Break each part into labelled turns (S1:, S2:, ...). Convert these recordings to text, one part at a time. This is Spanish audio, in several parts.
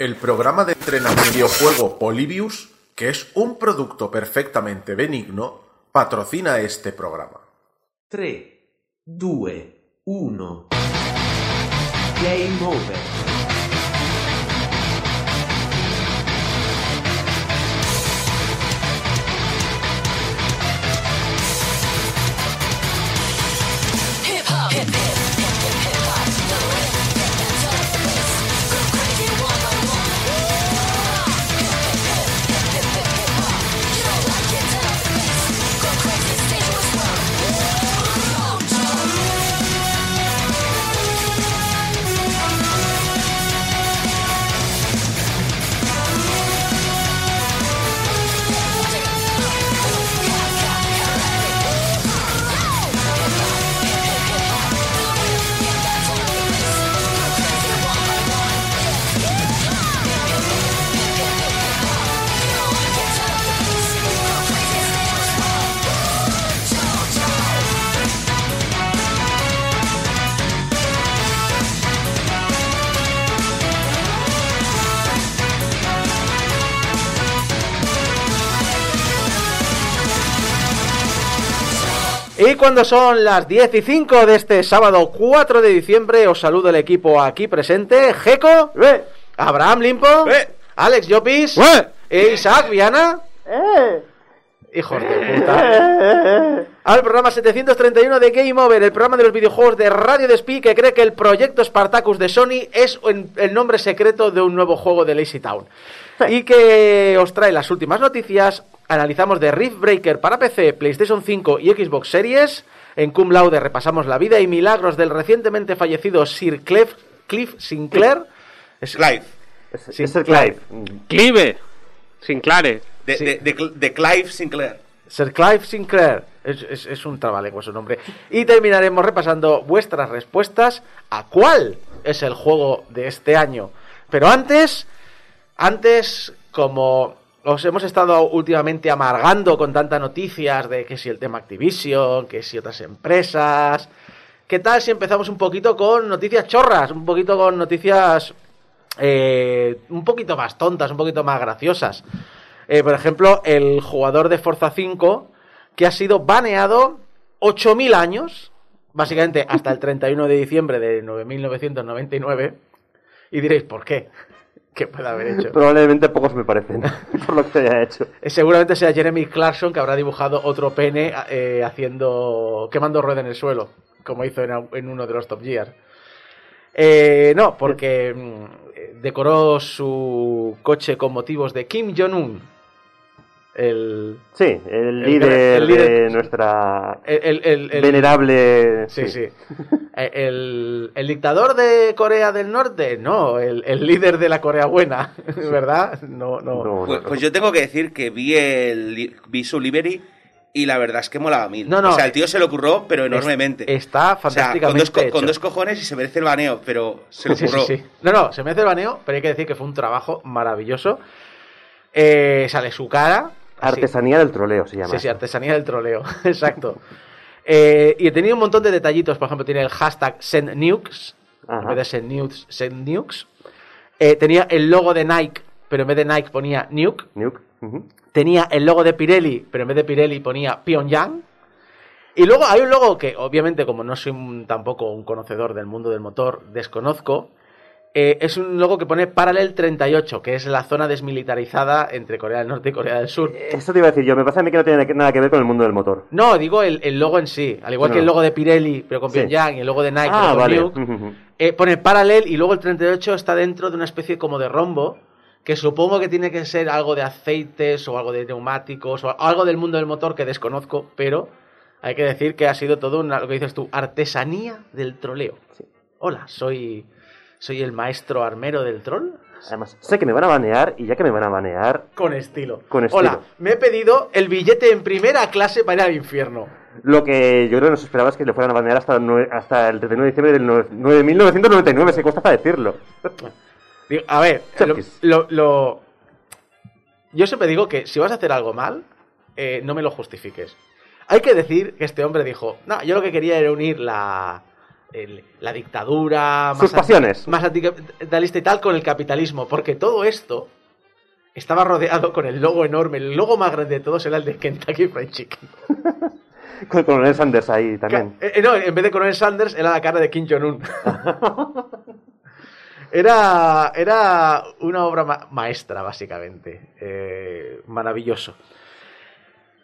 S1: El programa de entrenamiento videojuego Polybius, que es un producto perfectamente benigno, patrocina este programa.
S2: 3, 2, 1. Game over.
S3: Cuando son las 10 y 5 de este sábado 4 de diciembre, os saludo el equipo aquí presente. Jeco, Abraham Limpo, Alex Llopis, e Isaac Viana. Hijos de puta. Al programa 731 de Game Over, el programa de los videojuegos de Radio Despí que cree que el proyecto Spartacus de Sony es el nombre secreto de un nuevo juego de Lazy Town. Y que os trae las últimas noticias. Analizamos de Rift Breaker para PC, PlayStation 5 y Xbox Series. En Cum Laude repasamos la vida y milagros del recientemente fallecido Sir Cliff, Cliff Sinclair. Es-
S4: Clive.
S5: Es, es el Clive.
S6: Clive. Sinclair.
S4: De,
S3: Sí.
S4: de- de- de Clive Sinclair.
S3: Sir Clive Sinclair. Es, es- es un trabalenguas su nombre. Y terminaremos repasando vuestras respuestas a cuál es el juego de este año. Pero antes, antes, como os hemos estado últimamente amargando con tantas noticias de que si el tema Activision, que si otras empresas, ¿qué tal si empezamos un poquito con noticias chorras? Un poquito con noticias eh, un poquito más tontas, un poquito más graciosas. Eh, por ejemplo, el jugador de Forza 5 que ha sido baneado 8.000 años, básicamente hasta el 31 de diciembre de 9.999. Y diréis, ¿por qué? ¿Qué puede haber hecho?
S5: Probablemente pocos me parecen, por lo que se haya hecho.
S3: Eh, Seguramente sea Jeremy Clarkson que habrá dibujado otro pene eh, haciendo quemando rueda en el suelo, como hizo en, uno de los Top Gear. Eh, no, porque mm, eh, decoró su coche con motivos de Kim Jong-un. El,
S5: Sí, el
S3: El
S5: líder,
S3: el líder-
S5: de nuestra venerable...
S3: Sí, sí. El, el dictador de Corea del Norte, no, el, el líder de la Corea buena, ¿verdad? No, no.
S5: No,
S4: Pues,
S5: no,
S4: pues yo tengo que decir que vi, el, vi su livery y la verdad es que molaba mil.
S3: No, no,
S4: o sea, el tío se lo ocurrió, pero enormemente.
S3: Está
S4: o sea, con
S3: fantásticamente
S4: dos, co- con dos cojones y se merece el baneo, pero se lo
S3: Sí, sí,
S4: ocurrió.
S3: sí. No, no, se me hace el baneo, pero hay que decir que fue un trabajo maravilloso. Eh, sale su cara. así.
S5: Artesanía del troleo se llama.
S3: Sí, sí, artesanía del troleo, exacto. Eh, y tenía un montón de detallitos, por ejemplo, tiene el hashtag SendNukes, en vez de SendNukes, SendNukes. Eh, tenía el logo de Nike, pero en vez de Nike ponía Nuke. Tenía el logo de Pirelli, pero en vez de Pirelli ponía Pyongyang. Y luego hay un logo que, obviamente, como no soy un- tampoco un conocedor del mundo del motor, desconozco. Eh, es un logo que pone Parallel 38, que es la zona desmilitarizada entre Corea del Norte y Corea del Sur.
S5: Eso te iba a decir yo, me pasa a mí que no tiene nada que ver con el mundo del motor.
S3: No, digo el, el logo en sí. Al igual
S5: No.
S3: que el logo de Pirelli, pero con
S5: Sí.
S3: Pyongyang, y el logo de Nike,
S5: ah,
S3: pero con
S5: vale. Ujú.
S3: eh, pone Parallel y luego el 38 está dentro de una especie como de rombo, que supongo que tiene que ser algo de aceites o algo de neumáticos o algo del mundo del motor que desconozco, pero hay que decir que ha sido todo una, lo que dices tú, artesanía del troleo. Hola, soy, soy el maestro armero del troll.
S5: Además, sé que me van a banear y ya que me van a banear,
S3: Con estilo.
S5: Con
S3: Hola, me he pedido el billete en primera clase para ir al infierno.
S5: lo que yo creo que nos esperaba es que le fueran a banear hasta, hasta el 31 de diciembre del nue- 9.999, se cuesta hasta decirlo.
S3: Digo, a ver, lo,
S5: Chapkis.
S3: lo- lo- yo siempre digo que si vas a hacer algo mal, eh, no me lo justifiques. Hay que decir que este hombre dijo, no, yo lo que quería era unir la, el- la dictadura,
S5: Sus
S3: anti-
S5: pasiones.
S3: más anticapitalista y tal, con el capitalismo, porque todo esto estaba rodeado con el logo enorme, el logo más grande de todos era el de Kentucky Fried Chicken.
S5: Con el coronel Sanders ahí también.
S3: Eh, eh, no, en vez de Coronel Sanders era la cara de Kim Jong-un. era, era una obra ma- maestra, básicamente. Eh, maravilloso.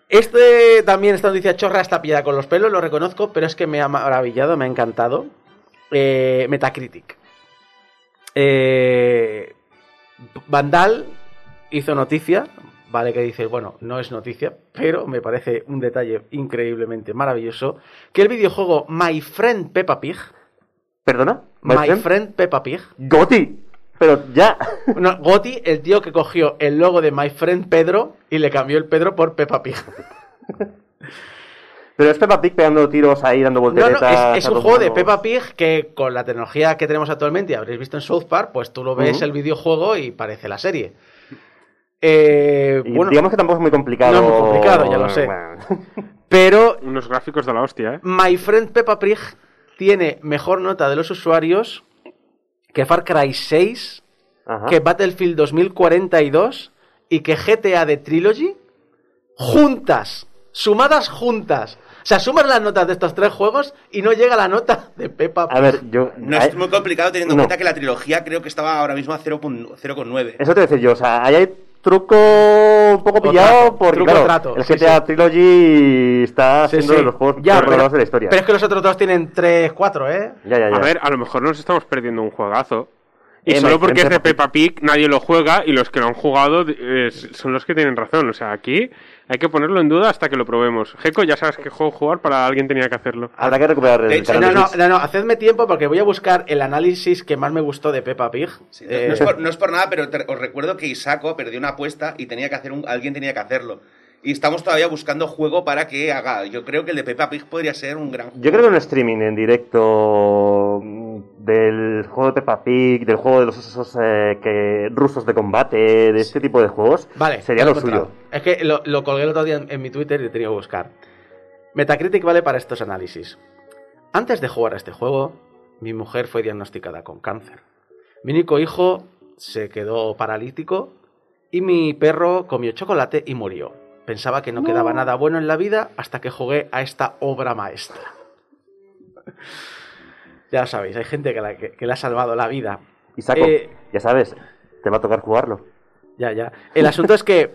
S3: Este también, esta noticia chorra, está pillada con los pelos, lo reconozco, pero es que me ha maravillado, me ha encantado. Eh, Metacritic. Eh, Vandal hizo noticia, vale que dice, bueno, no es noticia, pero me parece un detalle increíblemente maravilloso, que el videojuego My Friend Peppa Pig,
S5: ¿Perdona?
S3: My,
S5: friend?
S3: Friend Peppa Pig,
S5: Goti. Pero ya.
S3: no, Gotti, el tío que cogió el logo de My Friend Pedro y le cambió el Pedro por Peppa Pig.
S5: Pero es Peppa Pig pegando tiros ahí, dando
S3: No,
S5: volteretas.
S3: no, es, es
S5: a
S3: un
S5: los
S3: juego de. Peppa Pig que con la tecnología que tenemos actualmente y habréis visto en South Park, pues tú lo ves el videojuego y parece la serie. Eh,
S5: Y
S3: bueno,
S5: digamos que tampoco es muy complicado.
S3: No es muy complicado, ya lo sé. Pero
S6: Unos gráficos de la hostia, ¿eh?
S3: My Friend Peppa Pig tiene mejor nota de los usuarios que Far Cry 6,
S5: Ajá.
S3: que Battlefield 2042 y que GTA de Trilogy juntas, sumadas juntas. O sea, sumas las notas de estos tres juegos y no llega la nota de Peppa.
S5: A ver, yo.
S4: No
S5: hay-
S4: es muy complicado teniendo en
S5: No.
S4: cuenta que la trilogía creo que estaba ahora mismo a 0,9.
S5: Eso te voy a decir yo, o sea, ahí hay truco un poco pillado
S3: trato,
S5: porque
S3: truco
S5: claro,
S3: trato,
S5: el GTA
S3: sí.
S5: Trilogy está
S3: Sí,
S5: siendo
S3: sí.
S5: de los juegos
S3: Ya,
S5: más
S3: pero,
S5: valorados de la historia.
S3: pero es que los otros dos tienen 3, 4, ¿eh?
S5: Ya, ya, ya.
S6: A ver, a lo mejor nos estamos perdiendo un juegazo. Y solo porque es de
S5: Peppa
S6: Peppa Pig nadie lo juega y los que lo han jugado eh, son los que tienen razón. O sea, aquí hay que ponerlo en duda hasta que lo probemos. Jeco, ya sabes qué juego jugar, para alguien tenía que hacerlo.
S5: Habrá que recuperar el
S4: De hecho,
S3: No, no, no, no, hacedme tiempo porque voy a buscar el análisis que más me gustó de Peppa Pig.
S4: Sí, no,
S3: Eh,
S4: no es por, no es por nada, pero te- os recuerdo que Isaco perdió una apuesta y tenía que hacer un, alguien tenía que hacerlo. Y estamos todavía buscando juego para que haga. Yo creo que el de Peppa Pig podría ser un gran juego.
S5: Yo creo que un streaming en directo del juego de Peppa Pig, del juego de los osos eh, que, rusos de combate, de este tipo de juegos,
S3: Vale,
S5: sería lo suyo.
S3: Es que lo, lo colgué el otro día en, en mi Twitter y he tenido que buscar. Metacritic vale para estos análisis. Antes de jugar a este juego, mi mujer fue diagnosticada con cáncer. Mi único hijo se quedó paralítico y mi perro comió chocolate y murió. Pensaba que no quedaba nada bueno en la vida hasta que jugué a esta obra maestra. Ya sabéis, hay gente que, la- que- que le ha salvado la vida.
S5: Y saco,
S3: Eh,
S5: ya sabes, te va a tocar jugarlo.
S3: Ya, ya. El asunto es que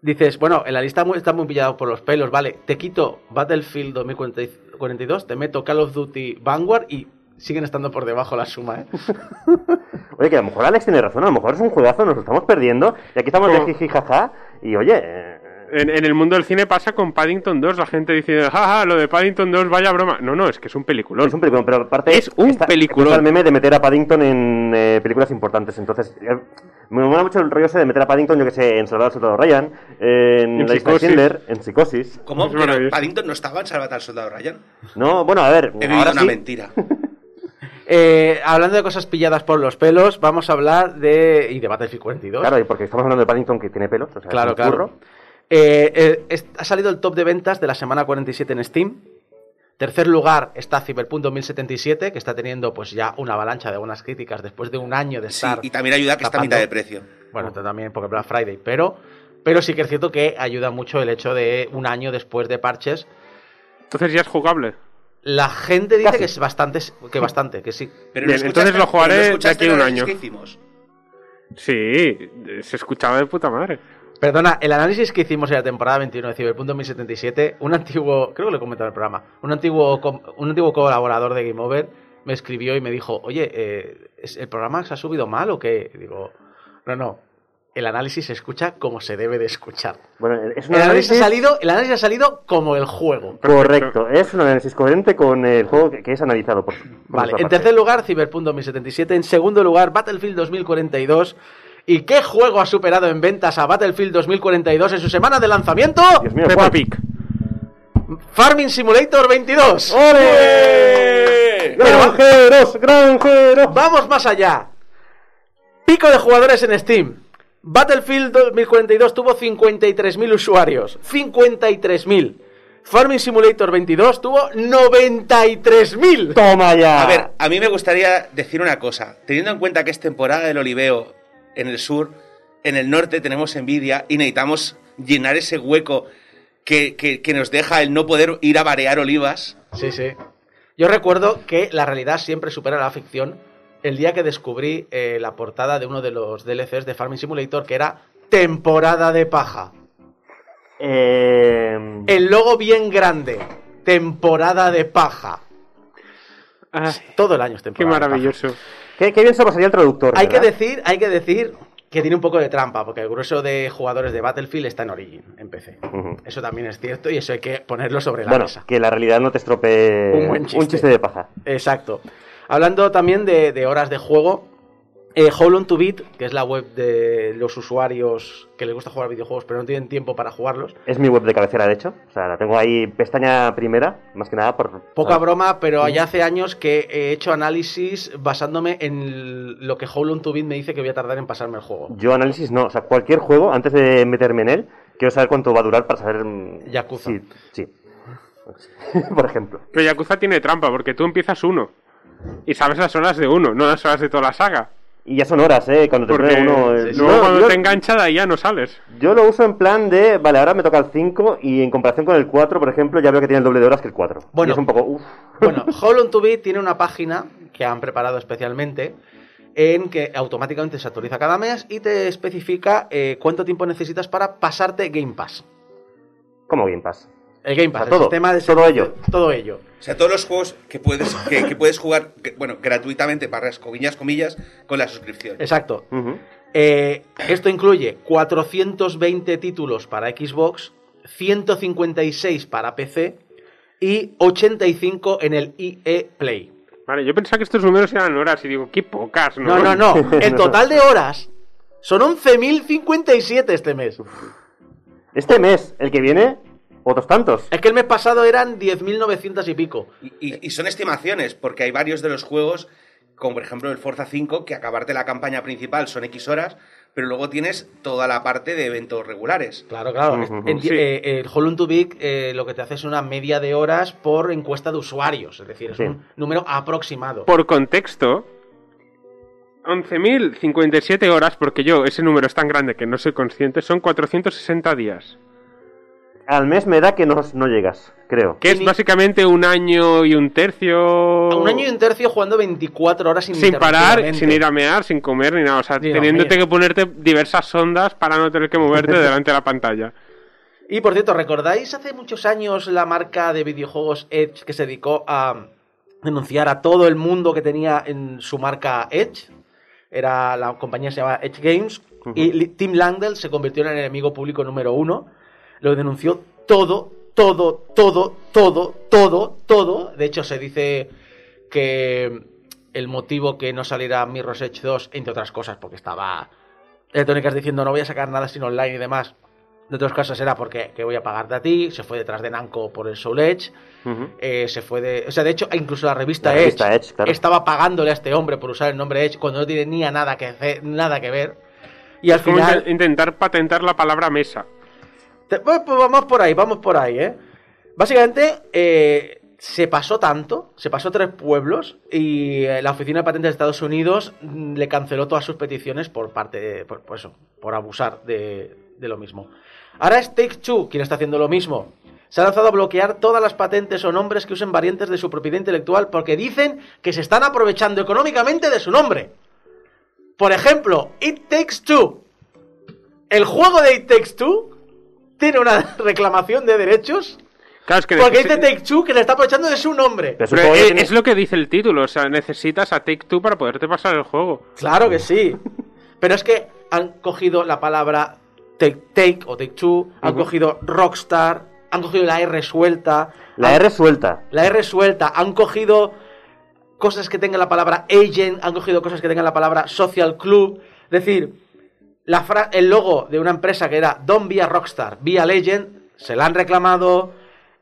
S3: dices, bueno, en la lista está muy pillado por los pelos, vale, te quito Battlefield 2042, te meto Call of Duty Vanguard y siguen estando por debajo la suma, ¿eh?
S5: Oye, que a lo mejor Alex tiene razón, a lo mejor es un juegazo, nos lo estamos perdiendo, y aquí estamos de
S6: Como-
S5: jiji jaja, y oye, eh,
S6: En, en el mundo del cine pasa con Paddington 2. La gente dice, jaja, lo de Paddington 2, vaya broma. No, no, es que es un peliculón.
S5: es un peliculón, pero aparte...
S6: Es un
S5: está-
S6: peliculón.
S5: está el meme de meter a Paddington en eh, películas importantes, entonces... eh, me mola mucho el rollo ese de meter a Paddington, yo que sé, en Salvador Soldado Ryan, en,
S6: En
S5: La lista. Schindler, en Psicosis.
S4: ¿Cómo? Pero. Paddington no estaba en Salvat al Soldado Ryan.
S5: No, bueno, a ver,
S4: He
S5: ahora
S4: una
S5: sí.
S4: mentira.
S3: Eh, Hablando de cosas pilladas por los pelos, vamos a hablar de... y de Battlefield 42.
S5: Claro, y porque estamos hablando de Paddington que tiene pelos, o sea,
S3: Claro,
S5: es un
S3: claro. Eh, eh, es- ha salido el top de ventas de la semana 47 en Steam. Tercer lugar está Cyberpunk 2077, que está teniendo pues ya una avalancha de buenas críticas después de un año de
S4: Sí,
S3: estar...
S4: y también ayuda que está a
S3: tapando.
S4: mitad de precio.
S3: Bueno, también porque Black Friday, pero, pero sí que es cierto que ayuda mucho el hecho de un año después de parches.
S6: Entonces ya es jugable.
S3: La gente dice
S5: Casi.
S3: que es bastante, que bastante, que sí.
S4: Pero
S6: Bien, entonces lo jugaré de aquí a un año.
S4: que hicimos.
S6: Sí, se escuchaba de puta madre.
S3: Perdona, el análisis que hicimos en la temporada 21 de Cyberpunk 2077, un antiguo, creo que lo he comentado en el programa, un antiguo, un antiguo colaborador de Game Over me escribió y me dijo, oye, eh, ¿es- ¿el programa se ha subido mal o qué? Y digo, no, no, el análisis se escucha como se debe de escuchar.
S5: Bueno, es un
S3: El análisis,
S5: análisis...
S3: ha salido, el análisis ha salido como el juego.
S5: Correcto, es un análisis coherente con el juego que, que es analizado por. por
S3: Vale, en tercer lugar, Cyberpunk 2077. En segundo lugar, Battlefield 2042. ¿Y qué juego ha superado en ventas a Battlefield 2042 en su semana de lanzamiento?
S5: Dios mío,
S6: Peppa. Pig.
S3: Farming Simulator 22.
S4: ¡Ole!
S5: ¡Granjeros! ¡Granjeros!
S3: Vamos más allá. Pico de jugadores en Steam. Battlefield 2042 tuvo 53.000 usuarios. 53.000. Farming Simulator 22 tuvo 93.000.
S5: ¡Toma ya!
S4: A ver, a mí me gustaría decir una cosa. Teniendo en cuenta que es temporada del oliveo en el sur, en el norte tenemos envidia y necesitamos llenar ese hueco que, que- que nos deja el no poder ir a varear olivas.
S3: Sí, sí. Yo recuerdo que la realidad siempre supera la ficción. El día que descubrí eh, la portada de uno de los DLCs de Farming Simulator, que era temporada de paja.
S5: Eh,
S3: El logo bien grande. Temporada de paja.
S6: Ah,
S3: Todo el año es
S6: qué
S3: temporada. de paja.
S5: Qué, qué bien se pasaría el traductor.
S3: Hay que decir, hay que decir que tiene un poco de trampa, porque el grueso de jugadores de Battlefield está en Origin, en PC. Eso también es cierto y eso hay que ponerlo sobre la
S5: Bueno,
S3: mesa.
S5: que la realidad no te estropee
S3: Un buen chiste.
S5: de paja.
S3: Exacto. Hablando también de, de horas de juego, eh, How Long to Beat, que es la web de los usuarios que les gusta jugar videojuegos pero no tienen tiempo para jugarlos.
S5: Es mi web de cabecera, de hecho. O sea, la tengo ahí pestaña primera, más que nada por...
S3: Poca
S5: ah,
S3: broma, pero ya hace años que he hecho análisis basándome en lo que How Long to Beat me dice que voy a tardar en pasarme el juego.
S5: Yo análisis no. O sea, cualquier juego, antes de meterme en él, quiero saber cuánto va a durar para saber... mm,
S3: Yakuza.
S5: Sí, sí. por ejemplo.
S6: Pero Yakuza tiene trampa, porque tú empiezas uno. Y sabes las horas de uno, no las horas de toda la saga.
S5: Y ya son horas, ¿eh? Cuando te
S6: Porque
S5: pone uno... eh,
S6: luego
S5: no,
S6: cuando
S5: yo,
S6: te engancha de ahí ya no sales.
S5: yo lo uso en plan de... Vale, ahora me toca el 5 y en comparación con el 4, por ejemplo, ya veo que tiene el doble de horas que el 4.
S3: Bueno.
S5: Y es un poco... uf.
S3: Bueno, How Long to Beat tiene una página que han preparado especialmente en que automáticamente se actualiza cada mes y te especifica eh, cuánto tiempo necesitas para pasarte Game Pass.
S5: Como Game Pass.
S3: El Game Pass,
S5: O sea,
S3: el
S5: todo,
S3: sistema de
S5: todo ello.
S3: Todo ello.
S4: O sea, todos los juegos que puedes, que, que puedes jugar, que- bueno, gratuitamente, barras, comillas, comillas, con la suscripción.
S3: Exacto. Eh, esto incluye 420 títulos para Xbox, 156 para PC y 85 en el EE Play.
S6: Vale, yo pensaba que estos números eran horas y digo, qué pocas, ¿no?
S3: No, no, no. El total de horas son 11.057 este mes.
S5: Este mes, el que viene, otros tantos.
S3: Es que el mes pasado eran 10.900 y pico.
S4: Y, y- y son estimaciones, porque hay varios de los juegos, como por ejemplo el Forza 5, que acabarte la campaña principal son X horas, pero luego tienes toda la parte de eventos regulares.
S3: Claro, claro. En-
S6: Sí.
S3: eh, el Hollow to Big eh, lo que te hace es una media de horas por encuesta de usuarios. Es decir, es
S5: Sí.
S3: un número aproximado.
S6: Por contexto, 11.057 horas, porque yo ese número es tan grande que no soy consciente, son 460 días.
S5: Al mes me da que no, no llegas, creo.
S6: Que es básicamente un año y un tercio.
S3: Un año y un tercio jugando 24 horas
S6: Sin parar,
S3: ininterrumpidamente.
S6: sin ir a mear, sin comer ni nada. O sea,
S3: Dios
S6: teniéndote
S3: mío.
S6: que ponerte diversas sondas para no tener que moverte delante de la pantalla.
S3: Y por cierto, ¿recordáis hace muchos años la marca de videojuegos Edge que se dedicó a denunciar a todo el mundo que tenía en su marca Edge? Era la compañía se llamaba Edge Games y Tim Langdell se convirtió en el enemigo público número uno. Lo denunció todo, todo, todo, todo, todo, todo. De hecho, se dice que el motivo que no saliera Mirror's Edge 2, entre otras cosas, porque estaba Electrónicas diciendo no voy a sacar nada sin online y demás. De otras cosas era porque que voy a pagarte a ti, se fue detrás de Namco por el Soul Edge, eh, se fue de... O sea, de hecho, incluso la revista,
S5: La revista
S3: Edge,
S5: Edge, claro.
S3: estaba pagándole a este hombre por usar el nombre Edge cuando no tenía nada que, hacer- nada que ver. Y al
S6: Es como
S3: final...
S6: inte- intentar patentar la palabra mesa.
S3: Pues, pues vamos por ahí, vamos por ahí, ¿eh? Básicamente, eh, se pasó tanto, se pasó tres pueblos y eh, la Oficina de Patentes de Estados Unidos mm, le canceló todas sus peticiones por parte, de, por, por eso, por abusar de, de lo mismo. Ahora es Take Two quien está haciendo lo mismo. Se ha lanzado a bloquear todas las patentes o nombres que usen variantes de su propiedad intelectual porque dicen que se están aprovechando económicamente de su nombre. Por ejemplo, It Takes Two. El juego de It Takes Two tiene una reclamación de derechos
S6: Claro, es que
S3: porque dice Take Two que le está aprovechando de su nombre.
S5: Pero
S6: es,
S5: tiene-
S6: es lo que dice el título, o sea, necesitas a Take Two para poderte pasar el juego.
S3: Claro que sí. Pero es que han cogido la palabra Take, take o Take Two, han cogido Rockstar, han cogido la R suelta.
S5: La
S3: han-
S5: R suelta.
S3: La R suelta, han cogido cosas que tengan la palabra agent, han cogido cosas que tengan la palabra social club. Es decir, la fra- el logo de una empresa que era Don't Be a Rockstar, Be a Legend, se la han reclamado.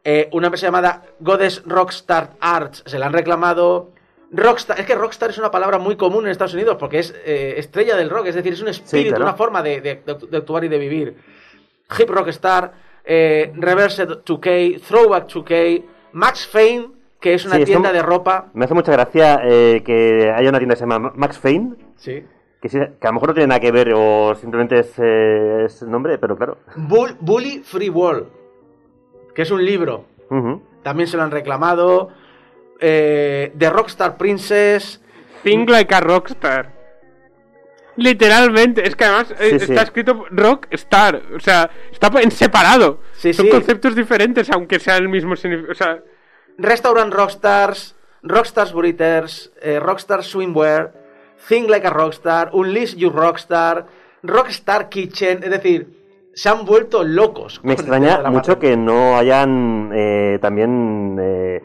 S3: Eh, una empresa llamada Goddess Rockstar Arts, se la han reclamado. Rockstar, es que Rockstar es una palabra muy común en Estados Unidos porque es eh, estrella del rock, es decir, es un espíritu,
S5: claro.
S3: una forma de, de- de actuar y de vivir. Hip Rockstar, eh, Reversed 2K, Throwback 2K, Max Fane, que es una
S5: Sí,
S3: tienda de ropa.
S5: Me hace mucha gracia eh, que haya una tienda que se llama Max Fane,
S3: Sí.
S5: Que, sí- que a lo mejor no tiene nada que ver o simplemente es, eh, es el nombre, pero claro.
S3: Bull- Bully Free World, que es un libro. También se lo han reclamado. Eh, The Rockstar Princess.
S6: Think like a rockstar. Literalmente, es que además eh,
S5: Sí,
S6: está
S5: sí.
S6: escrito rockstar, o sea, está en separado.
S3: Sí,
S6: Son
S3: sí.
S6: conceptos diferentes, aunque sea el mismo significado. O sea,
S3: Restaurant Rockstars, Rockstars Burritters, eh, Rockstar Swimwear, Think Like a Rockstar, Unleash Your Rockstar, Rockstar Kitchen, es decir, se han vuelto locos.
S5: Me extraña mucho que no hayan eh, también eh,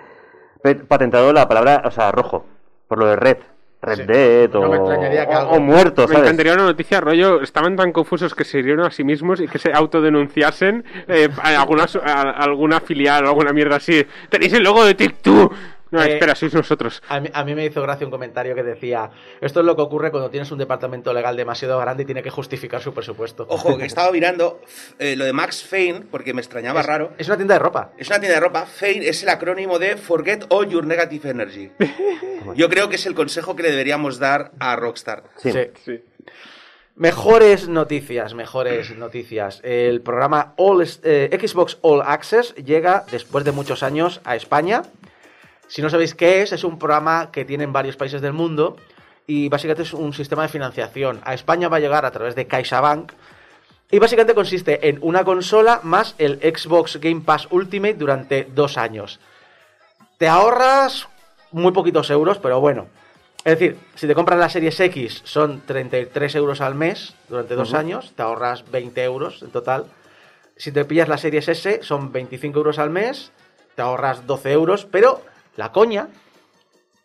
S5: patentado la palabra, o sea, rojo, por lo de red. Red
S3: Sí.
S5: Dead
S3: No
S5: o,
S3: me extrañaría que
S5: o- muerto,
S6: me encantaría una noticia rollo, estaban tan confusos que se hirieron a sí mismos y que se autodenunciasen eh, a alguna, su- a- alguna filial o alguna mierda así. Tenéis el logo de TikTok. No,
S3: Eh,
S6: espera, sois nosotros.
S3: A mí, a mí me hizo gracia un comentario que decía, esto es lo que ocurre cuando tienes un departamento legal demasiado grande y tiene que justificar su presupuesto.
S4: Ojo, que estaba mirando eh, lo de Max Fane, porque me extrañaba
S3: es,
S4: raro.
S3: Es una tienda de ropa.
S4: Es una tienda de ropa. Fane es el acrónimo de Forget All Your Negative Energy. Yo creo que es el consejo que le deberíamos dar a Rockstar.
S5: Sí.
S3: Sí.
S6: Sí.
S3: Mejores noticias, mejores noticias. El programa All, eh, Xbox All Access llega después de muchos años a España. Si no sabéis qué es, es un programa que tiene en varios países del mundo y básicamente es un sistema de financiación. A España va a llegar a través de CaixaBank y básicamente consiste en una consola más el Xbox Game Pass Ultimate durante dos años. Te ahorras muy poquitos euros, pero bueno. Es decir, si te compras la Series X son 33 euros al mes durante dos años, te ahorras 20 euros en total. Si te pillas la Series S son 25 euros al mes, te ahorras 12 euros, pero la coña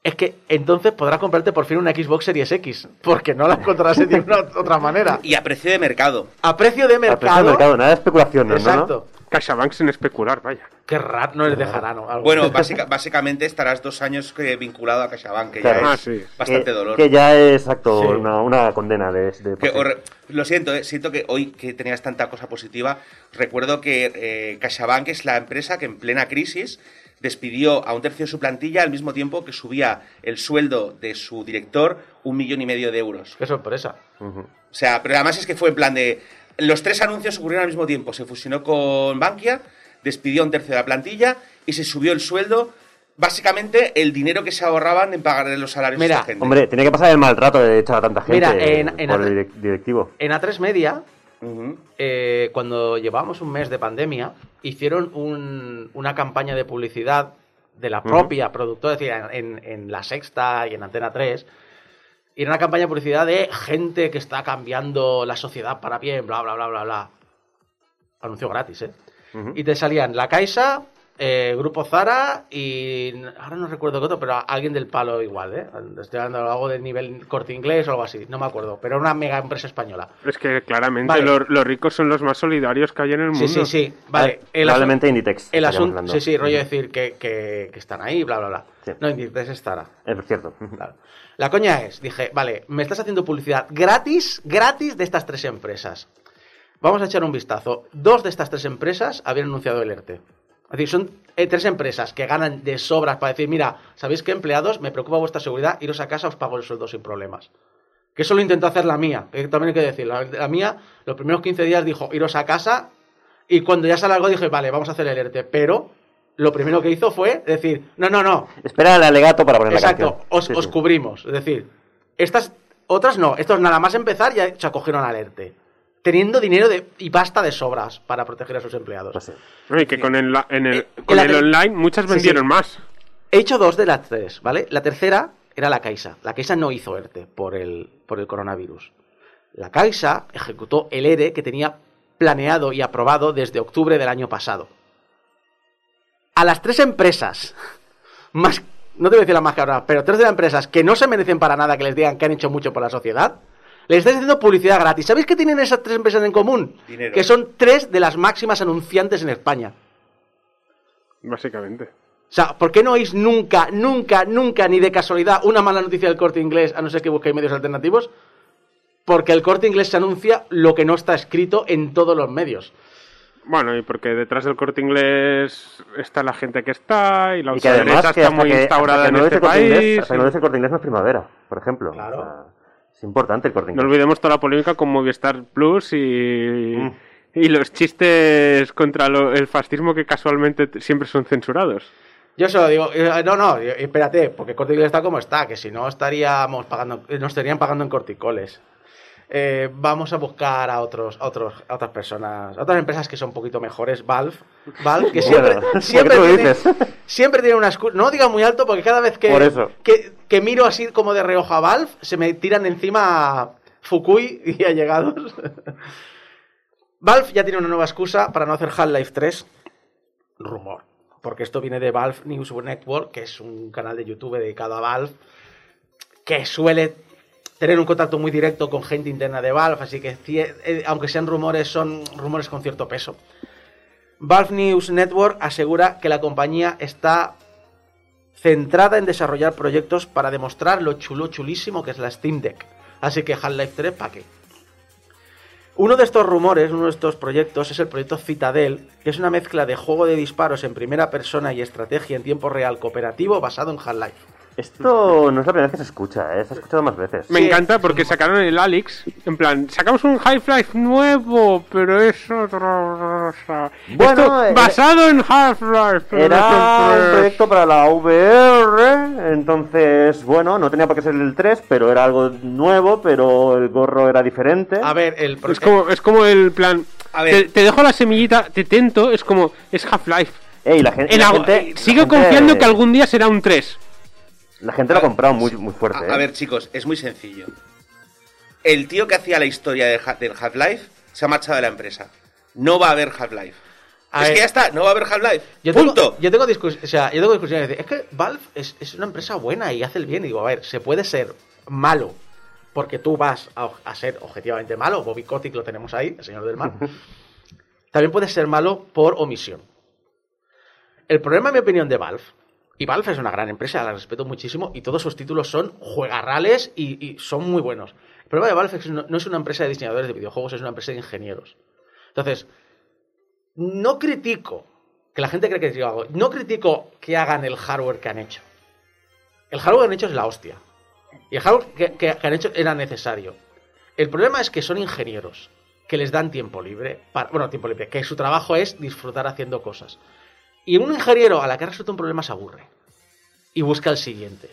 S3: es que entonces podrás comprarte por fin una Xbox Series X, porque no la encontrarás de ninguna otra manera.
S4: Y a precio de mercado.
S3: A precio de
S5: Al precio
S3: mercado.
S5: del mercado, nada de especulación, ¿no?
S3: Exacto.
S6: CaixaBank sin especular, vaya.
S3: Qué raro, no les dejarán. ¿no? Algo.
S4: Bueno, básica- básicamente estarás dos años que- vinculado a CaixaBank, que
S5: Claro.
S4: ya
S6: Ah,
S4: es
S6: sí.
S4: bastante
S5: que,
S4: dolor.
S5: Que ya es exacto,
S3: Sí.
S5: una, una condena de, de
S4: Que lo siento, eh, siento que hoy que tenías tanta cosa positiva, recuerdo que eh, CaixaBank es la empresa que en plena crisis despidió a un tercio de su plantilla al mismo tiempo que subía el sueldo de su director un millón y medio de euros.
S3: Qué sorpresa.
S5: Ujú.
S4: O sea, pero además es que fue en plan de... Los tres anuncios ocurrieron al mismo tiempo. Se fusionó con Bankia, despidió a un tercio de la plantilla y se subió el sueldo. Básicamente el dinero que se ahorraban en pagar los salarios
S3: Mira,
S4: a esta gente.
S5: Hombre, tiene que pasar el maltrato de echar a tanta gente
S3: Mira, en- en
S5: por el direc- directivo.
S3: En A3 Media, Eh, cuando llevábamos un mes de pandemia, hicieron un- una campaña de publicidad de la propia productora, es decir, en, en La Sexta y en Antena 3. Y era una campaña de publicidad de gente que está cambiando la sociedad para bien, bla, bla, bla, bla, bla. Anuncio gratis, ¿eh? Y te salían La Caixa, eh, Grupo Zara y ahora no recuerdo qué otro, pero alguien del palo igual, ¿eh? Estoy hablando de algo del nivel corte inglés o algo así, no me acuerdo, pero era una mega empresa española.
S6: Es que claramente
S3: Vale.
S6: los, los ricos son los más solidarios que hay en el mundo.
S3: Sí, sí, sí. Vale.
S5: Ah,
S3: el
S5: Probablemente
S3: asun-
S5: Inditex.
S3: El asunto. Sí, sí, rollo decir que, que, que están ahí, bla, bla, bla.
S5: Sí.
S3: No, Inditex es Zara.
S5: Es cierto.
S3: Claro. La coña es, dije, vale, me estás haciendo publicidad gratis, gratis de estas tres empresas. Vamos a echar un vistazo. Dos de estas tres empresas habían anunciado el ERTE. Es decir, son eh, tres empresas que ganan de sobras para decir, mira, ¿sabéis qué empleados? Me preocupa vuestra seguridad, iros a casa, os pago el sueldo sin problemas. Que eso lo intentó hacer la mía, que también hay que decir. La, la mía, los primeros 15 días dijo, iros a casa, y cuando ya se alargó dije, vale, vamos a hacer el ERTE. Pero lo primero que hizo fue decir, no, no, no,
S5: Espera el alegato para poner la
S3: Exacto,
S5: canción.
S3: os,
S5: Sí,
S3: os
S5: sí.
S3: cubrimos. Es decir, estas otras no, estos nada más empezar ya se acogieron al ERTE. Teniendo dinero de, y pasta de sobras para proteger a sus empleados.
S5: Pues sí.
S6: No, y que con el, en el,
S3: Eh,
S6: con el online muchas
S3: Sí,
S6: vendieron
S3: sí.
S6: más.
S3: He hecho dos de las tres, ¿vale? La tercera era la Caixa. La Caixa no hizo ERTE por el, por el coronavirus. La Caixa ejecutó el ERE que tenía planeado y aprobado desde octubre del año pasado. A las tres empresas, más, no te voy a decir las más cabras, pero tres de las empresas que no se merecen para nada que les digan que han hecho mucho por la sociedad, les estáis haciendo publicidad gratis. ¿Sabéis qué tienen esas tres empresas en común?
S4: Dinero.
S3: Que son tres de las máximas anunciantes en España.
S6: Básicamente.
S3: O sea, ¿por qué no oís nunca, nunca, nunca, ni de casualidad, una mala noticia del corte inglés, a no ser que busquéis medios alternativos? Porque el corte inglés se anuncia lo que no está escrito en todos los medios.
S6: Bueno, y porque detrás del corte inglés está la gente que está y la
S5: Y que además que
S6: está muy
S5: que,
S6: instaurada
S5: que
S6: en
S5: no
S6: este
S5: dice Corte Inglés-
S6: país.
S5: hasta que no dice corte inglés no es primavera, por ejemplo.
S3: Claro.
S5: O sea, es importante el corte
S6: No olvidemos toda la polémica con Movistar Plus y,
S5: Mm.
S6: y los chistes contra lo- el fascismo que casualmente siempre son censurados.
S3: Yo solo digo, eh, no, no, espérate, porque Corte Inglés está como está, que si no estaríamos pagando, nos estarían pagando en corticoles. Eh, vamos a buscar a otros, a otros, a otras personas, a otras empresas que son un poquito mejores. Valve, Valve, que siempre,
S5: Bueno, ¿por
S3: siempre, tiene,
S5: dices?
S3: siempre tiene una excusa. No diga muy alto porque cada vez que, que miro así como de reojo a Valve, se me tiran encima Fukui y allegados. Valve ya tiene una nueva excusa para no hacer Half-Life 3. Rumor. Porque esto viene de Valve News Network, que es un canal de YouTube dedicado a Valve, que suele tener un contacto muy directo con gente interna de Valve, así que eh, aunque sean rumores, son rumores con cierto peso. Valve News Network asegura que la compañía está centrada en desarrollar proyectos para demostrar lo chulo chulísimo que es la Steam Deck. Así que Half-Life 3, ¿para qué? Uno de estos rumores, uno de estos proyectos, es el proyecto Citadel, que es una mezcla de juego de disparos en primera persona y estrategia en tiempo real cooperativo basado en Half-Life.
S5: Esto no es la primera vez que se escucha, ¿eh? se ha escuchado más veces.
S6: Me
S3: Sí.
S6: encanta porque sacaron el Alex, en plan, sacamos un Half-Life nuevo, pero es otra cosa.
S5: Bueno,
S6: Esto
S5: era-
S6: basado en Half-Life. pero
S5: Era un proyecto para la VR, entonces, bueno, no tenía por qué ser el 3, pero era algo nuevo, pero el gorro era diferente.
S3: A ver, el
S6: Es como, es como el plan.
S4: A ver.
S6: Te, te dejo la semillita, te tento, es como. Es Half-Life.
S5: Ey, la gente,
S6: En
S5: la gente-
S6: eh, sigo
S5: la gente-
S6: confiando que algún día será un 3.
S5: La gente lo ha comprado muy, muy fuerte.
S4: A, a
S5: ¿eh?
S4: ver, chicos, es muy sencillo. El tío que hacía la historia de Ha- del Half-Life se ha marchado de la empresa. No va a haber Half-Life. Es
S3: ver.
S4: que ya está, no va a haber Half-Life.
S3: Yo
S4: Punto.
S3: tengo, yo tengo discus- o sea, yo tengo discusiones. Es que Valve es, es una empresa buena y hace el bien. Y digo, a ver, se puede ser malo porque tú vas a, a ser objetivamente malo. Bobby Kotick lo tenemos ahí, el señor del mar. También puedes ser malo por omisión. El problema, en mi opinión, de Valve, y Valve es una gran empresa, la respeto muchísimo, y todos sus títulos son juegarrales y, son muy buenos. El problema de Valve no, es una empresa de diseñadores de videojuegos, es una empresa de ingenieros. Entonces, no critico que la gente cree que yo hago, no critico que hagan el hardware que han hecho. El hardware que han hecho es la hostia. Y el hardware que, han hecho era necesario. El problema es que son ingenieros que les dan tiempo libre, bueno, tiempo libre, que su trabajo es disfrutar haciendo cosas. Y un ingeniero a la que ha resuelto un problema se aburre y busca el siguiente.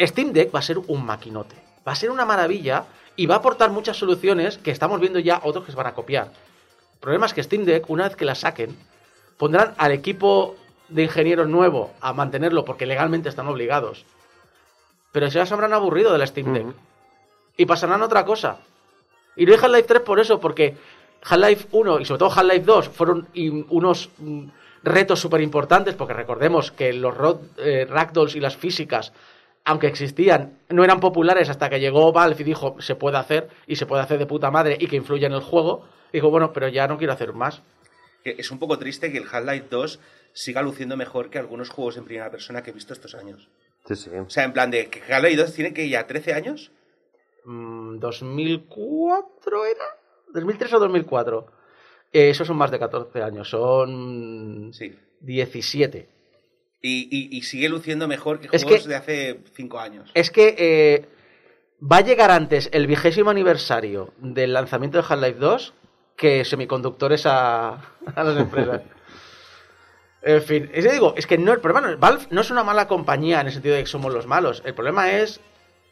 S3: Steam Deck va a ser un maquinote, va a ser una maravilla y va a aportar muchas soluciones que estamos viendo ya otros que se van a copiar. El problema es que Steam Deck, una vez que la saquen, pondrán al equipo de ingenieros nuevo a mantenerlo porque legalmente están obligados. Pero ya se habrán aburrido de la Steam Deck. Y pasarán a otra cosa. Y no hay Half-Life 3 por eso, porque Half-Life 1 y sobre todo Half-Life 2 fueron unos mm, retos súper importantes, porque recordemos que los rod- eh, ragdolls y las físicas, aunque existían, no eran populares hasta que llegó Valve y dijo, se puede hacer, y se puede hacer de puta madre, y que influye en el juego. Dijo, bueno, pero ya no quiero hacer más.
S4: Es un poco triste que el Half-Life 2 siga luciendo mejor que algunos juegos en primera persona que he visto estos años.
S5: Sí, sí.
S4: O sea, en plan de que Half-Life 2 tiene que ya 13 años.
S3: Mm, ¿2004 era? ¿2003 o 2004? Eh, esos son más de 14 años, son
S4: Sí.
S3: 17.
S4: Y, y- y sigue luciendo mejor que
S3: Es
S4: juegos
S3: que-
S4: de hace 5 años.
S3: Es que eh, va a llegar antes el vigésimo aniversario del lanzamiento de Half-Life 2 que semiconductores a, a las empresas. en fin, es que digo, es que no, el problema no es, Valve no es una mala compañía en el sentido de que somos los malos. El problema es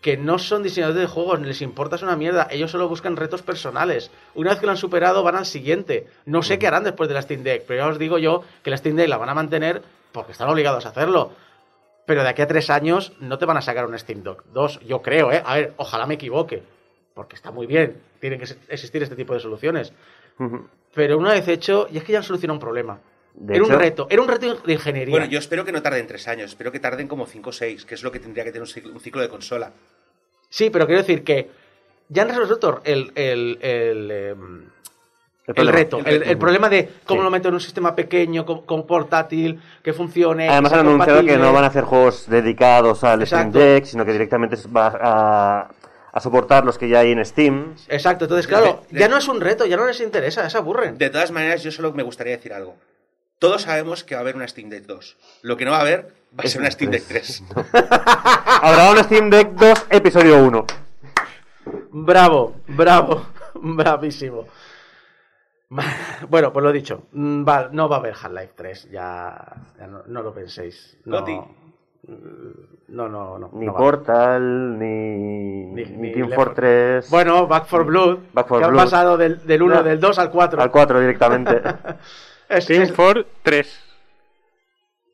S3: que no son diseñadores de juegos, ni les importa es una mierda. Ellos solo buscan retos personales. Una vez que lo han superado, van al siguiente. No sé qué harán después de la Steam Deck, pero ya os digo yo que la Steam Deck la van a mantener porque están obligados a hacerlo. Pero de aquí a tres años no te van a sacar un Steam Deck 2, yo creo, ¿eh? A ver, ojalá me equivoque, porque está muy bien, tienen que existir este tipo de soluciones. Pero una vez hecho, y es que ya han solucionado un problema.
S5: De
S3: era
S5: hecho-
S3: un reto, era un reto de ingeniería.
S4: Bueno, yo espero que no tarden 3 años, espero que tarden como 5 o 6, que es lo que tendría que tener un ciclo, un ciclo de consola.
S3: Sí, pero quiero decir que ya han resuelto el, el, el, em, el
S5: problema.
S3: reto, el, el problema de cómo
S5: Sí.
S3: lo meto en un sistema pequeño, con, con portátil, que funcione.
S5: Además
S3: que
S5: han anunciado que no van a hacer juegos dedicados al Steam. Deck, sino que directamente va a, a soportar los que ya hay en Steam.
S3: Exacto, entonces, claro,
S4: De- de-
S3: ya no es un reto, ya no les interesa, se aburren.
S4: De todas maneras, yo solo me gustaría decir algo. Todos sabemos que va a haber una Steam Deck 2. Lo que no va a haber va a ser una Steam Deck 3.
S5: Habrá un Steam Deck 2, episodio 1.
S3: Bravo, bravo, bravísimo. Bueno, pues lo dicho, mm, va- no va a haber Half-Life 3, ya, ya no, no lo penséis. No,
S4: Goti.
S3: No, no, no.
S5: Ni
S3: no.
S5: Portal, ni,
S3: Ni-
S5: ni, Team Fortress.
S3: Bueno, Back for Blood,
S5: Back 4
S3: que han pasado del, del 1,
S5: No.
S3: del 2 al 4.
S5: Al 4 directamente.
S6: Team
S3: es-
S6: for 3.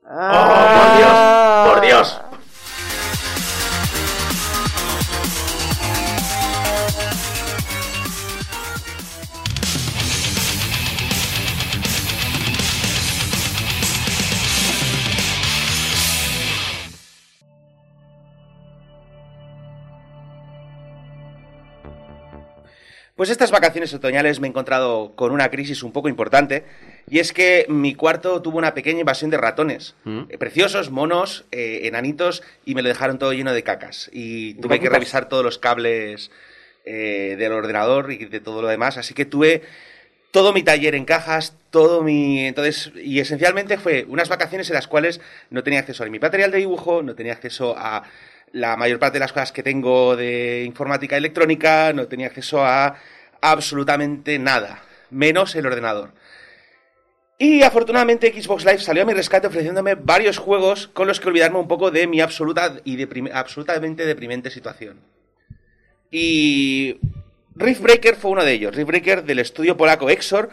S3: ¡Oh, por Dios! ¡Por Dios!
S4: Pues estas vacaciones otoñales me he encontrado con una crisis un poco importante y es que mi cuarto tuvo una pequeña invasión de ratones. Eh, preciosos, monos, eh, enanitos y me lo dejaron todo lleno de cacas. Y tuve que revisar todos los cables eh, del ordenador y de todo lo demás. Así que tuve todo mi taller en cajas, todo mi... Entonces, y esencialmente fue unas vacaciones en las cuales no tenía acceso a mi material de dibujo, no tenía acceso a la mayor parte de las cosas que tengo de informática electrónica, no tenía acceso a absolutamente nada, menos el ordenador. Y afortunadamente Xbox Live salió a mi rescate ofreciéndome varios juegos con los que olvidarme un poco de mi absoluta y absolutamente deprimente situación. Y Riftbreaker fue uno de ellos. Riftbreaker del estudio polaco Exor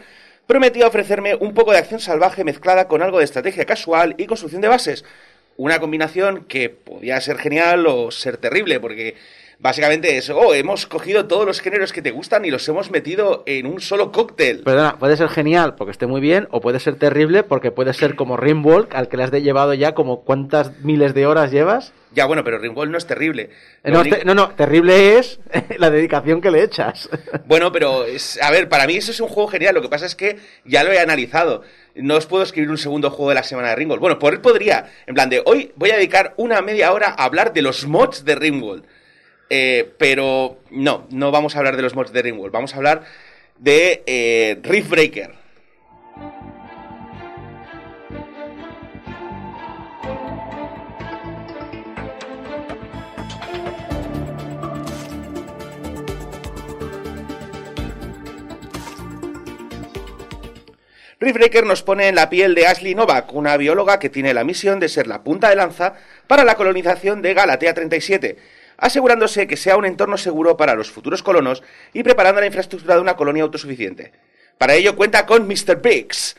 S4: prometió ofrecerme un poco de acción salvaje mezclada con algo de estrategia casual y construcción de bases. Una combinación que podía ser genial o ser terrible, porque básicamente es, oh, hemos cogido todos los géneros que te gustan y los hemos metido en un solo cóctel.
S3: Perdona, puede ser genial porque esté muy bien, o puede ser terrible porque puede ser como Rimwalk, al que le has de llevado ya como cuántas miles de horas llevas.
S4: Ya, bueno, pero Ringwall no es terrible.
S3: Eh, No,
S4: único-
S3: te- no, no, terrible es la dedicación que le echas.
S4: Bueno, pero es, a ver, para mí eso es un juego genial. Lo que pasa es que ya lo he analizado. No os puedo escribir un segundo juego de la semana de Ringworld. Bueno, por él podría. En plan de, hoy voy a dedicar una media hora a hablar de los mods de Ringworld. Eh, pero no, no vamos a hablar de los mods de Ringworld. Vamos a hablar de eh, Riftbreaker. Riftbreaker nos pone en la piel de Ashley Novak, una bióloga que tiene la misión de ser la punta de lanza para la colonización de Galatea 37, asegurándose que sea un entorno seguro para los futuros colonos y preparando la infraestructura de una colonia autosuficiente. Para ello cuenta con Mr. Biggs.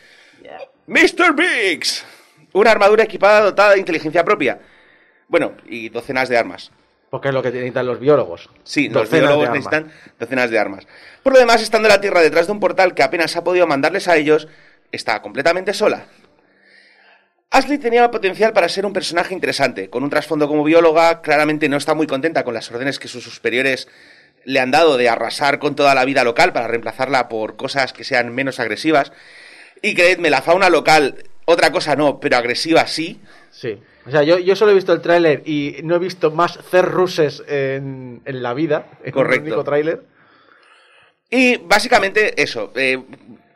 S4: Mr. Biggs. Una armadura equipada dotada de inteligencia propia. Bueno, y docenas de armas.
S3: Porque es lo que necesitan los biólogos.
S4: Sí, los
S3: Docenas de
S4: biólogos necesitan docenas de armas. Por lo demás, estando la Tierra detrás de un portal que apenas ha podido mandarles a ellos, está completamente sola. Ashley tenía potencial para ser un personaje interesante. Con un trasfondo como bióloga, claramente no está muy contenta con las órdenes que sus superiores le han dado de arrasar con toda la vida local para reemplazarla por cosas que sean menos agresivas. Y creedme, la fauna local, otra cosa no, pero agresiva sí.
S3: Sí. O sea, yo, yo solo he visto el tráiler y no he visto más cerruses en, en la vida. En
S4: Correcto.
S3: un único tráiler.
S4: Y básicamente eso, eh,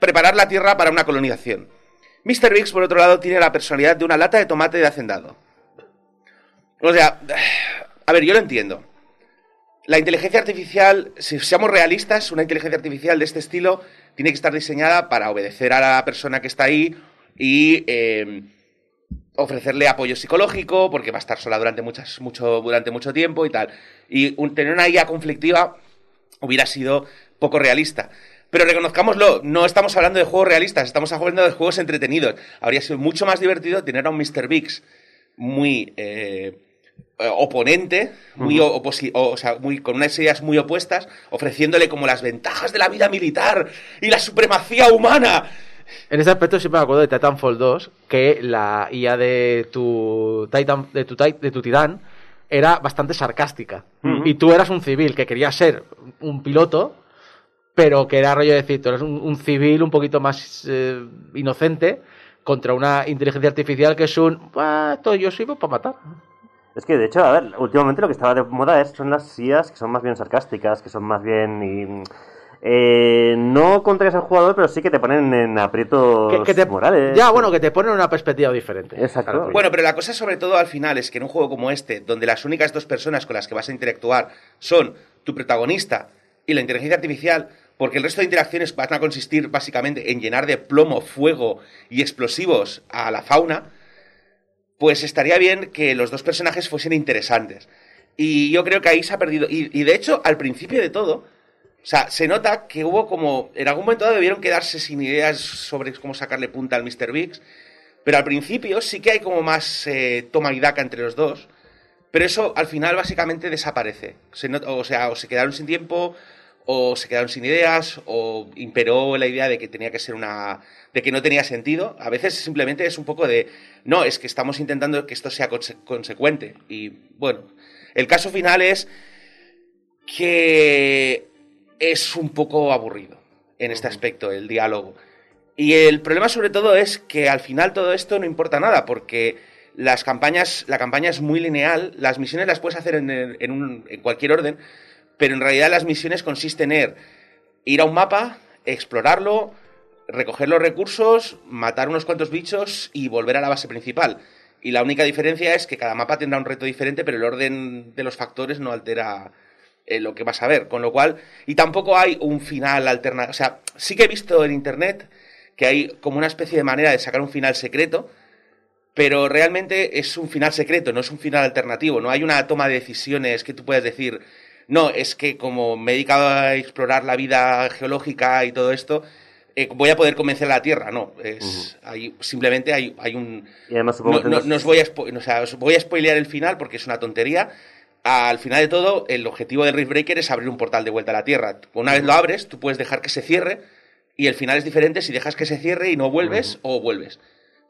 S4: preparar la tierra para una colonización. Mr. Biggs, por otro lado, tiene la personalidad de una lata de tomate de hacendado. O sea, a ver, yo lo entiendo. La inteligencia artificial, si seamos realistas, una inteligencia artificial de este estilo tiene que estar diseñada para obedecer a la persona que está ahí y eh, ofrecerle apoyo psicológico, porque va a estar sola durante, muchas, mucho, durante mucho tiempo y tal. Y tener una IA conflictiva hubiera sido poco realista. Pero reconozcámoslo, no estamos hablando de juegos realistas, estamos hablando de juegos entretenidos. Habría sido mucho más divertido tener a un Mr. Biggs muy eh, oponente, muy, o- oposi- o, o sea, muy, con unas ideas muy opuestas, ofreciéndole como las ventajas de la vida militar y la supremacía humana.
S3: En ese aspecto siempre me acuerdo de Titanfall 2, que la IA de tu Titan, de tu, de tu titán era bastante sarcástica. Y tú eras un civil que quería ser un piloto, pero que era rollo de decir, tú eres un, un civil un poquito más eh, inocente contra una inteligencia artificial que es un, "Ah, esto yo sirvo para matar.
S5: Es que, de hecho, a ver, últimamente lo que estaba de moda es, son las SIAs que son más bien sarcásticas, que son más bien... y, eh, no contras al jugador, pero sí que te ponen en aprietos
S3: Que, que te,
S5: morales.
S3: ya, bueno, que te ponen una perspectiva diferente.
S5: Exacto.
S4: Bueno, pero la cosa sobre todo al final es que en un juego como este, donde las únicas dos personas con las que vas a interactuar son tu protagonista y la inteligencia artificial, porque el resto de interacciones van a consistir básicamente en llenar de plomo, fuego y explosivos a la fauna, pues estaría bien que los dos personajes fuesen interesantes. Y yo creo que ahí se ha perdido. Y, de hecho, al principio de todo, o sea, se nota que hubo como. En algún momento debieron quedarse sin ideas sobre cómo sacarle punta al Mr. Biggs. Pero al principio sí que hay como más eh, toma y daca entre los dos. Pero eso al final básicamente desaparece. O sea, o se quedaron sin tiempo, o se quedaron sin ideas, o imperó la idea de que tenía que ser una. de que no tenía sentido. A veces simplemente es un poco de. No, es que estamos intentando que esto sea conse- consecuente. Y bueno, el caso final es que es un poco aburrido en este aspecto, el diálogo. Y el problema sobre todo es que al final todo esto no importa nada, porque las campañas, la campaña es muy lineal, las misiones las puedes hacer en, el- en un- en cualquier orden, pero en realidad las misiones consisten en ir a un mapa, explorarlo, recoger los recursos, matar unos cuantos bichos y volver a la base principal. Y la única diferencia es que cada mapa tendrá un reto diferente, pero el orden de los factores no altera eh, lo que vas a ver. Con lo cual, y tampoco hay un final alternativo. O sea, sí que he visto en internet que hay como una especie de manera de sacar un final secreto, pero realmente es un final secreto, no es un final alternativo. No hay una toma de decisiones que tú puedas decir, no, es que como me he dedicado a explorar la vida geológica y todo esto, eh, voy a poder convencer a la Tierra. No, es, hay, simplemente hay, hay un,
S5: Y además supongo
S4: no,
S5: que
S4: no- os voy a, o sea, os voy a spoilear el final porque es una tontería. Al final de todo, el objetivo del Riftbreaker es abrir un portal de vuelta a la Tierra. Una vez lo abres, tú puedes dejar que se cierre y el final es diferente si dejas que se cierre y no vuelves o vuelves.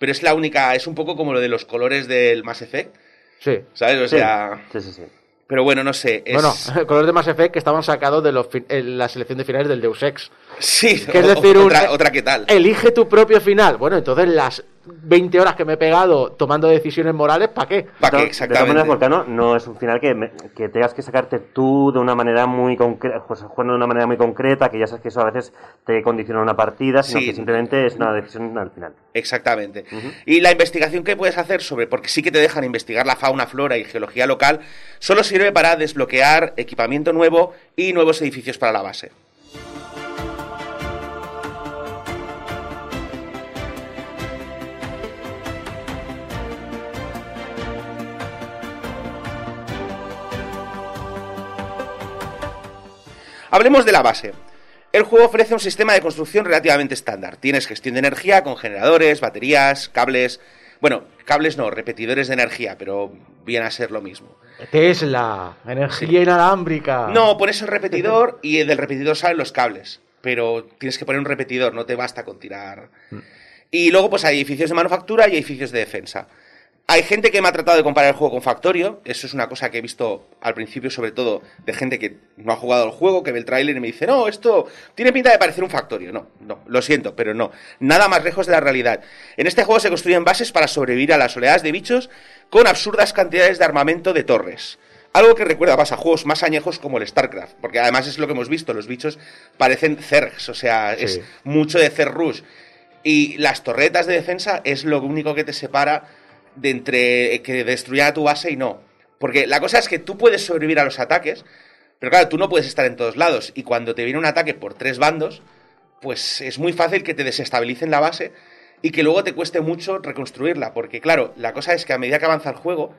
S4: Pero es la única, es un poco como lo de los colores del Mass Effect,
S3: Sí.
S4: ¿sabes? O
S5: Sí,
S4: sea,
S5: sí, sí, sí.
S4: Pero bueno, no sé. Es...
S3: Bueno, colores de Mass Effect que estaban sacados de los la selección de finales del Deus Ex.
S4: sí,
S3: que es decir, un-
S4: otra, otra que tal.
S3: Elige tu propio final. Bueno, entonces las 20 horas que me he pegado tomando decisiones morales, ¿para qué?
S4: ¿Para qué?
S5: De todas maneras,
S4: Exactamente.
S5: Volcano, no es un final que, me- que tengas que sacarte tú de una manera muy concreta, jugando de una manera muy concreta, que ya sabes que eso a veces te condiciona una partida, sino
S4: Sí.
S5: que simplemente es una decisión al final.
S4: Exactamente. Y la investigación que puedes hacer sobre, porque sí que te dejan investigar la fauna, flora y geología local, solo sirve para desbloquear equipamiento nuevo y nuevos edificios para la base. Hablemos de la base. El juego ofrece un sistema de construcción relativamente estándar. Tienes gestión de energía con generadores, baterías, cables. Bueno, cables no, repetidores de energía, pero viene a ser lo mismo.
S3: Tesla, energía inalámbrica.
S4: No, pones el repetidor y del repetidor salen los cables. Pero tienes que poner un repetidor, no te basta con tirar. Y luego, pues hay edificios de manufactura y edificios de defensa. Hay gente que me ha tratado de comparar el juego con Factorio. Eso es una cosa que he visto al principio, sobre todo de gente que no ha jugado al juego, que ve el tráiler y me dice, no, esto tiene pinta de parecer un Factorio. No, no, lo siento, pero no. Nada más lejos de la realidad. En este juego se construyen bases para sobrevivir a las oleadas de bichos con absurdas cantidades de armamento de torres. Algo que recuerda más a juegos más añejos como el StarCraft, porque además es lo que hemos visto, los bichos parecen Zergs, o sea, es mucho de Zerg Rush. Y las torretas de defensa es lo único que te separa de entre que destruyan a tu base y no. Porque la cosa es que tú puedes sobrevivir a los ataques, pero claro, tú no puedes estar en todos lados. Y cuando te viene un ataque por tres bandos, pues es muy fácil que te desestabilicen la base y que luego te cueste mucho reconstruirla. Porque claro, la cosa es que a medida que avanza el juego,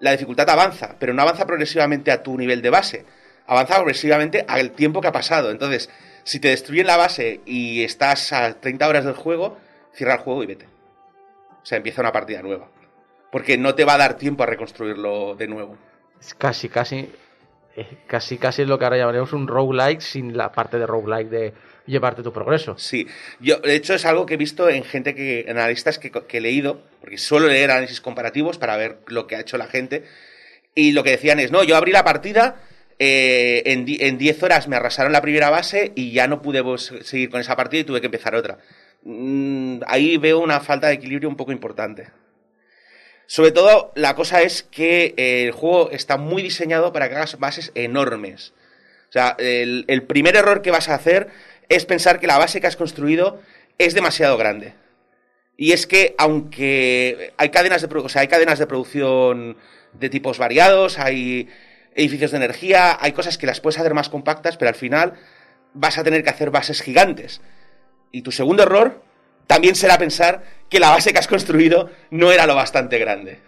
S4: la dificultad avanza, pero no avanza progresivamente a tu nivel de base. Avanza progresivamente al tiempo que ha pasado. Entonces, si te destruyen la base y estás a 30 horas del juego, cierra el juego y vete. O sea, empieza una partida nueva. Porque no te va a dar tiempo a reconstruirlo de nuevo.
S3: Es casi, casi. Casi, casi lo que ahora llamaremos un roguelike sin la parte de roguelike de llevarte tu progreso.
S4: Sí, yo de hecho es algo que he visto en gente que, en analistas que, que he leído, porque suelo leer análisis comparativos para ver lo que ha hecho la gente, y lo que decían es, no, yo abrí la partida, eh, en di- en 10 horas me arrasaron la primera base y ya no pude seguir con esa partida y tuve que empezar otra. Mm, ahí veo una falta de equilibrio un poco importante. Sobre todo, la cosa es que eh, el juego está muy diseñado para que hagas bases enormes. O sea, el, primer error que vas a hacer es pensar que la base que has construido es demasiado grande. Y es que, aunque hay cadenas de, o sea, hay cadenas de producción de tipos variados, hay edificios de energía, hay cosas que las puedes hacer más compactas, pero al final vas a tener que hacer bases gigantes. Y tu segundo error también será pensar que la base que has construido no era lo bastante grande.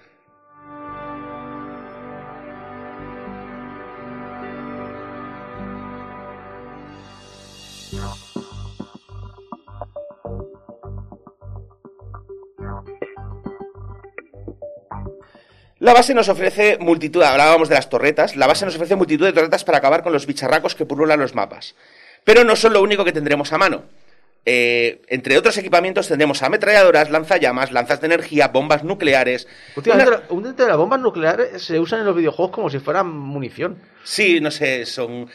S4: La base nos ofrece multitud, hablábamos de las torretas, la base nos ofrece multitud de torretas para acabar con los bicharracos que pululan los mapas. Pero no son lo único que tendremos a mano. Eh, entre otros equipamientos tendremos ametralladoras, lanzallamas, lanzas de energía, bombas nucleares.
S3: Últimamente,
S4: una-
S3: las bombas nucleares se usan en los videojuegos como si fueran munición.
S4: Sí, no sé, son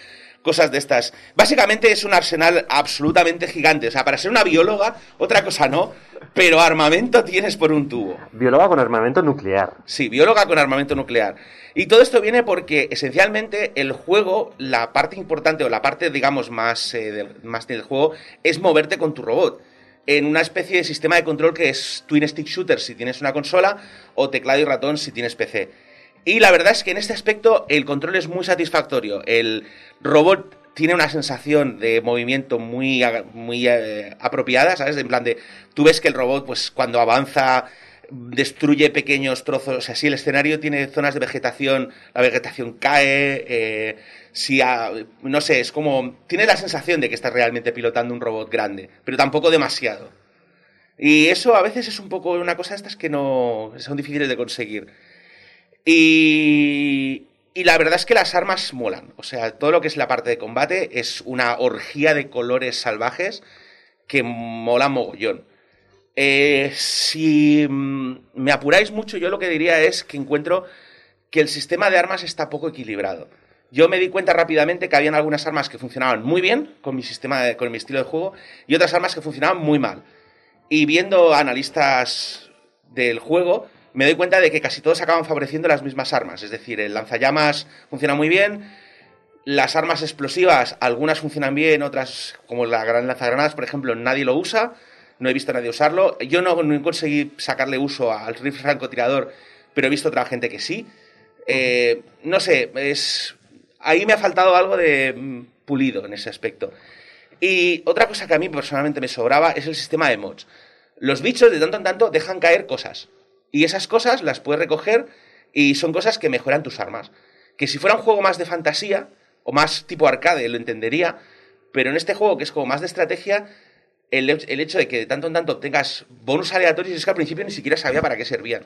S4: cosas de estas. Básicamente es un arsenal absolutamente gigante. O sea, para ser una bióloga, otra cosa no, pero armamento tienes por un tubo.
S5: Bióloga con armamento nuclear.
S4: Sí, bióloga con armamento nuclear. Y todo esto viene porque esencialmente el juego, la parte importante o la parte, digamos, más, eh, del, más del juego es moverte con tu robot. En una especie de sistema de control que es Twin Stick Shooter si tienes una consola o teclado y ratón si tienes PC. Y la verdad es que en este aspecto el control es muy satisfactorio. El robot tiene una sensación de movimiento muy, muy eh, apropiada, ¿sabes? En plan de, tú ves que el robot, pues cuando avanza, destruye pequeños trozos, o sea, si el escenario tiene zonas de vegetación, la vegetación cae, eh, si, no sé, es como, tiene la sensación de que estás realmente pilotando un robot grande, pero tampoco demasiado. Y eso a veces es un poco una cosa de estas que no son difíciles de conseguir. Y, la verdad es que las armas molan. O sea, todo lo que es la parte de combate es una orgía de colores salvajes que mola mogollón. Eh, si mm, me apuráis mucho, yo lo que diría es que encuentro que el sistema de armas está poco equilibrado. Yo me di cuenta rápidamente que habían algunas armas que funcionaban muy bien con mi sistema, de- con mi estilo de juego, y otras armas que funcionaban muy mal. Y viendo analistas del juego, me doy cuenta de que casi todos acaban favoreciendo las mismas armas. Es decir, el lanzallamas funciona muy bien, las armas explosivas, algunas funcionan bien, otras, como la gran lanzagranadas, por ejemplo, nadie lo usa. No he visto a nadie usarlo. Yo no, no conseguí sacarle uso al rifle francotirador, pero he visto otra gente que sí. Eh, no sé, es ahí me ha faltado algo de mm, pulido en ese aspecto. Y otra cosa que a mí personalmente me sobraba es el sistema de mods. Los bichos de tanto en tanto dejan caer cosas. Y esas cosas las puedes recoger y son cosas que mejoran tus armas. Que si fuera un juego más de fantasía o más tipo arcade lo entendería, pero en este juego que es como más de estrategia, el, el hecho de que de tanto en tanto obtengas bonus aleatorios es que al principio ni siquiera sabía para qué servían.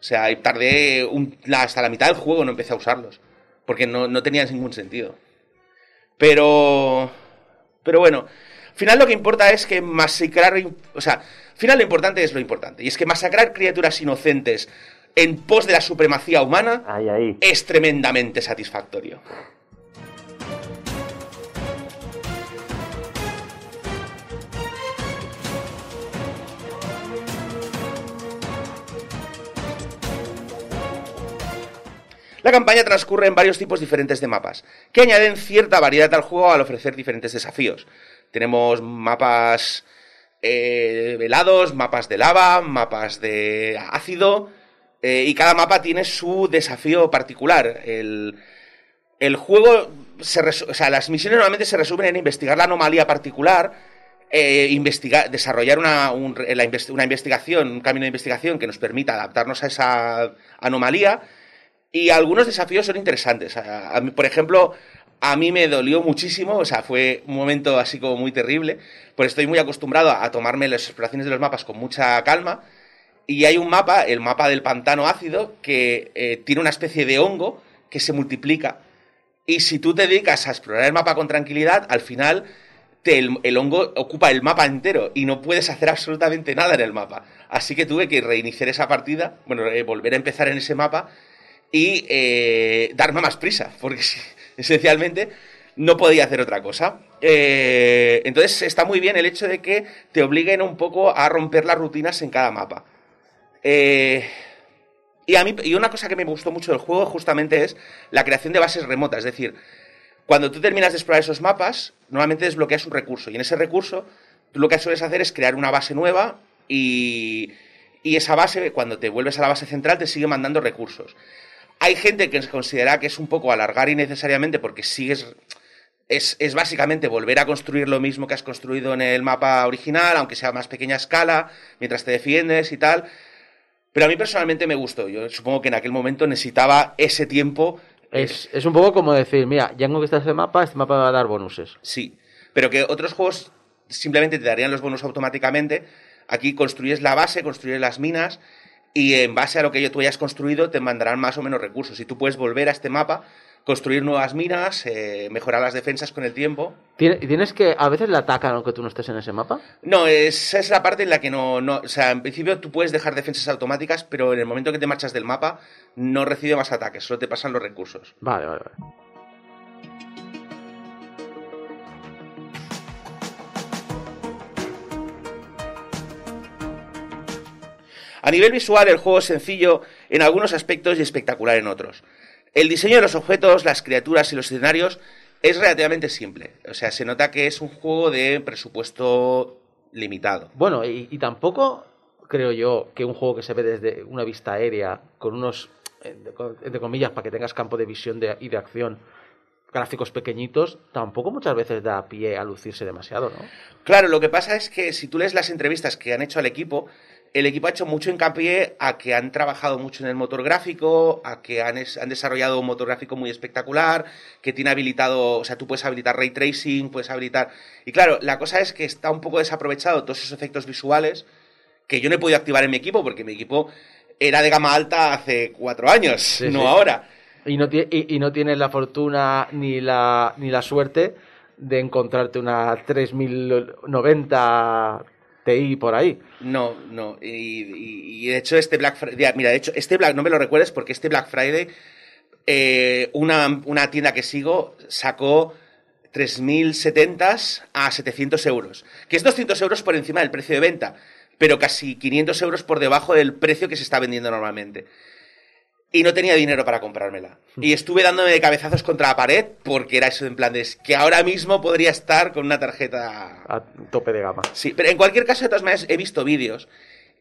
S4: O sea, tardé un- hasta la mitad del juego no empecé a usarlos. Porque no, no tenían ningún sentido. Pero. Pero bueno. Al final lo que importa es que masacrar. O sea, al final lo importante es lo importante. Y es que masacrar criaturas inocentes en pos de la supremacía humana es tremendamente satisfactorio. La campaña transcurre en varios tipos diferentes de mapas, que añaden cierta variedad al juego al ofrecer diferentes desafíos. Tenemos mapas eh, velados, mapas de lava, mapas de ácido, eh, y cada mapa tiene su desafío particular. El, el juego, se o sea, las misiones normalmente se resumen en investigar la anomalía particular, eh, desarrollar una, una investigación, un camino de investigación que nos permita adaptarnos a esa anomalía. Y algunos desafíos son interesantes. Por ejemplo, a mí me dolió muchísimo, o sea, fue un momento así como muy terrible, pues estoy muy acostumbrado a tomarme las exploraciones de los mapas con mucha calma. Y hay un mapa, el mapa del pantano ácido, que eh, tiene una especie de hongo que se multiplica. Y si tú te dedicas a explorar el mapa con tranquilidad, al final el, hongo ocupa el mapa entero y no puedes hacer absolutamente nada en el mapa. Así que tuve que reiniciar esa partida, bueno, eh, volver a empezar en ese mapa y eh, darme más prisa, porque sí, esencialmente no podía hacer otra cosa. Eh, entonces está muy bien el hecho de que te obliguen un poco a romper las rutinas en cada mapa. Eh, Y, a mí, y una cosa que me gustó mucho del juego justamente es la creación de bases remotas. Es decir, cuando tú terminas de explorar esos mapas, normalmente desbloqueas un recurso. Y en ese recurso, tú lo que sueles hacer es crear una base nueva y, y esa base, cuando te vuelves a la base central, te sigue mandando recursos. Hay gente que considera que es un poco alargar innecesariamente porque sigues. Es, es básicamente volver a construir lo mismo que has construido en el mapa original, aunque sea a más pequeña escala, mientras te defiendes y tal. Pero a mí personalmente me gustó. Yo supongo que en aquel momento necesitaba ese tiempo.
S3: Es, es un poco como decir, mira, ya que estar este mapa, este mapa me va a dar bonuses.
S4: Sí. Pero que otros juegos simplemente te darían los bonos automáticamente. Aquí construyes la base, construyes las minas y en base a lo que tú hayas construido te mandarán más o menos recursos. Y tú puedes volver a este mapa, construir nuevas minas, eh, mejorar las defensas con el tiempo.
S3: Tiene- ¿Tienes que, a veces le atacan aunque tú no estés en ese mapa?
S4: No, esa es la parte en la que no, no... O sea, en principio tú puedes dejar defensas automáticas, pero en el momento que te marchas del mapa no recibe más ataques, solo te pasan los recursos.
S3: Vale, vale, vale.
S4: A nivel visual, el juego es sencillo en algunos aspectos y espectacular en otros. El diseño de los objetos, las criaturas y los escenarios es relativamente simple. O sea, se nota que es un juego de presupuesto limitado.
S3: Bueno, y, y tampoco creo yo que un juego que se ve desde una vista aérea, con unos, entre comillas, para que tengas campo de visión de- y de acción, gráficos pequeñitos, tampoco muchas veces da pie a lucirse demasiado, ¿no?
S4: Claro, lo que pasa es que si tú lees las entrevistas que han hecho al equipo, el equipo ha hecho mucho hincapié a que han trabajado mucho en el motor gráfico, a que han, es- han desarrollado un motor gráfico muy espectacular, que tiene habilitado, o sea, tú puedes habilitar ray tracing, puedes habilitar... Y claro, la cosa es que está un poco desaprovechado todos esos efectos visuales que yo no he podido activar en mi equipo, porque mi equipo era de gama alta hace cuatro años, no
S3: sí.
S4: ahora.
S3: Y no, y no tienes la fortuna ni la, ni la suerte de encontrarte una 3090 Ti por ahí.
S4: No, no. Y, de hecho, este Black Friday. Mira, de hecho, este Black. No me lo recuerdes porque este Black Friday. eh, una, una tienda que sigo sacó 3.070 a 700 euros. Que es 200 euros por encima del precio de venta. Pero casi 500 euros por debajo del precio que se está vendiendo normalmente. Y no tenía dinero para comprármela. Y estuve dándome de cabezazos contra la pared porque era eso en plan de es que ahora mismo podría estar con una tarjeta
S3: A tope de gama.
S4: Sí, pero en cualquier caso, de todas maneras, he visto vídeos.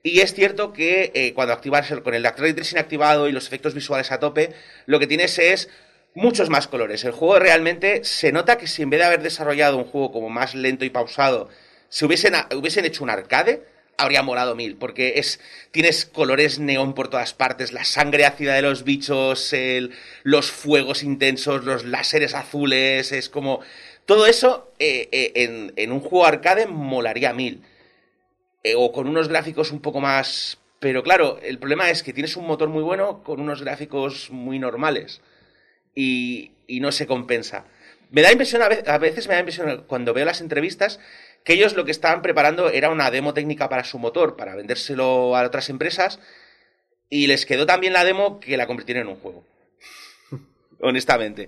S4: Y es cierto que eh, cuando activas el- con el Ray Tracing activado y los efectos visuales a tope, lo que tienes es muchos más colores. El juego realmente se nota que si en vez de haber desarrollado un juego como más lento y pausado, se hubiesen, hubiesen hecho un arcade, habría molado mil, porque es tienes colores neón por todas partes, la sangre ácida de los bichos, los fuegos intensos, los láseres azules, es como... Todo eso eh, eh, en, un juego arcade molaría mil. Eh, o con unos gráficos un poco más... Pero claro, el problema es que tienes un motor muy bueno con unos gráficos muy normales. Y, y no se compensa. Me da impresión, a ve- a veces me da impresión cuando veo las entrevistas, que ellos lo que estaban preparando era una demo técnica para su motor, para vendérselo a otras empresas, y les quedó tan bien la demo que la convirtieron en un juego. Honestamente.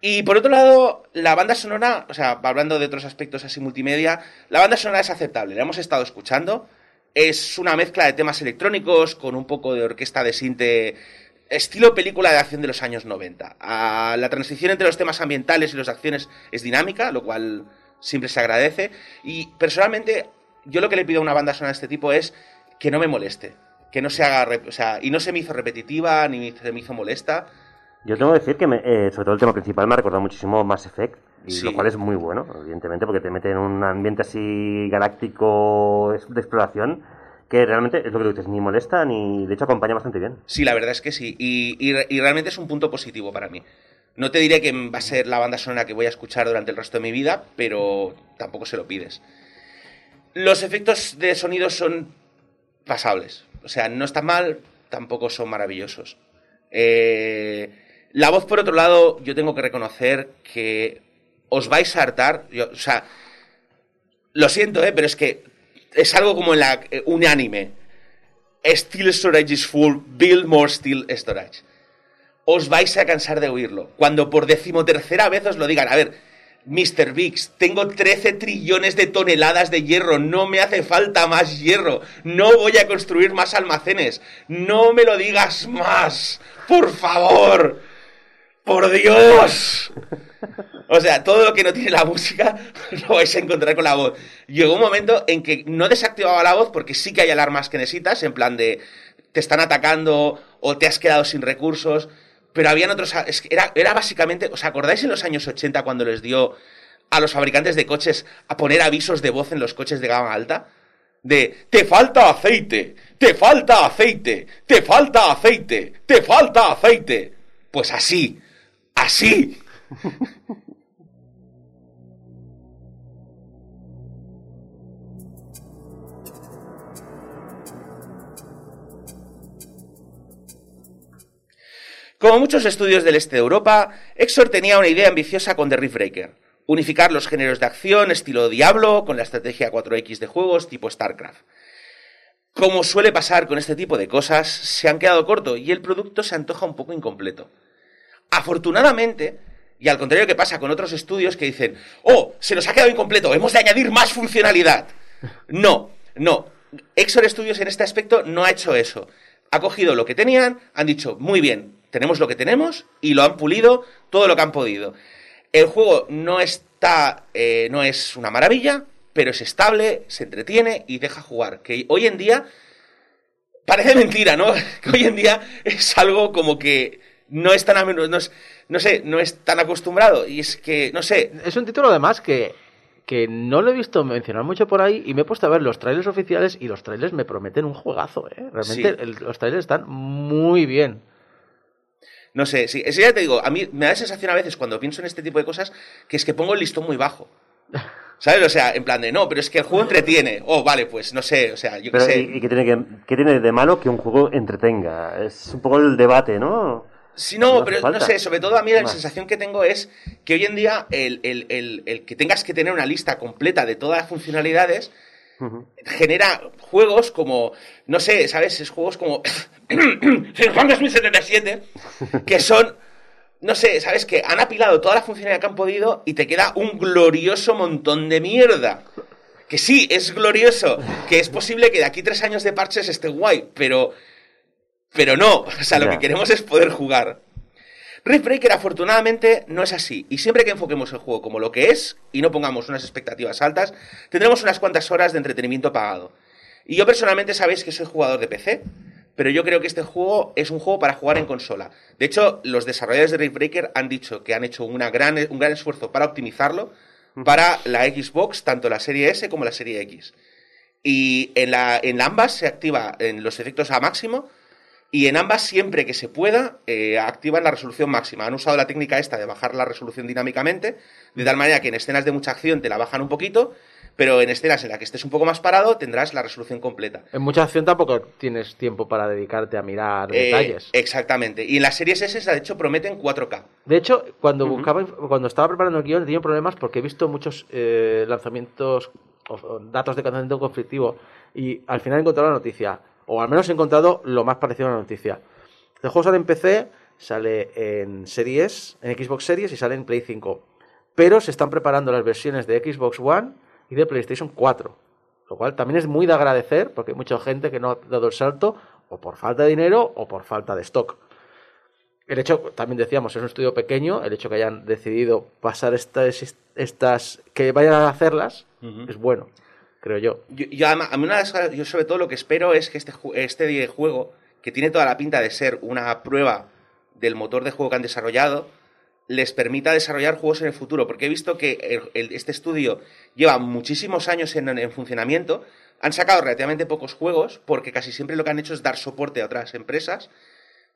S4: Y por otro lado, la banda sonora, o sea, hablando de otros aspectos así multimedia, la banda sonora es aceptable, la hemos estado escuchando. Es una mezcla de temas electrónicos con un poco de orquesta de sinte, estilo película de acción de los años 90. Ah, la transición entre los temas ambientales y los de acciones es dinámica, lo cual siempre se agradece. Y personalmente, yo lo que le pido a una banda sonora de este tipo es que no me moleste, que no se haga, o sea, y no se me hizo repetitiva ni se me hizo molesta.
S5: Yo tengo que decir que, me- eh, sobre todo el tema principal, me ha recordado muchísimo Mass Effect, y
S4: Sí.
S5: lo cual es muy bueno, evidentemente, porque te mete en un ambiente así galáctico de exploración que realmente es lo que tú dices, ni molesta ni de hecho acompaña bastante bien.
S4: Sí, la verdad es que sí. Y, y y realmente es un punto positivo para mí. No te diré que va a ser la banda sonora que voy a escuchar durante el resto de mi vida, pero tampoco se lo pides. Los efectos de sonido son pasables. O sea, no están mal, tampoco son maravillosos. Eh, la voz, por otro lado, yo tengo que reconocer que os vais a hartar. Yo- o sea, lo siento, ¿eh? pero es que es algo como en la, eh, un anime. Steel storage is full, build more steel storage. Os vais a cansar de oírlo. Cuando por decimotercera vez os lo digan. A ver, Mr. Biggs, tengo 13 trillones de toneladas de hierro, no me hace falta más hierro, no voy a construir más almacenes, no me lo digas más, por favor, por Dios. O sea, todo lo que no tiene la música lo vais a encontrar con la voz. Llegó un momento en que no desactivaba la voz porque sí que hay alarmas que necesitas, en plan de te están atacando o te has quedado sin recursos. Pero habían otros. que Era, era básicamente. ¿Os acordáis en los años 80 cuando les dio a los fabricantes de coches a poner avisos de voz en los coches de gama alta? De te falta aceite, te falta aceite, te falta aceite, te falta aceite. Pues así, así. Como muchos estudios del este de Europa, Exor tenía una idea ambiciosa con The Rift Breaker. Unificar los géneros de acción estilo Diablo con la estrategia 4X de juegos tipo StarCraft. Como suele pasar con este tipo de cosas, se han quedado corto y el producto se antoja un poco incompleto. Afortunadamente, y al contrario que pasa con otros estudios que dicen, oh, se nos ha quedado incompleto, hemos de añadir más funcionalidad. No, no. Exor Studios en este aspecto no ha hecho eso. Ha cogido lo que tenían, han dicho, muy bien, tenemos lo que tenemos y lo han pulido todo lo que han podido. El juego no está, eh, no es una maravilla, pero es estable, se entretiene y deja jugar. Que hoy en día parece mentira, ¿no? Que hoy en día es algo como que no es tan, no, es- no sé, no es tan acostumbrado y es que, no sé,
S3: Es un título además que, que no lo he visto mencionar mucho por ahí y me he puesto a ver los trailers oficiales y los trailers me prometen un juegazo, ¿eh? Realmente
S4: Sí.
S3: el- los trailers están muy bien.
S4: No sé, sí, eso ya te digo, a mí me da la sensación a veces cuando pienso en este tipo de cosas que es que pongo el listón muy bajo. ¿Sabes? O sea, en plan de, no, pero es que el juego entretiene. Oh, vale, pues no sé, o sea, yo qué sé.
S5: ¿y, y qué tiene, que, qué tiene de malo que un juego entretenga? Es un poco el debate, ¿no?
S4: Sí, no,
S5: No
S4: pero
S5: falta.
S4: no sé, sobre todo a mí la
S5: Más.
S4: sensación que tengo es que hoy en día el, el- el- el que tengas que tener una lista completa de todas las funcionalidades Genera juegos como, no sé, ¿sabes? Es juegos como Cyberpunk 2077 que son, no sé, ¿sabes? Que han apilado toda la funcionalidad que han podido y te queda un glorioso montón de mierda. Que sí, es glorioso, que es posible que de aquí tres años de parches esté guay, pero, pero no, o sea, lo que queremos es poder jugar. Rift Breaker afortunadamente no es así, y siempre que enfoquemos el juego como lo que es y no pongamos unas expectativas altas, tendremos unas cuantas horas de entretenimiento pagado. Y yo personalmente sabéis que soy jugador de PC, pero yo creo que este juego es un juego para jugar en consola. De hecho, los desarrolladores de Rift Breaker han dicho que han hecho una gran, un gran esfuerzo para optimizarlo para la Xbox, tanto la serie S como la serie X. Y en, la, en ambas se activa en los efectos a máximo y en ambas siempre que se pueda eh, activan la resolución máxima. Han usado la técnica esta de bajar la resolución dinámicamente, de tal manera que en escenas de mucha acción te la bajan un poquito, pero en escenas en las que estés un poco más parado tendrás la resolución completa.
S3: En mucha acción tampoco tienes tiempo para dedicarte a mirar
S4: Eh,
S3: detalles.
S4: exactamente. Y en las series S, de hecho, prometen 4K.
S3: De hecho, cuando buscaba, cuando estaba preparando el guion, he tenido problemas porque he visto muchos eh, lanzamientos o, o datos de lanzamiento conflictivo y al final he encontrado la noticia, o al menos he encontrado lo más parecido a la noticia. El juego sale en PC, sale en Series, en Xbox Series y sale en Play 5. Pero se están preparando las versiones de Xbox One y de PlayStation 4. Lo cual también es muy de agradecer porque hay mucha gente que no ha dado el salto o por falta de dinero o por falta de stock. El hecho, también decíamos, es un estudio pequeño, el hecho que hayan decidido pasar estas, estas que vayan a hacerlas, es bueno, creo yo.
S4: Yo, a mí una de yo sobre todo lo que espero es que este, este juego, que tiene toda la pinta de ser una prueba del motor de juego que han desarrollado, les permita desarrollar juegos en el futuro. Porque he visto que el- el- este estudio lleva muchísimos años en, en funcionamiento, han sacado relativamente pocos juegos, porque casi siempre lo que han hecho es dar soporte a otras empresas.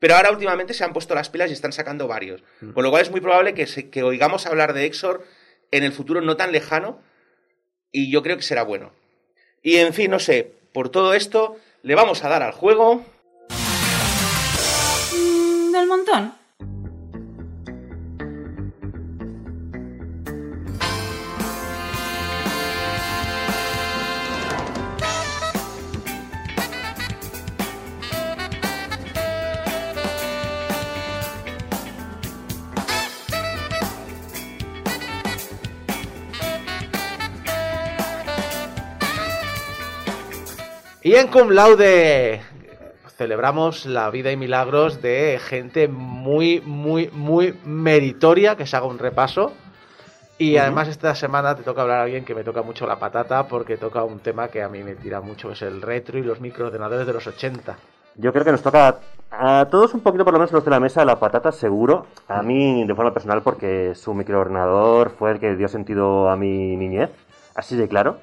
S4: Pero ahora últimamente se han puesto las pilas y están sacando varios. Con lo cual es muy probable que, se- que oigamos hablar de Exor en el futuro no tan lejano, y yo creo que será bueno. Y en fin, no sé, por todo esto le vamos a dar al juego.
S7: Mm, del montón.
S3: Y en Cum Laude celebramos la vida y milagros de gente muy, muy, muy meritoria que se haga un repaso. Y además esta semana te toca hablar a alguien que me toca mucho la patata porque toca un tema que a mí me tira mucho, es el retro y los microordenadores de los 80.
S5: Yo creo que nos toca a todos un poquito, por lo menos los de la mesa, la patata seguro. A mí, de forma personal, porque su microordenador fue el que dio sentido a mi niñez, así de claro.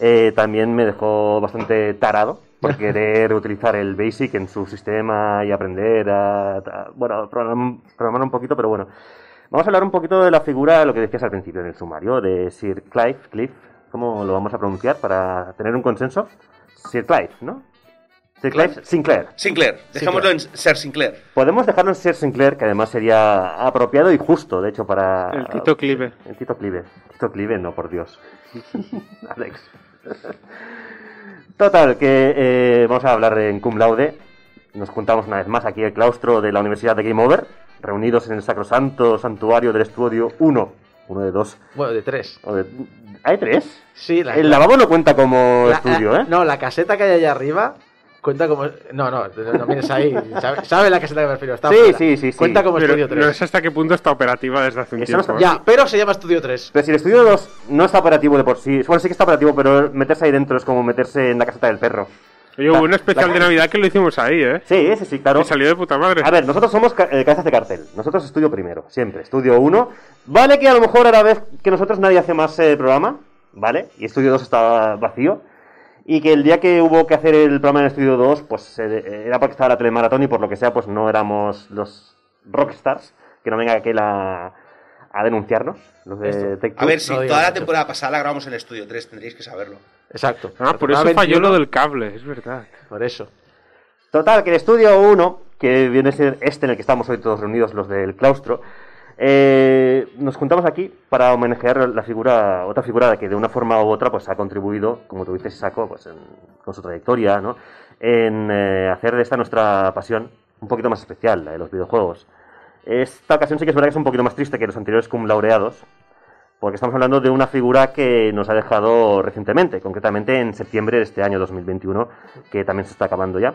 S5: Eh, también me dejó bastante tarado por querer utilizar el BASIC en su sistema y aprender a, a- bueno, program- programar un poquito, pero bueno. Vamos a hablar un poquito de la figura, lo que decías al principio en el sumario, de Sir Clive, Cliff, ¿cómo lo vamos a pronunciar para tener un consenso? Sir Clive, ¿no? Sir Clive Sinclair.
S4: Sinclair, dejémoslo en ser Sinclair.
S5: Podemos dejarlo en Sir Sinclair, que además sería apropiado y justo, de hecho, para...
S6: El Tito Clive.
S5: El Tito Clive. Tito Clive, no, por Dios. Alex. Total, que eh, vamos a hablar en cum laude. Nos juntamos una vez más aquí el claustro de la Universidad de Game Over, reunidos en el sacrosanto santuario del estudio 1. Uno de dos.
S3: Bueno, de tres.
S5: o de- ¿Hay tres?
S3: Sí, la,
S5: El lavabo no cuenta como
S3: la-
S5: estudio,
S3: la-
S5: ¿eh?
S3: No, la caseta que hay allá arriba cuenta como... No, no, no, mires ahí. ¿Sabe, sabe la caseta que me refiero? Está
S5: Sí,
S3: fuera.
S5: sí, sí, sí.
S3: Cuenta como
S6: Pero
S3: estudio 3.
S6: no sé hasta qué punto está operativa desde hace un
S5: Eso no
S6: tiempo.
S5: está-
S6: ¿eh?
S3: Ya, pero se llama estudio 3.
S5: Pero si el estudio 2 no está operativo de por sí, bueno, sí que está operativo, pero meterse ahí dentro es como meterse en la caseta del perro.
S6: Oye, hubo un especial
S5: la-
S6: de Navidad que lo hicimos ahí, ¿eh?
S5: Sí, sí, sí, claro.
S6: Y salió de puta madre.
S5: A ver, nosotros somos ca- eh, cabezas de cartel. Nosotros estudio primero, siempre. Estudio 1. Vale que a lo mejor a la vez que nosotros nadie hace más eh, programa, ¿vale? Y estudio 2 estaba vacío. Y que el día que hubo que hacer el programa en estudio 2, pues eh, era porque estaba la telemaratón y por lo que sea, pues no éramos los rockstars. Que no venga aquel a, a denunciarnos. Los de
S4: A ver, si
S3: No
S4: toda la temporada pasada la grabamos en el estudio 3, tendríais que saberlo.
S3: Exacto.
S6: Ah, por eso falló
S3: 21,
S6: lo del cable, es verdad.
S3: Por eso.
S5: Total, que el estudio 1, que viene a ser este en el que estamos hoy todos reunidos, los del claustro, eh, nos juntamos aquí para homenajear la figura, otra figura que de una forma u otra pues ha contribuido, como tú dices, Saco, pues en- con su trayectoria, ¿no? En eh, hacer de esta nuestra pasión un poquito más especial, la de los videojuegos. Esta ocasión sí que es verdad que es un poquito más triste que los anteriores cum laureados, porque estamos hablando de una figura que nos ha dejado recientemente, concretamente en septiembre de este año 2021, que también se está acabando ya.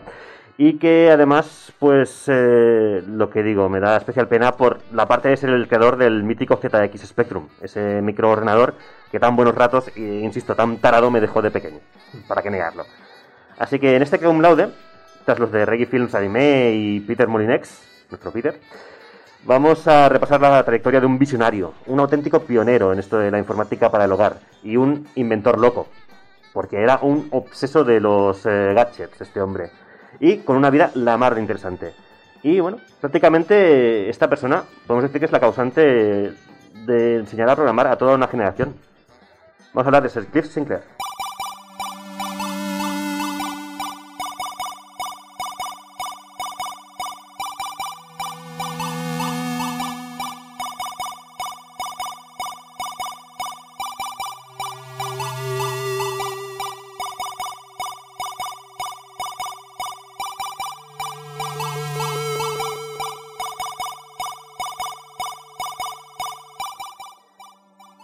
S5: Y que además, pues, eh, lo que digo, me da especial pena por la parte de ser el creador del mítico ZX Spectrum, ese microordenador que tan buenos ratos, e insisto, tan tarado me dejó de pequeño, para qué negarlo. Así que en este cum laude, tras los de Reggie Films Anime y Peter Molinex, nuestro Peter, Vamos a repasar la trayectoria de un visionario, un auténtico pionero en esto de la informática para el hogar y un inventor loco, porque era un obseso de los eh, gadgets este hombre y con una vida la mar de interesante. Y bueno, prácticamente esta persona podemos decir que es la causante de enseñar a programar a toda una generación. Vamos a hablar de Sir Cliff Sinclair.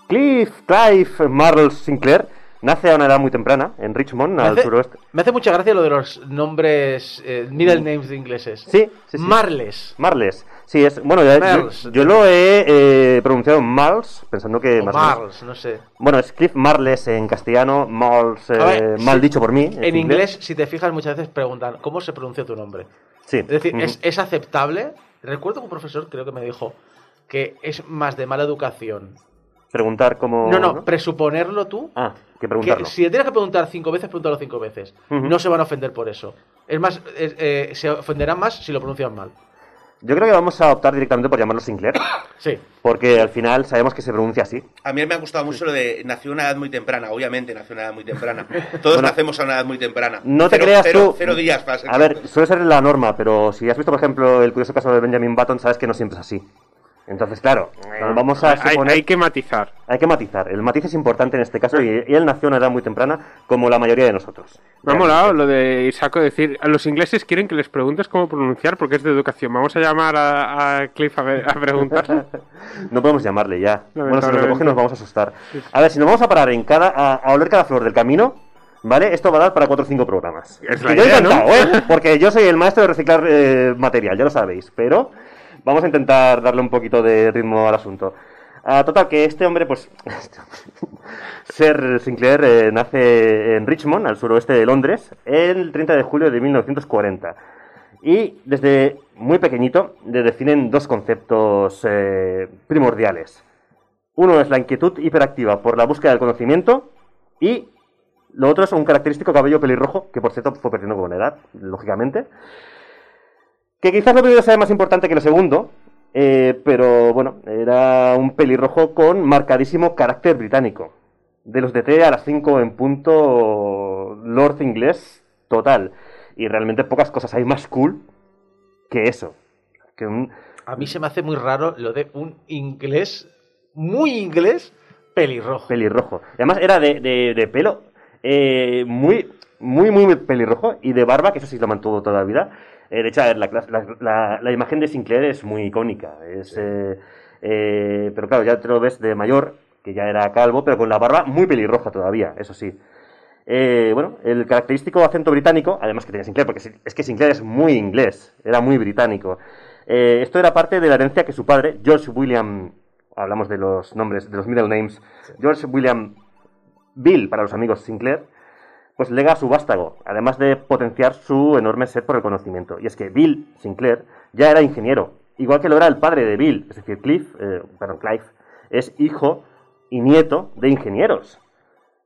S5: Cliff Clive Marl Sinclair nace a una edad muy temprana en Richmond,
S3: Me
S5: al
S3: hace,
S5: suroeste.
S3: me hace mucha gracia lo de los nombres, eh, middle names de ingleses.
S5: Sí, sí, sí.
S3: Marles.
S5: Marles. Sí, es. Bueno, ya- yo,
S3: Marles.
S5: yo lo he eh, pronunciado Marles, pensando que
S3: O
S5: más o menos-
S3: Marles, no sé.
S5: Bueno, es Cliff Marles en castellano, Marles, eh, mal
S3: sí,
S5: dicho por mí.
S3: En inglés, si te fijas, muchas veces preguntan cómo se pronuncia tu nombre.
S5: Sí.
S3: Es decir. ¿es, es aceptable? Recuerdo que un profesor creo que me dijo que es más de mala educación.
S5: Preguntar cómo.
S3: No, no, presuponerlo tú.
S5: Ah, que
S3: Que
S5: preguntarlo.
S3: si le tienes que preguntar cinco veces, pregúntalo cinco veces. No se van a ofender por eso. Es más, eh, eh, se ofenderán más si lo pronuncian mal.
S5: Yo creo que vamos a optar directamente por llamarlo Sinclair,
S3: Sí.
S5: porque al final sabemos que se pronuncia así.
S4: A mí me ha gustado mucho lo de nació a una edad muy temprana. Obviamente nació a una edad muy temprana. Todos
S5: Bueno,
S4: nacemos a una edad muy temprana.
S5: No te
S4: Cero-
S5: creas
S4: cero-
S5: tú.
S4: Cero días para ser
S5: A ver, suele ser la norma, pero si has visto, por ejemplo, el curioso caso de Benjamin Button, sabes que no siempre es así. Entonces, claro, eh, vamos a
S6: hay,
S5: suponer.
S6: hay que matizar.
S5: Hay que matizar. El matiz es importante en este caso y, y él nació a una edad muy temprana, como la mayoría de nosotros.
S6: Me ha molado lo de Isaco decir, a los ingleses quieren que les preguntes cómo pronunciar porque es de educación. Vamos a llamar a, a Cliff a, ver- a preguntarle.
S5: No podemos llamarle ya. Bueno, si nos recoge nos vamos a asustar. A ver, si nos vamos a parar en cada, a, a oler cada flor del camino, ¿Vale? Esto va a dar para 4 o 5 programas.
S6: Es la
S5: Y yo
S6: idea, ¿no?
S5: encantado, ¿eh? Porque yo soy el maestro de reciclar eh, material, ya lo sabéis. Pero vamos a intentar darle un poquito de ritmo al asunto. Ah, total, que este hombre, pues. Sir Sinclair eh, nace en Richmond, al suroeste de Londres, el 30 de julio de 1940. Y desde muy pequeñito le definen dos conceptos eh, primordiales. Uno es la inquietud hiperactiva por la búsqueda del conocimiento y lo otro es un característico cabello pelirrojo, que por cierto fue perdiendo con edad, lógicamente. Que quizás lo primero sea más importante que lo segundo, eh, pero bueno, era un pelirrojo con marcadísimo carácter británico. De los de T a las 5 en punto, Lord inglés total. Y realmente pocas cosas hay más cool que eso. Que un,
S3: A mí se me hace muy raro lo de un inglés, muy inglés, pelirrojo.
S5: pelirrojo. Y además era de, de- de pelo eh, muy, muy, muy pelirrojo y de barba, que eso sí lo mantuvo toda la vida. Eh, de hecho, ver, la, clas- la- la- la imagen de Sinclair es muy icónica. Es, eh, eh, pero claro, ya te lo ves de mayor, que ya era calvo, pero con la barba muy pelirroja todavía, eso sí. Eh, bueno, el característico acento británico, además que tenía Sinclair, porque es que Sinclair es muy inglés, era muy británico. Eh, esto era parte de la herencia que su padre, George William, hablamos de los nombres, de los middle names, George William Bill, para los amigos Sinclair, pues lega su vástago, además de potenciar su enorme sed por el conocimiento. Y es que Bill Sinclair ya era ingeniero, igual que lo era el padre de Bill, es decir, Cliff, eh, perdón, Clive, es hijo y nieto de ingenieros.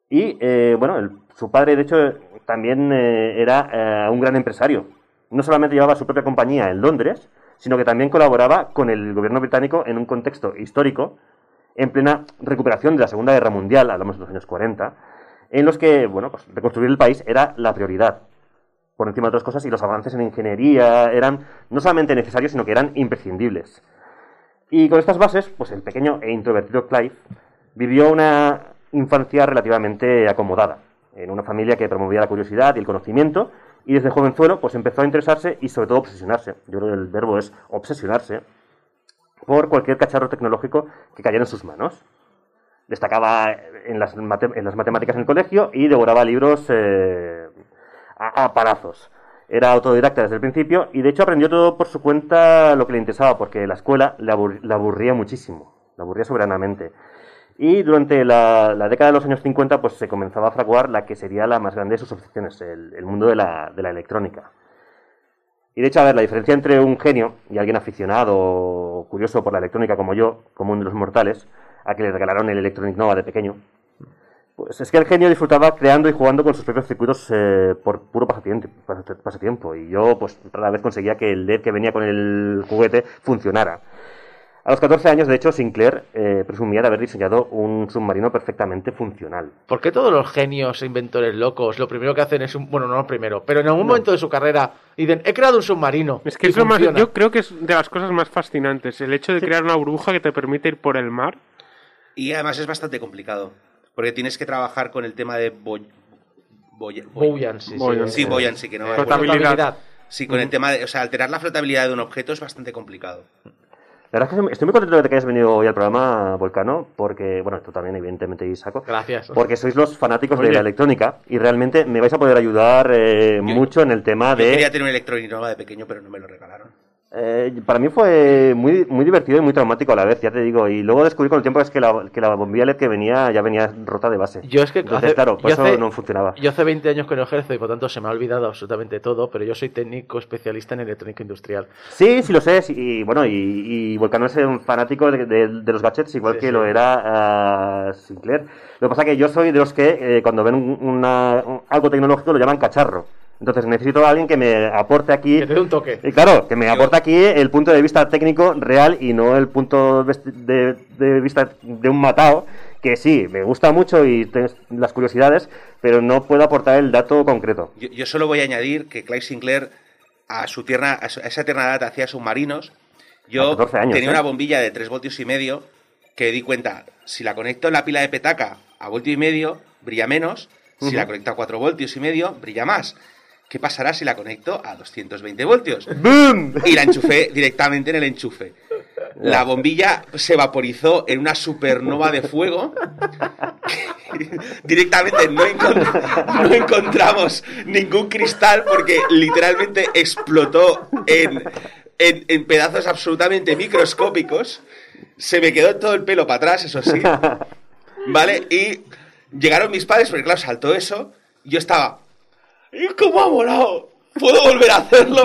S5: Y eh, bueno, el- su padre, de hecho, también eh, era eh, un gran empresario. No solamente llevaba su propia compañía en Londres, sino que también colaboraba con el gobierno británico en un contexto histórico, en plena recuperación de la Segunda Guerra Mundial, hablamos de los años 40, en los que, bueno, pues reconstruir el país era la prioridad, por encima de otras cosas, y los avances en ingeniería eran no solamente necesarios, sino que eran imprescindibles. Y con estas bases, pues el pequeño e introvertido Clive vivió una infancia relativamente acomodada, en una familia que promovía la curiosidad y el conocimiento, y desde jovenzuelo pues empezó a interesarse y sobre todo obsesionarse. Yo creo que el verbo es obsesionarse por cualquier cacharro tecnológico que cayera en sus manos. Destacaba en las, matemáticas en el colegio y devoraba libros eh, a, a palazos. Era autodidacta desde el principio y de hecho aprendió todo por su cuenta lo que le interesaba, porque la escuela le, abur- le aburría muchísimo, le aburría soberanamente. Y durante la, la década de los años 50 pues se comenzaba a fraguar la que sería la más grande de sus aficiones, el, mundo de la, de la electrónica. Y de hecho, a ver, la diferencia entre un genio y alguien aficionado o curioso por la electrónica como yo, como uno de los mortales, a que le regalaron el Electronic Nova de pequeño, pues es que el genio disfrutaba creando y jugando con sus propios circuitos eh, por puro pasatiempo, pas- pasatiempo. Y yo, pues, rara vez conseguía que el LED que venía con el juguete funcionara. A los 14 años, de hecho, Sinclair eh, presumía de haber diseñado un submarino perfectamente funcional.
S3: ¿Por qué todos los genios e inventores locos lo primero que hacen es un. Bueno, no lo primero, pero en algún momento de su carrera dicen: He creado un submarino.
S6: Es que es lo más,
S3: funciona"?
S6: yo creo que es de las cosas más fascinantes, el hecho de crear una burbuja que te permite ir por el mar.
S4: Y además es bastante complicado. Porque tienes que trabajar con el tema de. boy- boy- boy-
S3: Buoyancy, sí.
S6: Buoyancy.
S4: Sí, buoyancy, que no
S6: Flotabilidad.
S4: Sí, con el tema de. O sea, alterar la flotabilidad de un objeto es bastante complicado.
S5: La verdad es que estoy muy contento de que hayas venido hoy al programa, Volcano, porque, bueno, tú también, evidentemente, Isaco.
S3: Gracias.
S5: Porque sois los fanáticos de la electrónica y realmente me vais a poder ayudar eh, mucho en el tema
S4: Yo
S5: de...
S4: quería tener un Electronic Nova de pequeño, pero no me lo regalaron.
S5: Eh, para mí fue muy, muy divertido y muy traumático a la vez, ya te digo. Y luego descubrí con el tiempo es que la, que la bombilla LED que venía ya venía rota de base.
S3: Yo es que
S5: Entonces,
S3: hace-
S5: claro, por eso
S3: hace-
S5: no funcionaba.
S3: Yo hace 20 años que no ejerzo y por tanto se me ha olvidado absolutamente todo, pero yo soy técnico especialista en electrónica industrial.
S5: Sí, sí lo sé. sí, y bueno, y, y Volcano es un fanático de, de- de los gadgets, igual
S3: Sí,
S5: que
S3: sí.
S5: lo era ah, Sinclair. Lo que pasa que yo soy de los que eh, cuando ven un- una- un- algo tecnológico lo llaman cacharro. Entonces necesito a alguien que me aporte aquí.
S3: Que te dé un toque.
S5: Y claro, que me aporte aquí el punto de vista técnico real y no el punto de, de- vista de un matado, que sí, me gusta mucho y tengo las curiosidades, pero no puedo aportar el dato concreto.
S4: Yo, yo solo voy a añadir que Clive Sinclair, a su tierna, a, su- a esa tierna edad, hacía submarinos. Yo
S5: A 14 años,
S4: tenía
S5: ¿eh?
S4: una bombilla de 3 voltios y medio que di cuenta, si la conecto en la pila de petaca a voltio y medio, brilla menos. Si la conecto a 4 voltios y medio, brilla más. ¿Qué pasará si la conecto a 220 voltios?
S5: ¡Boom!
S4: Y la enchufé directamente en el enchufe. La bombilla se vaporizó en una supernova de fuego. Directamente no, encont- no encontramos ningún cristal porque literalmente explotó en, en- en pedazos absolutamente microscópicos. Se me quedó todo el pelo para atrás, eso sí. ¿Vale? Y llegaron mis padres, porque claro, saltó eso. Yo estaba. ¿Y cómo ha volado? ¿Puedo volver a hacerlo?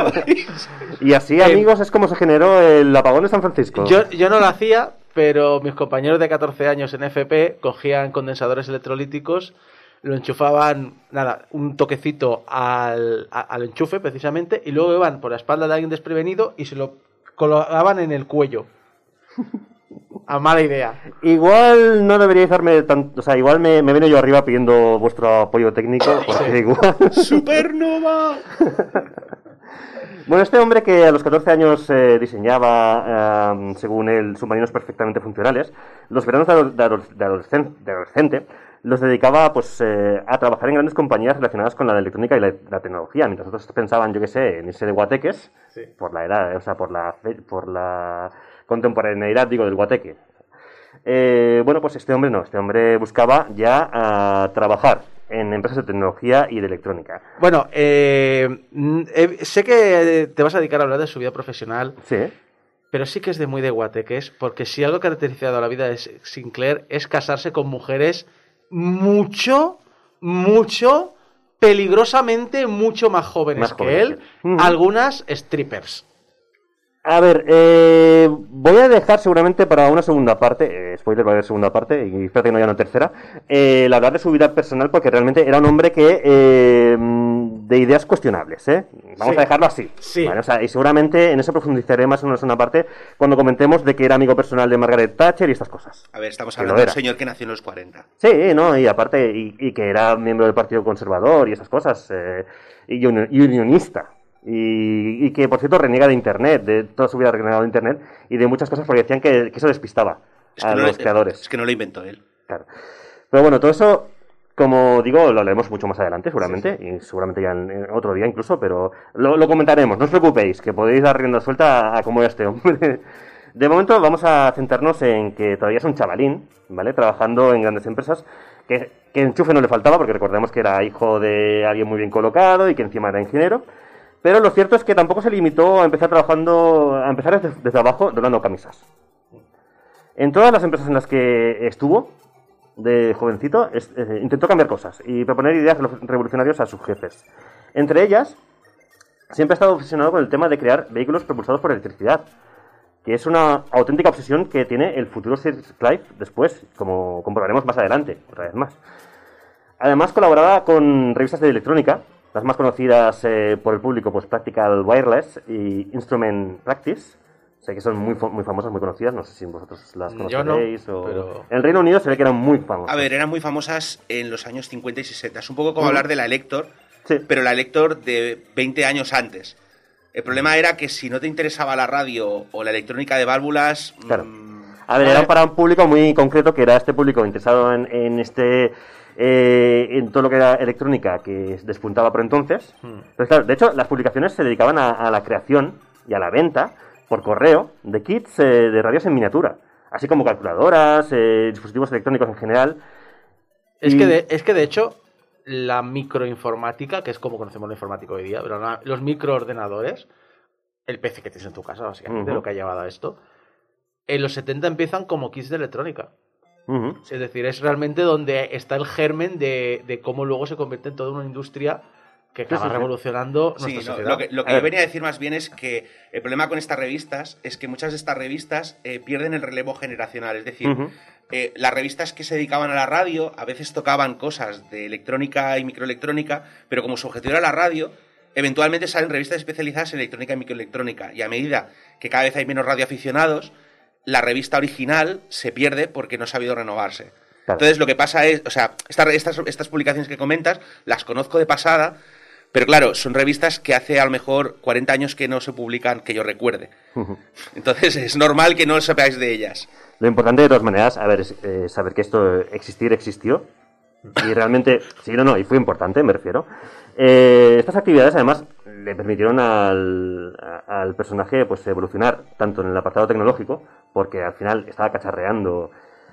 S5: Y así, amigos, es como se generó el apagón de San Francisco.
S3: Yo, yo no lo hacía, pero mis compañeros de 14 años en FP cogían condensadores electrolíticos, lo enchufaban, nada, un toquecito al, a- al enchufe precisamente, y luego iban por la espalda de alguien desprevenido y se lo colocaban en el cuello. A mala idea.
S5: Igual no deberíais darme tanto. O sea, igual me, me veno yo arriba pidiendo vuestro apoyo técnico. Porque igual.
S4: ¡Supernova!
S5: Bueno, este hombre que a los 14 años eh, diseñaba, eh, según él, submarinos perfectamente funcionales, los veranos de, de adol- de adolescen- de adolescente los dedicaba pues, eh, a trabajar en grandes compañías relacionadas con la electrónica y la, la tecnología, mientras otros pensaban, yo qué sé, en irse de guateques, por la edad, o sea, por la, por la contemporaneidad, digo, del guateque. Eh, bueno, pues este hombre no, este hombre buscaba ya ah, trabajar en empresas de tecnología y de electrónica.
S3: Bueno, eh, mm, eh, sé que te vas a dedicar a hablar de su vida profesional,
S5: Sí,
S3: pero sí que es de muy de guateques, porque si algo caracterizado la vida de Sinclair es casarse con mujeres mucho, mucho, peligrosamente mucho más jóvenes
S5: Más
S3: que él,
S5: que
S3: algunas strippers.
S5: A ver, eh, voy a dejar seguramente para una segunda parte, eh, spoiler va a haber segunda parte, y espero que no haya una tercera, eh, el hablar de su vida personal, porque realmente era un hombre que eh, de ideas cuestionables, ¿eh? Vamos
S3: Sí.
S5: a dejarlo así.
S3: Sí.
S5: ¿vale? O sea, y seguramente en eso profundizaré más en una segunda parte cuando comentemos de que era amigo personal de Margaret Thatcher y estas cosas.
S4: A ver, estamos hablando
S5: lo
S4: de un
S5: era.
S4: señor que nació en los 40.
S5: Sí, no, y aparte, y, y que era miembro del Partido Conservador y esas cosas, eh, y unionista. Y, y que, por cierto, reniega de Internet, de toda su vida renegado de Internet y de muchas cosas porque decían que, que eso despistaba
S4: Es
S5: a
S4: no
S5: los creadores.
S4: es que no lo inventó él.
S5: Claro. Pero bueno, todo eso, como digo, lo haremos mucho más adelante, seguramente, y seguramente ya en, en otro día incluso, pero lo, lo comentaremos, no os preocupéis, que podéis dar rienda suelta a, a cómo era este hombre. De momento vamos a centrarnos en que todavía es un chavalín, ¿vale? Trabajando en grandes empresas, que, que enchufe no le faltaba, porque recordemos que era hijo de alguien muy bien colocado y que encima era ingeniero. Pero lo cierto es que tampoco se limitó a empezar trabajando, a empezar desde, abajo, doblando camisas. En todas las empresas en las que estuvo, de jovencito, eh, intentó cambiar cosas y proponer ideas revolucionarias a sus jefes. Entre ellas, siempre ha estado obsesionado con el tema de crear vehículos propulsados por electricidad, que es una auténtica obsesión que tiene el futuro Sir Clive después, como comprobaremos más adelante, otra vez más. Además, colaboraba con revistas de electrónica, las más conocidas eh, por el público, pues Practical Wireless y Instrument Practice. Sé que son muy, muy famosas, muy conocidas, no sé si vosotros las
S3: Yo no,
S5: conoceréis o...
S3: pero-
S5: En el Reino Unido se ve que eran muy famosas.
S4: A ver, eran muy famosas en los años 50 y 60. Es un poco como hablar de la Elector,
S5: Sí.
S4: pero la Elector de 20 años antes. El problema era que si no te interesaba la radio o la electrónica de válvulas...
S5: Claro.
S4: mm,
S5: A ver,
S3: A
S5: era
S3: ver.
S5: para un público muy concreto, que era este público interesado en, en este... eh, en todo lo que era electrónica que despuntaba por entonces.
S3: Hmm.
S5: Claro, de hecho, las publicaciones se dedicaban a, a la creación y a la venta por correo de kits eh, de radios en miniatura, así como calculadoras, eh, dispositivos electrónicos en general.
S3: Es,
S5: Y-
S3: que de, es que de hecho, la microinformática, que es como conocemos la informática hoy día, pero la- los microordenadores, el PC que tienes en tu casa, básicamente, lo que ha llevado a esto, en los 70 empiezan como kits de electrónica.
S5: Ujú.
S3: Es decir, es realmente donde está el germen de, de cómo luego se convierte en toda una industria que acaba
S5: sí, sí.
S3: revolucionando
S4: Sí,
S3: nuestra
S4: no,
S3: sociedad.
S4: lo que, lo que
S5: A
S4: yo venía a decir más bien es que el problema con estas revistas es que muchas de estas revistas eh, pierden el relevo generacional. Es decir,
S5: Ujú.
S4: eh, las revistas que se dedicaban a la radio a veces tocaban cosas de electrónica y microelectrónica, pero como su objetivo era la radio, eventualmente salen revistas especializadas en electrónica y microelectrónica. Y a medida que cada vez hay menos radioaficionados, la revista original se pierde porque no ha sabido renovarse.
S5: Claro.
S4: Entonces lo que pasa es, o sea, esta- estas, estas publicaciones que comentas las conozco de pasada, pero claro, son revistas que hace a lo mejor 40 años que no se publican, que yo recuerde. Entonces es normal que no sepáis de ellas.
S5: Lo importante de todas maneras, a ver, es eh, saber que esto existir existió, Y realmente, sí, no, no, y fue importante, me refiero. Eh, estas actividades, además, le permitieron al, a- al personaje pues evolucionar tanto en el apartado tecnológico, porque al final estaba cacharreando.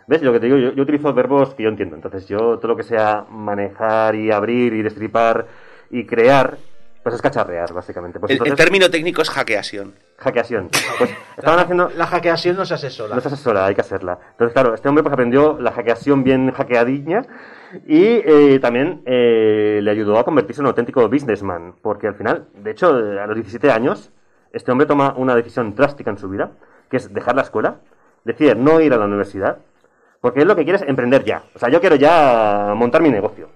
S5: ¿Ves? Lo que te digo, yo, yo utilizo verbos que yo entiendo. Entonces, yo todo lo que sea manejar y abrir y destripar y crear, pues es cacharrear, básicamente. Pues
S4: El, término técnico es hackeación.
S5: hackeación. Pues estaban haciendo.
S3: La hackeación no se asesora.
S5: No es asesora, hay que hacerla. Entonces, claro, este hombre pues aprendió la hackeación bien hackeadiña y eh, también eh, le ayudó a convertirse en un auténtico businessman, porque al final, de hecho, a los 17 años, este hombre toma una decisión drástica en su vida, que es dejar la escuela, decide no ir a la universidad, porque él lo que quiere es emprender ya. O sea, yo quiero ya montar mi negocio.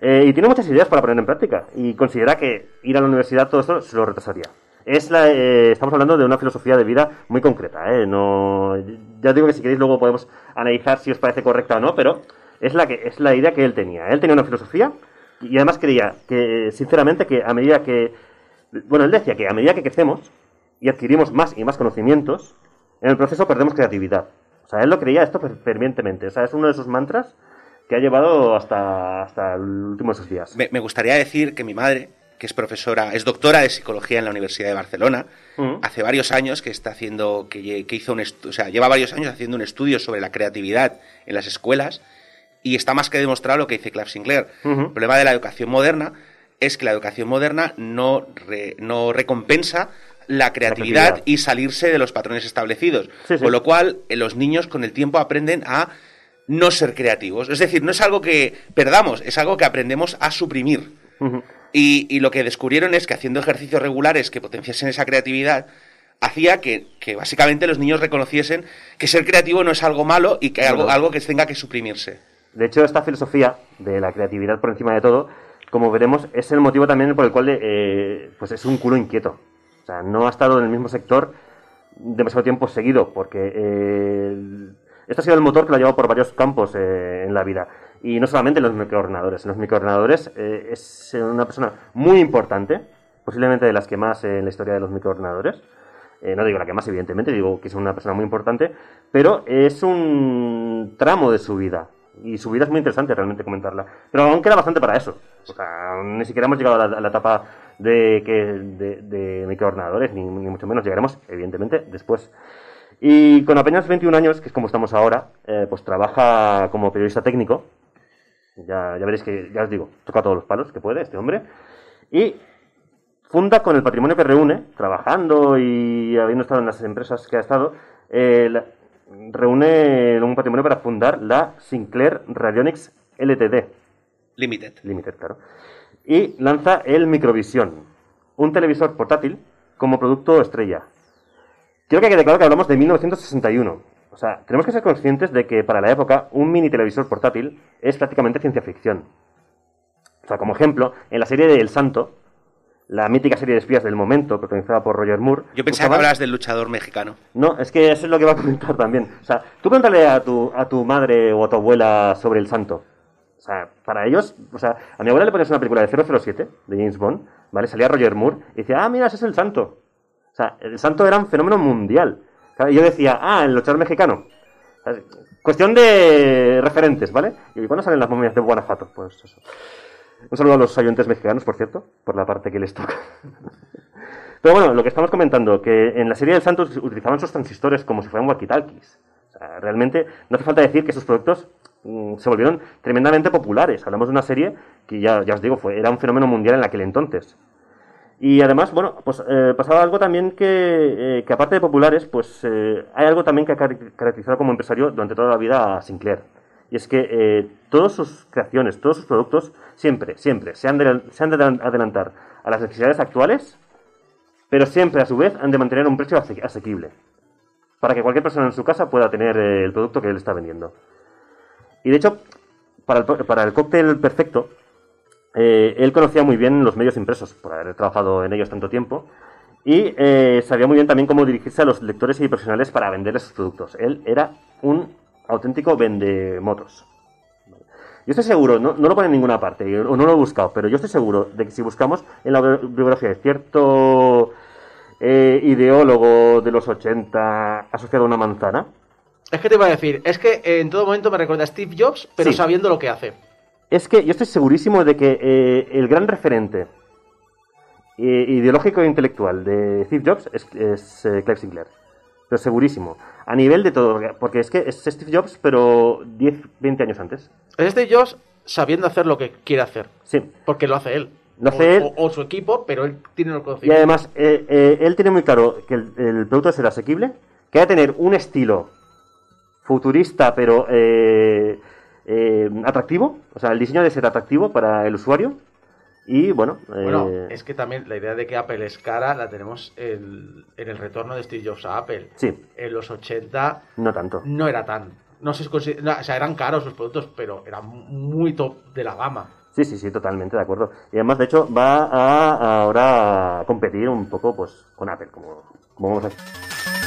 S5: Eh, y tiene muchas ideas para poner en práctica, y considera que ir a la universidad todo esto se lo retrasaría. Es estamos hablando de una filosofía de vida muy concreta, ¿eh? No, ya digo que si queréis luego podemos analizar si os parece correcta o no, pero es la, que, es la idea que él tenía. Él tenía una filosofía y además creía que, sinceramente, que a medida que... Bueno, él decía que a medida que crecemos y adquirimos más y más conocimientos, en el proceso perdemos creatividad. O sea, él lo creía esto fer- fervientemente. O sea, es uno de sus mantras que ha llevado hasta, hasta el último de sus días.
S4: Me, me gustaría decir que mi madre, que es profesora, es doctora de psicología en la Universidad de Barcelona,
S5: Mm.
S4: hace varios años que está haciendo, que, que hizo un o sea, lleva varios años haciendo un estudio sobre la creatividad en las escuelas y está más que demostrado lo que dice Clive Sinclair. El problema de la educación moderna es que la educación moderna no, re- no recompensa la creatividad,
S5: creatividad.
S4: y salirse de los patrones establecidos.
S5: Sí, sí.
S4: Con lo cual, eh, los niños con el tiempo aprenden a no ser creativos. Es decir, no es algo que perdamos, es algo que aprendemos a suprimir. Y, y lo que descubrieron es que haciendo ejercicios regulares que potenciasen esa creatividad, hacía que, que básicamente los niños reconociesen que ser creativo no es algo malo y que hay algo, algo que tenga que suprimirse.
S5: De hecho, esta filosofía de la creatividad por encima de todo, como veremos, es el motivo también por el cual eh, pues es un culo inquieto. O sea, no ha estado en el mismo sector demasiado tiempo seguido, porque eh, este ha sido el motor que lo ha llevado por varios campos eh, en la vida. Y no solamente en los microordenadores. En los microordenadores eh, es una persona muy importante, posiblemente de las que más en la historia de los microordenadores. No digo la que más, evidentemente, digo que es una persona muy importante, pero es un tramo de su vida. Y su vida es muy interesante realmente comentarla. Pero aún queda bastante para eso. O sea, ni siquiera hemos llegado a la, etapa de, que, de, de microordenadores, ni, ni mucho menos. Llegaremos, evidentemente, después. Y con apenas 21 años, que es como estamos ahora, eh, pues trabaja como periodista técnico. Ya, ya veréis que, ya os digo, toca todos los palos que puede este hombre. Y funda con el patrimonio que reúne, trabajando y habiendo estado en las empresas que ha estado, eh, la- reúne un patrimonio para fundar la Sinclair Radionics LTD
S4: Limited.
S5: Limited, claro. Y lanza el Microvisión, un televisor portátil como producto estrella. Quiero que quede claro que hablamos de 1961. O sea, tenemos que ser conscientes de que para la época un mini televisor portátil es prácticamente ciencia ficción. O sea, como ejemplo, en la serie de El Santo, la mítica serie de espías del momento, protagonizada por Roger Moore.
S4: Yo pensaba que hablabas del luchador mexicano.
S5: no, es que eso es lo que va a comentar también. O sea, tú pregúntale a tu, a tu madre o a tu abuela sobre el santo. O sea, para ellos, o sea, a mi abuela le pones una película de 007, de James Bond, ¿vale? Salía Roger Moore y decía, ah, mira, ese es el santo. O sea, el santo era un fenómeno mundial. Y yo decía, ah, el luchador mexicano. Cuestión de referentes, ¿vale? ¿Y cuándo salen las momias de Guanajuato? Pues eso. Un saludo a los oyentes mexicanos, por cierto, por la parte que les toca. Pero bueno, lo que estamos comentando, que en la serie del Santos utilizaban sus transistores como si fueran walkie-talkies. O sea, realmente no hace falta decir que sus productos mm, se volvieron tremendamente populares. Hablamos de una serie que ya, ya os digo, fue, era un fenómeno mundial en aquel entonces. Y además, bueno, pues eh, pasaba algo también que, eh, que aparte de populares, pues eh, hay algo también que ha car- caracterizado como empresario durante toda la vida a Sinclair. Y es que todas sus creaciones, todos sus productos, siempre, siempre se han, de, adelantar a las necesidades actuales, pero siempre a su vez han de mantener un precio ase- asequible. Para que cualquier persona en su casa pueda tener eh, el producto que él está vendiendo. Y de hecho, para el, para el cóctel perfecto, eh, él conocía muy bien los medios impresos, por haber trabajado en ellos tanto tiempo, y eh, sabía muy bien también cómo dirigirse a los lectores y profesionales para venderles sus productos. Él era un auténtico vendemotos. Yo estoy seguro, no, no lo pone en ninguna parte, o no lo he buscado, pero yo estoy seguro de que si buscamos en la bi- biografía de cierto eh, ideólogo de los 80 asociado a una manzana,
S3: Es que te iba a decir, es que en todo momento me recuerda a Steve Jobs, pero
S5: Sí.
S3: sabiendo lo que hace.
S5: es que yo estoy segurísimo de que eh, el gran referente eh, ideológico e intelectual de Steve Jobs es, es eh, Clive Sinclair. Pero segurísimo. A nivel de todo. Porque es que es Steve Jobs, pero 10, 20 años antes.
S3: Es Steve Jobs sabiendo hacer lo que quiere hacer.
S5: Sí.
S3: Porque lo hace él.
S5: Lo hace
S3: o,
S5: él.
S3: o- o su equipo, pero él tiene los
S5: Y
S3: conocimientos.
S5: además, eh, eh, él tiene muy claro que el, el producto será asequible, que va a tener un estilo futurista, pero eh, eh, atractivo. O sea, el diseño debe ser atractivo para el usuario. Y bueno,
S3: Bueno,
S5: eh,
S3: es que también la idea de que Apple es cara la tenemos en el retorno de Steve Jobs a Apple.
S5: sí,
S3: En los 80
S5: no tanto.
S3: no era tan. No se consider- no, o sea, eran caros los productos, pero eran muy top de la gama.
S5: Sí, sí, sí, totalmente de acuerdo. Y además, de hecho, va a ahora a competir un poco pues con Apple, como, como vamos a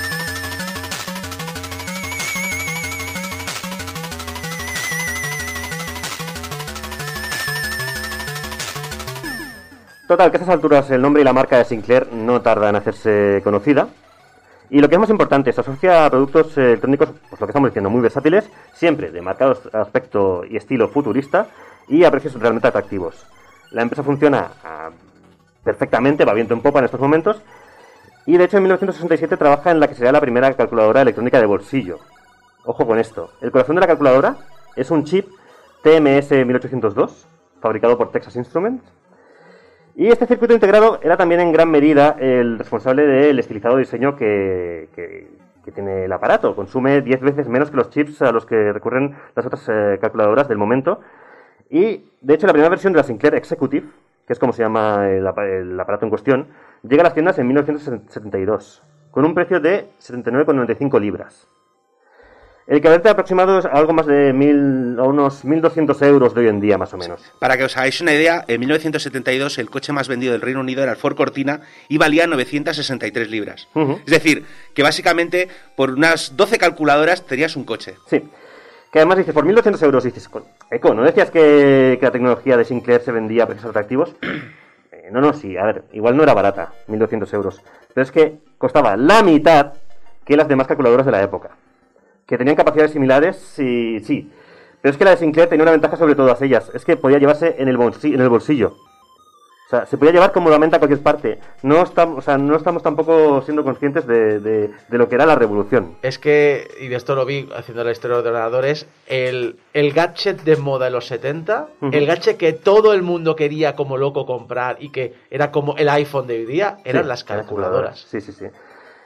S5: Total, que a estas alturas el nombre y la marca de Sinclair no tarda en hacerse conocida. Y lo que es más importante, se asocia a productos eh, electrónicos, pues lo que estamos diciendo, muy versátiles, siempre de marcado aspecto y estilo futurista y a precios realmente atractivos. La empresa funciona ah, perfectamente, va viento en popa en estos momentos, y de hecho en 1967 trabaja en la que sería la primera calculadora electrónica de bolsillo. Ojo con esto, el corazón de la calculadora es un chip TMS 1802, fabricado por Texas Instruments, y este circuito integrado era también en gran medida el responsable del estilizado diseño que, que- tiene el aparato. Consume 10 veces menos que los chips a los que recurren las otras eh, calculadoras del momento. Y, de hecho, la primera versión de la Sinclair Executive, que es como se llama el, el aparato en cuestión, llega a las tiendas en 1972, con un precio de 79,95 libras. El equivalente aproximado es algo más de mil, a unos 1.200 euros de hoy en día, más o menos.
S4: Para que os hagáis una idea, en 1972 el coche más vendido del Reino Unido era el Ford Cortina y valía 963 libras.
S5: Ujú.
S4: Es decir, que básicamente por unas 12 calculadoras tenías un coche.
S5: Sí. Que además dice, por 1.200 euros, dices, "Con- Eco, ¿no decías que, que la tecnología de Sinclair se vendía a precios atractivos? Eh, no, no, sí, a ver, igual no era barata, 1.200 euros. Pero es que costaba la mitad que las demás calculadoras de la época. Que tenían capacidades similares, sí, sí. Pero es que la de Sinclair tenía una ventaja sobre todas ellas, es que podía llevarse en el, bolsi- en el bolsillo. O sea, se podía llevar cómodamente a cualquier parte. No estamos, o sea, no estamos tampoco siendo conscientes de, de- de lo que era la revolución.
S3: Es que, y de esto lo vi haciendo la historia de ordenadores, el, el gadget de moda de los 70,
S5: Ujú.
S3: el gadget que todo el mundo quería como loco comprar y que era como el iPhone de hoy día, eran
S5: Sí,
S3: las calculadoras.
S5: Sí, sí, sí.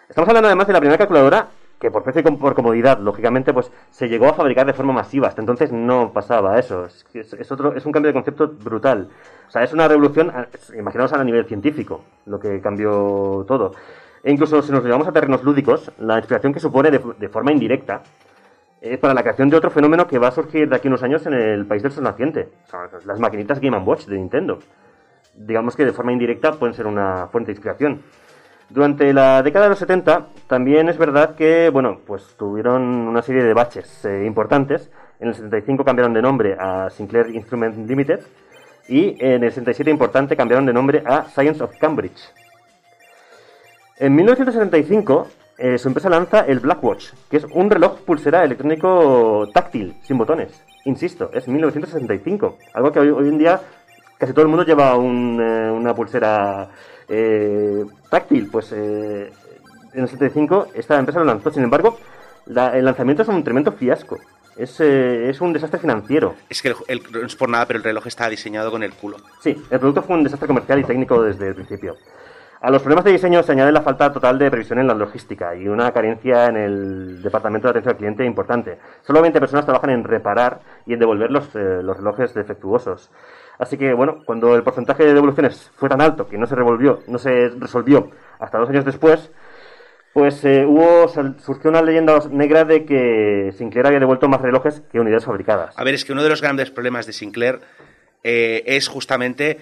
S5: Estamos hablando además de la primera calculadora por precio y por comodidad, lógicamente, pues se llegó a fabricar de forma masiva. Hasta entonces no pasaba eso. Es, otro, es un cambio de concepto brutal. O sea, es una revolución, imaginaos a nivel científico, lo que cambió todo. E incluso si nos llevamos a terrenos lúdicos, la inspiración que supone de, forma indirecta es para la creación de otro fenómeno que va a surgir de aquí unos años en el país del sol naciente. O sea, las maquinitas Game Watch de Nintendo digamos que de forma indirecta pueden ser una fuente de inspiración. Durante la década de los 70 también es verdad que, bueno, pues tuvieron una serie de baches eh, importantes. En el 75 cambiaron de nombre a Sinclair Instrument Limited y en el 67 importante cambiaron de nombre a Science of Cambridge. En 1975 eh, su empresa lanza el Blackwatch, que es un reloj pulsera electrónico táctil, sin botones. Insisto, es 1965, algo que hoy, hoy en día casi todo el mundo lleva un, eh, una pulsera eh, táctil. Pues eh, en el 75 esta empresa lo lanzó, sin embargo, la- el lanzamiento es un tremendo fiasco. Es, eh, es un desastre financiero.
S4: Es que el, el- no es por nada, pero el reloj está diseñado con el culo.
S5: Sí, el producto fue un desastre comercial y técnico desde el principio. A los problemas de diseño se añade la falta total de previsión en la logística y una carencia en el departamento de atención al cliente importante. Solo 20 personas trabajan en reparar y en devolver los, eh, los relojes defectuosos. Así que, bueno, cuando el porcentaje de devoluciones fue tan alto que no se revolvió, no se resolvió hasta dos años después, pues eh, hubo surgió una leyenda negra de que Sinclair había devuelto más relojes que unidades fabricadas.
S4: A ver, es que uno de los grandes problemas de Sinclair eh, es justamente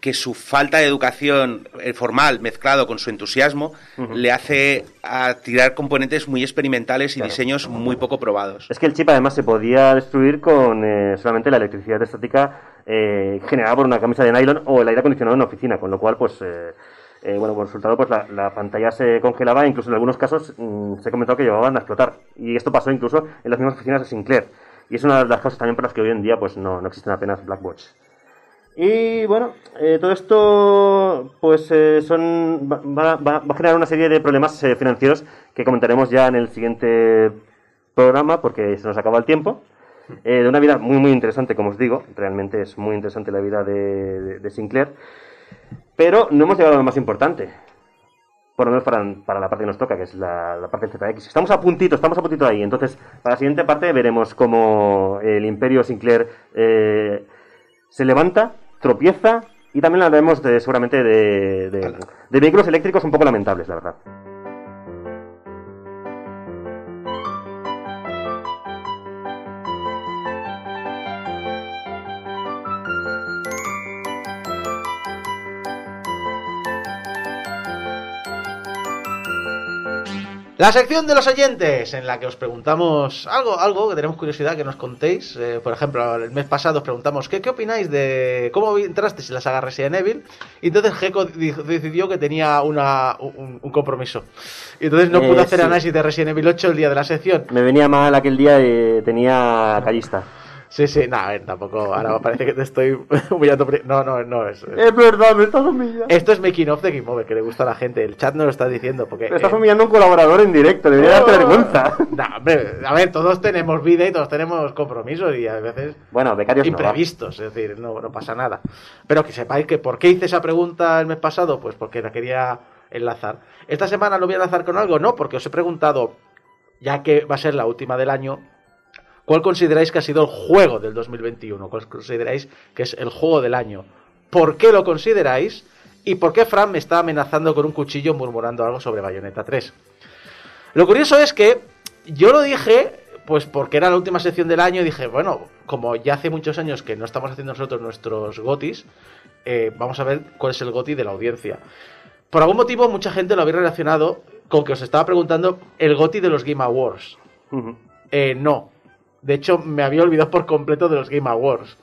S4: que su falta de educación eh, formal mezclado con su entusiasmo le hace a tirar componentes muy experimentales y
S5: Claro.
S4: diseños muy poco probados.
S5: Es que el chip además se podía destruir con eh, solamente la electricidad estática eh, generada por una camisa de nylon o el aire acondicionado en una oficina, con lo cual, pues, eh, eh, bueno, por resultado, pues la, la pantalla se congelaba incluso en algunos casos mm, se ha comentado que llevaban a explotar. Y esto pasó incluso en las mismas oficinas de Sinclair. Y es una de las cosas también por las que hoy en día pues no, no existen apenas Black Box. Y bueno, eh, todo esto pues eh, son va- va- va a generar una serie de problemas eh, financieros que comentaremos ya en el siguiente programa porque se nos acaba el tiempo. Eh, de una vida muy muy interesante, como os digo, realmente es muy interesante la vida de, de- de Sinclair. Pero no hemos llegado a lo más importante. Por lo menos para, para la parte que nos toca, que es la, la parte del ZX. Estamos a puntito, estamos a puntito ahí. Entonces, para la siguiente parte veremos cómo el imperio Sinclair eh, se levanta, tropieza y también hablaremos de, seguramente de, de- de vehículos eléctricos un poco lamentables, la verdad.
S3: La sección de los oyentes, en la que os preguntamos algo, algo que tenemos curiosidad que nos contéis. Eh, por ejemplo, el mes pasado os preguntamos ¿qué, qué opináis de cómo entrasteis en la saga Resident Evil. Y entonces Gecko di- decidió que tenía una, un, un compromiso. Y entonces no
S5: Eh,
S3: pudo hacer
S5: sí.
S3: análisis de Resident Evil 8 el día de la sección.
S5: Me venía mal aquel día y tenía callista.
S3: Sí, sí, no, a ver, tampoco. Ahora parece que te estoy humillando. No, no, no es. es-
S5: Es verdad, me estás humillando.
S3: Esto es making of de Game Over, que le gusta a la gente. El chat no lo está diciendo porque.
S5: Me estás
S3: eh,
S5: humillando a un colaborador en directo, debería darte vergüenza.
S3: No, hombre, a ver, todos tenemos vida y todos tenemos compromisos y a veces
S5: Bueno, becarios no.
S3: imprevistos, es decir, no, no pasa nada. Pero que sepáis que por qué hice esa pregunta el mes pasado, pues porque la quería enlazar. Esta semana lo voy a enlazar con algo, no, porque os he preguntado, ya que va a ser la última del año, ¿cuál consideráis que ha sido el juego del 2021? ¿Cuál consideráis que es el juego del año? ¿Por qué lo consideráis? ¿Y por qué Fran me está amenazando con un cuchillo murmurando algo sobre Bayonetta 3? Lo curioso es que yo lo dije, pues porque era la última sección del año, y dije, bueno, como ya hace muchos años que no estamos haciendo nosotros nuestros gotis, eh, vamos a ver cuál es el goti de la audiencia. Por algún motivo, mucha gente lo había relacionado con que os estaba preguntando el goti de los Game Awards.
S5: Ujú.
S3: Eh, no. De hecho, me había olvidado por completo de los Game Awards.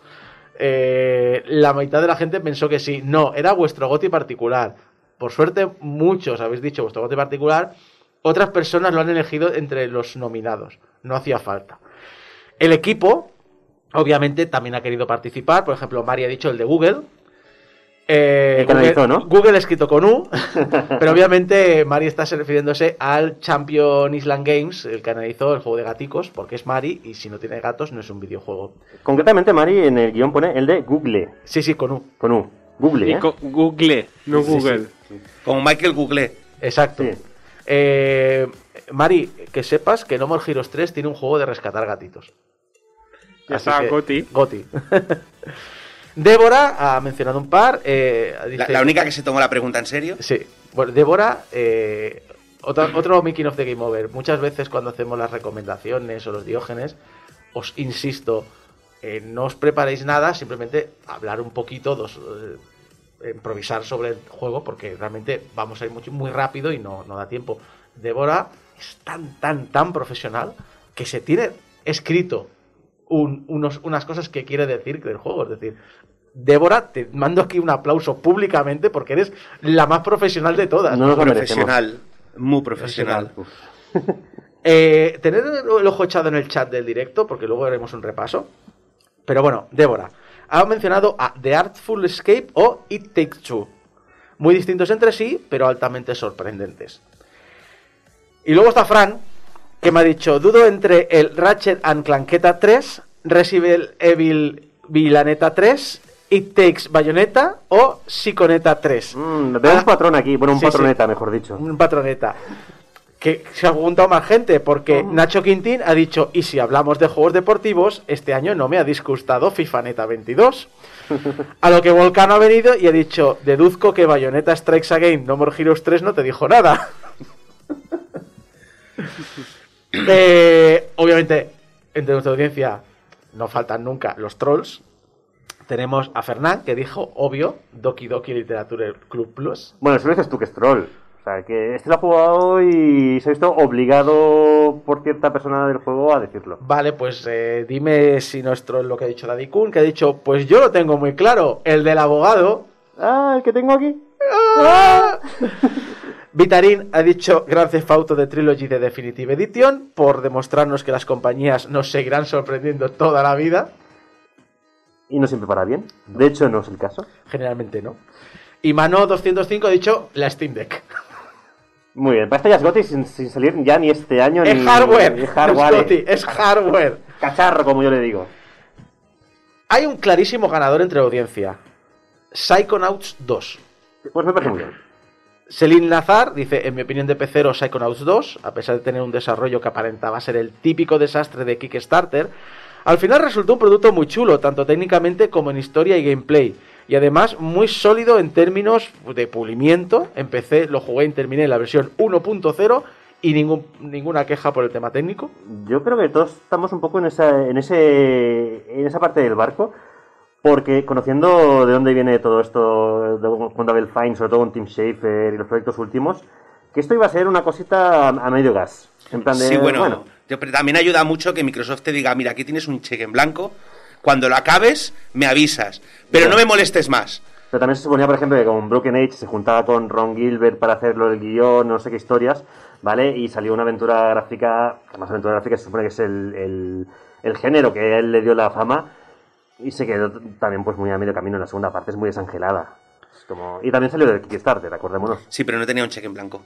S3: Eh, la mitad de la gente pensó que sí. No, era vuestro goti particular. Por suerte, muchos habéis dicho vuestro goti particular. Otras personas lo han elegido entre los nominados. No hacía falta. El equipo, obviamente, también ha querido participar. Por ejemplo, Mari ha dicho el de Google. Eh, Google,
S5: ¿no?
S3: Google escrito con U, pero obviamente Mari está refiriéndose al Champion Island Games, el que analizó el juego de gaticos, porque es Mari y si no tiene gatos no es un videojuego.
S5: Concretamente, Mari en el guion pone el de Google.
S3: Sí, sí, con U.
S5: Con U. Google, ¿eh?
S6: co- Google, no
S3: Sí,
S6: Google.
S4: Como Michael Google.
S3: Exacto.
S5: Sí.
S3: Eh, Mari, que sepas que No More Heroes 3 tiene un juego de rescatar gatitos.
S6: Ya está, Goti.
S3: Goti. Débora ha mencionado un par. eh,
S4: La,
S3: dice-
S4: la única que se tomó la pregunta en serio.
S3: Sí. Bueno, Débora, eh, otra- otro making of the Game Over. Muchas veces cuando hacemos las recomendaciones o los diógenes, os insisto, eh, no os preparéis nada, simplemente hablar un poquito, dos, eh, improvisar sobre el juego, porque realmente vamos a ir mucho, muy rápido y no, no da tiempo. Débora es tan, tan, tan profesional que se tiene escrito un- unos, unas cosas que quiere decir del juego. Es decir, Débora, te mando aquí un aplauso públicamente porque eres la más profesional de todas.
S5: No.
S4: Profesional. Muy profesional.
S3: Eh, tener el ojo echado en el chat del directo, porque luego haremos un repaso. Pero bueno, Débora, ha mencionado a The Artful Escape o It Takes Two. Muy distintos entre sí, pero altamente sorprendentes. Y luego está Fran, que me ha dicho, dudo entre el Ratchet and Clanketa 3, Resident Evil Villaneta 3, It Takes Bayonetta o Siconeta 3.
S5: Mm, veo un
S3: Ah,
S5: patrón aquí. Bueno, un
S3: sí,
S5: patroneta, mejor dicho.
S3: un patroneta. Que se ha preguntado más gente, porque Nacho Quintín ha dicho, y si hablamos de juegos deportivos, este año no me ha disgustado FIFA Neta 22. A lo que Volcano ha venido y ha dicho, deduzco que Bayonetta Strikes Again, No More Heroes 3 no te dijo nada. Eh, obviamente, entre nuestra audiencia no faltan nunca los trolls. Tenemos a Fernán, que dijo, obvio, Doki Doki Literature Club Plus.
S5: Bueno, eso lo dices tú que es troll. O sea, que este lo ha jugado y se ha visto obligado por cierta persona del juego a decirlo.
S3: Vale, pues eh, dime si no es troll lo que ha dicho Daddy Kun, que ha dicho, pues yo lo tengo muy claro, el del abogado.
S5: Ah, el que tengo aquí.
S3: ¡Ah! Vitarin ha dicho Grand Theft Auto de Trilogy de Definitive Edition por demostrarnos que las compañías nos seguirán sorprendiendo toda la vida.
S5: Y no siempre para bien. De hecho, no es el caso.
S3: Generalmente no. Y Mano 205 ha dicho la Steam Deck.
S5: Muy bien, para esto ya es sin, sin salir ya ni este año
S3: Es
S5: ni
S3: hardware.
S5: ni hardware.
S3: Es GOTY, es hardware.
S5: Cacharro, como yo le digo.
S3: Hay un clarísimo ganador entre la audiencia. Psychonauts 2.
S5: Pues me parece muy bien.
S3: Selin Lazar dice, en mi opinión de pecero, Psychonauts 2, a pesar de tener un desarrollo que aparentaba ser el típico desastre de Kickstarter, al final resultó un producto muy chulo, tanto técnicamente como en historia y gameplay. Y además muy sólido en términos de pulimiento. En PC lo jugué y terminé en la versión 1.0 y ningún, ninguna queja por el tema técnico.
S5: Yo creo que todos estamos un poco en esa, en ese, en esa parte del barco, porque conociendo de dónde viene todo esto de- con Double Fine, sobre todo con Team Schafer y los proyectos últimos, que esto iba a ser una cosita a, medio gas. En plan de,
S4: Sí, bueno, yo- pero también ayuda mucho que Microsoft te diga, mira, aquí tienes un cheque en blanco, cuando lo acabes me avisas, pero no me molestes más.
S5: Pero también se suponía, por ejemplo, que con Broken Age se juntaba con Ron Gilbert para hacerlo del guion, no sé qué historias, ¿vale? Y salió una aventura gráfica, más aventura gráfica se supone que es el, el, el género que a él le dio la fama, y se quedó también pues muy a medio camino en la segunda parte, es muy desangelada. Es como... Y también salió del Kickstarter, acordémonos.
S4: Sí, pero no tenía un cheque en blanco.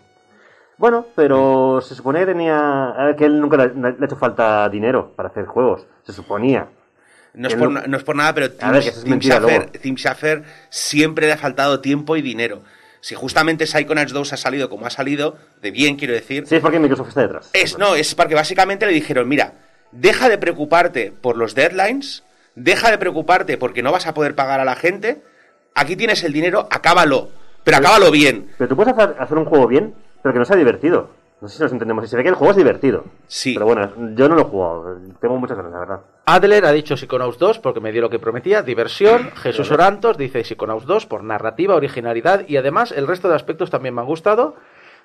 S5: Bueno, pero se suponía que tenía... a ver, que él nunca le, le ha hecho falta dinero para hacer juegos, se suponía.
S4: No es, por,
S5: no-
S4: na- no es por nada, pero Tim,
S5: ver, que eso es
S4: Tim
S5: mentira
S4: Schafer,
S5: luego.
S4: Tim Schafer siempre le ha faltado tiempo y dinero. Si justamente Psychonauts 2 ha salido como ha salido, de bien quiero decir,
S5: Sí, es porque Microsoft está detrás.
S4: es, no, es porque básicamente le dijeron, mira, deja de preocuparte por los deadlines, deja de preocuparte porque no vas a poder pagar a la gente, aquí tienes el dinero, acábalo, pero acábalo bien.
S5: Pero tú puedes hacer, hacer un juego bien, pero que no sea divertido. No sé si nos entendemos. Y se ve que el juego es divertido.
S4: Sí.
S5: Pero bueno, yo no lo he jugado. Tengo muchas ganas, la verdad.
S3: Adler ha dicho Psychonauts 2 porque me dio lo que prometía, diversión. Jesús Orantos dice Psychonauts 2 por narrativa, originalidad y además el resto de aspectos también me han gustado.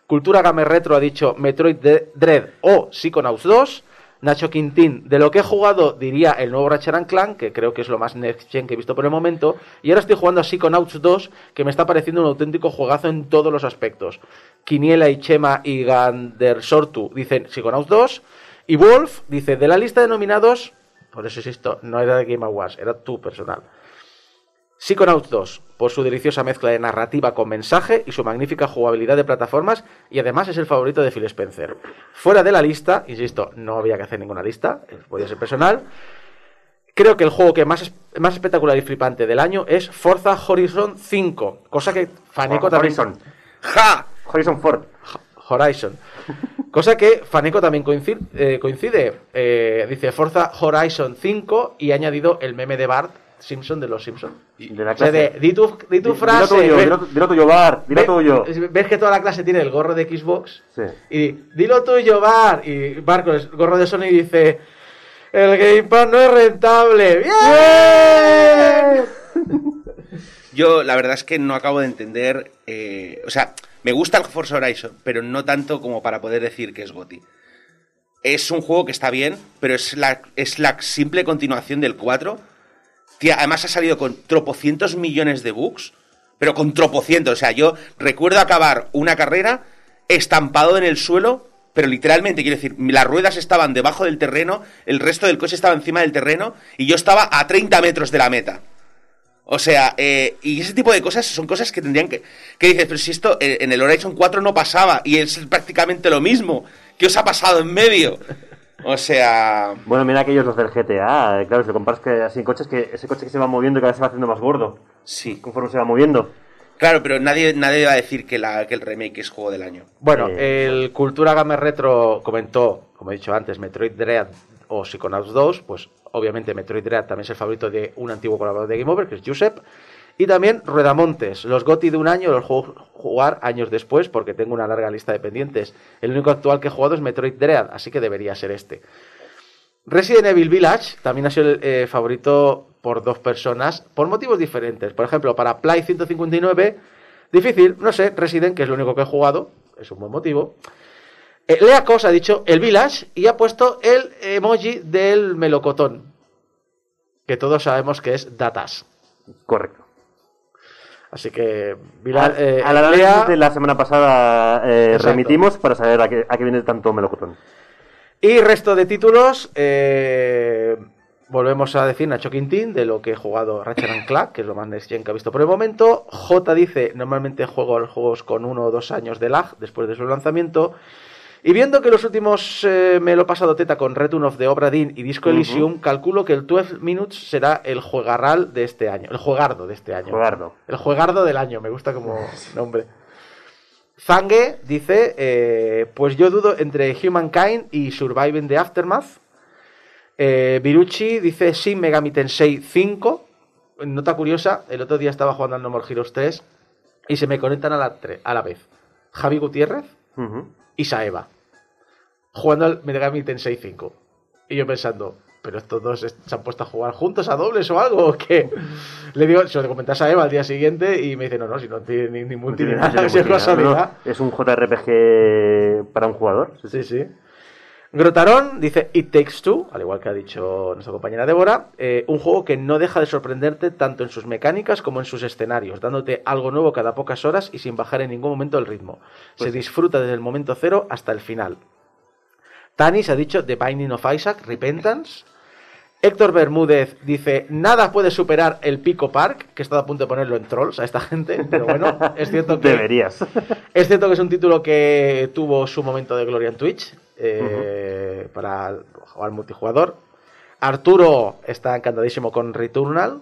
S3: Cultura Gamer Retro ha dicho Metroid Dread o Psychonauts 2. Nacho Quintín, de lo que he jugado, diría el nuevo Ratchet and Clank, que creo que es lo más next gen que he visto por el momento. Y ahora estoy jugando a Psychonauts 2, que me está pareciendo un auténtico juegazo en todos los aspectos. Quiniela y Chema y Gander Sortu dicen Psychonauts 2. Y Wolf dice, de la lista de nominados, por eso insisto, no era de Game Awards, era tu personal. Psychonauts 2, por su deliciosa mezcla de narrativa con mensaje y su magnífica jugabilidad de plataformas, y además es el favorito de Phil Spencer. Fuera de la lista, insisto, no había que hacer ninguna lista, eh, podía ser personal. Creo que el juego que más, más espectacular y flipante del año es Forza Horizon 5, cosa que Faneco también...
S5: Horizon.
S4: ¡Ja!
S5: Horizon Ford.
S3: Horizon. Cosa que Faneco también coincide. eh, coincide. Eh, dice Forza Horizon 5 y ha añadido el meme de Bart Simpson de los Simpson.
S5: De la
S3: O sea,
S5: clase.
S3: de, di tu, di tu
S5: Di-
S3: frase.
S5: Dilo tuyo,
S3: ve-
S5: dilo, dilo tuyo, Bar. Dilo
S3: ve-
S5: tuyo.
S3: Ves que toda la clase tiene el gorro de Xbox.
S5: Sí.
S3: Y di, dilo tuyo, Bart. Y Bart con el gorro de Sony dice: El Game Pass no es rentable. ¡Bien!
S4: Yo la verdad es que no acabo de entender, eh, o sea, me gusta el Forza Horizon, pero no tanto como para poder decir que es GOTY. Es un juego que está bien, pero es la, es la simple continuación del 4. Además ha salido con tropocientos millones de bugs, pero con tropocientos. O sea, yo recuerdo acabar una carrera estampado en el suelo, pero literalmente, quiero decir, las ruedas estaban debajo del terreno, el resto del coche estaba encima del terreno, y yo estaba a 30 metros de la meta. O sea, eh, y ese tipo de cosas son cosas que tendrían que... Que dices, pero si esto eh, en el Horizon 4 no pasaba y es prácticamente lo mismo. ¿Qué os ha pasado en medio? O sea...
S5: Bueno, mira aquellos los del GTA. Claro, si lo comparas que así coches, que ese coche que se va moviendo y cada vez se va haciendo más gordo.
S4: Sí.
S5: Conforme se va moviendo.
S4: Claro, pero nadie, nadie va a decir que, la, que el remake es juego del año.
S3: Bueno,
S5: Eh,
S3: el Cultura Gamer Retro comentó, como he dicho antes, Metroid Dread o Psychonauts 2, pues obviamente Metroid Dread también es el favorito de un antiguo colaborador de Game Over, que es Josep. Y también Ruedamontes, los GOTI de un año los juego jugar años después porque tengo una larga lista de pendientes. El único actual que he jugado es Metroid Dread, así que debería ser este. Resident Evil Village también ha sido el eh, favorito por dos personas por motivos diferentes. Por ejemplo, para Play 159, difícil, no sé, Resident, que es lo único que he jugado, es un buen motivo. Eh, Lea Cos ha dicho el Village y ha puesto el emoji del melocotón, que todos sabemos que es Datas.
S5: Correcto.
S3: Así que, Vila-
S5: A,
S3: eh,
S5: a la
S3: Lea-
S5: de la semana pasada eh, remitimos para saber a qué, a qué viene tanto melocotón.
S3: Y resto de títulos, eh, volvemos a decir Nacho Quintín, de lo que he jugado Ratchet and Clank, que es lo más next gen que ha visto por el momento. J dice, normalmente juego a los juegos con uno o dos años de lag después de su lanzamiento. Y viendo que los últimos eh, me lo he pasado teta con Return of the Obra Dinn y Disco Elysium, calculo que el 12 Minutes será el juegarral de este año, el juegardo de este año.
S5: Jugardo.
S3: El juegardo del año, me gusta como nombre. Zangue dice, eh, pues yo dudo entre Humankind y Surviving the Aftermath. Eh, Virucci dice Shin Megami Tensei 5. Nota curiosa, el otro día estaba jugando al No More Heroes 3 y se me conectan a la, a la vez. Javi Gutiérrez
S5: Ujú.
S3: Y Saeva. Jugando al Megami Tensei 5. Y yo pensando, pero estos dos se han puesto a jugar juntos a dobles o algo o qué. Le digo, se lo comentas a Eva al día siguiente y me dice, no, no, si no tiene ni, ni multi ni
S5: No tiene
S3: es
S5: un JRPG para un jugador. Sí, sí.
S3: Grotarón dice It Takes Two, al igual que ha dicho nuestra compañera Débora, eh, un juego que no deja de sorprenderte tanto en sus mecánicas como en sus escenarios, dándote algo nuevo cada pocas horas y sin bajar en ningún momento el ritmo. Se disfruta desde el momento cero hasta el final. Tanis ha dicho The Binding of Isaac, Repentance. Héctor Bermúdez dice, nada puede superar el Pico Park, que he estado a punto de ponerlo en trolls a esta gente, pero bueno, es cierto que...
S5: Deberías.
S3: Es cierto que es un título que tuvo su momento de gloria en Twitch eh, para jugar multijugador. Arturo está encantadísimo con Returnal.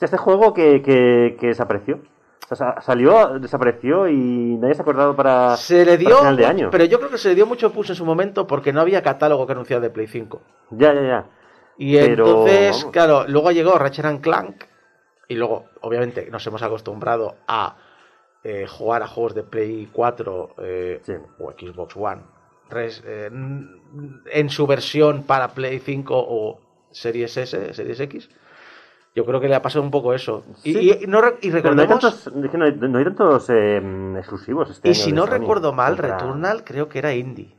S5: Este juego que, que, que desapareció. O sea, sa- salió, desapareció y nadie se ha acordado para,
S3: Se le
S5: para
S3: dio,
S5: final de año.
S3: pero yo creo que se le dio mucho push en su momento porque no había catálogo que anunciar de Play 5.
S5: Ya, ya, ya.
S3: Y
S5: Pero,
S3: entonces,
S5: vamos.
S3: claro, luego llegó Ratchet and Clank y luego, obviamente, nos hemos acostumbrado a eh, jugar a juegos de Play 4 eh,
S5: Sí.
S3: o Xbox One res- eh, en su versión para Play 5 o Series S, Series X. Yo creo que le ha pasado un poco eso. Y,
S5: Sí.
S3: y no y
S5: Pero no hay
S3: recordemos,
S5: tantos, no hay, no hay tantos eh, exclusivos este
S3: y
S5: año
S3: si no
S5: Sony
S3: recuerdo mal, Returnal creo que era indie.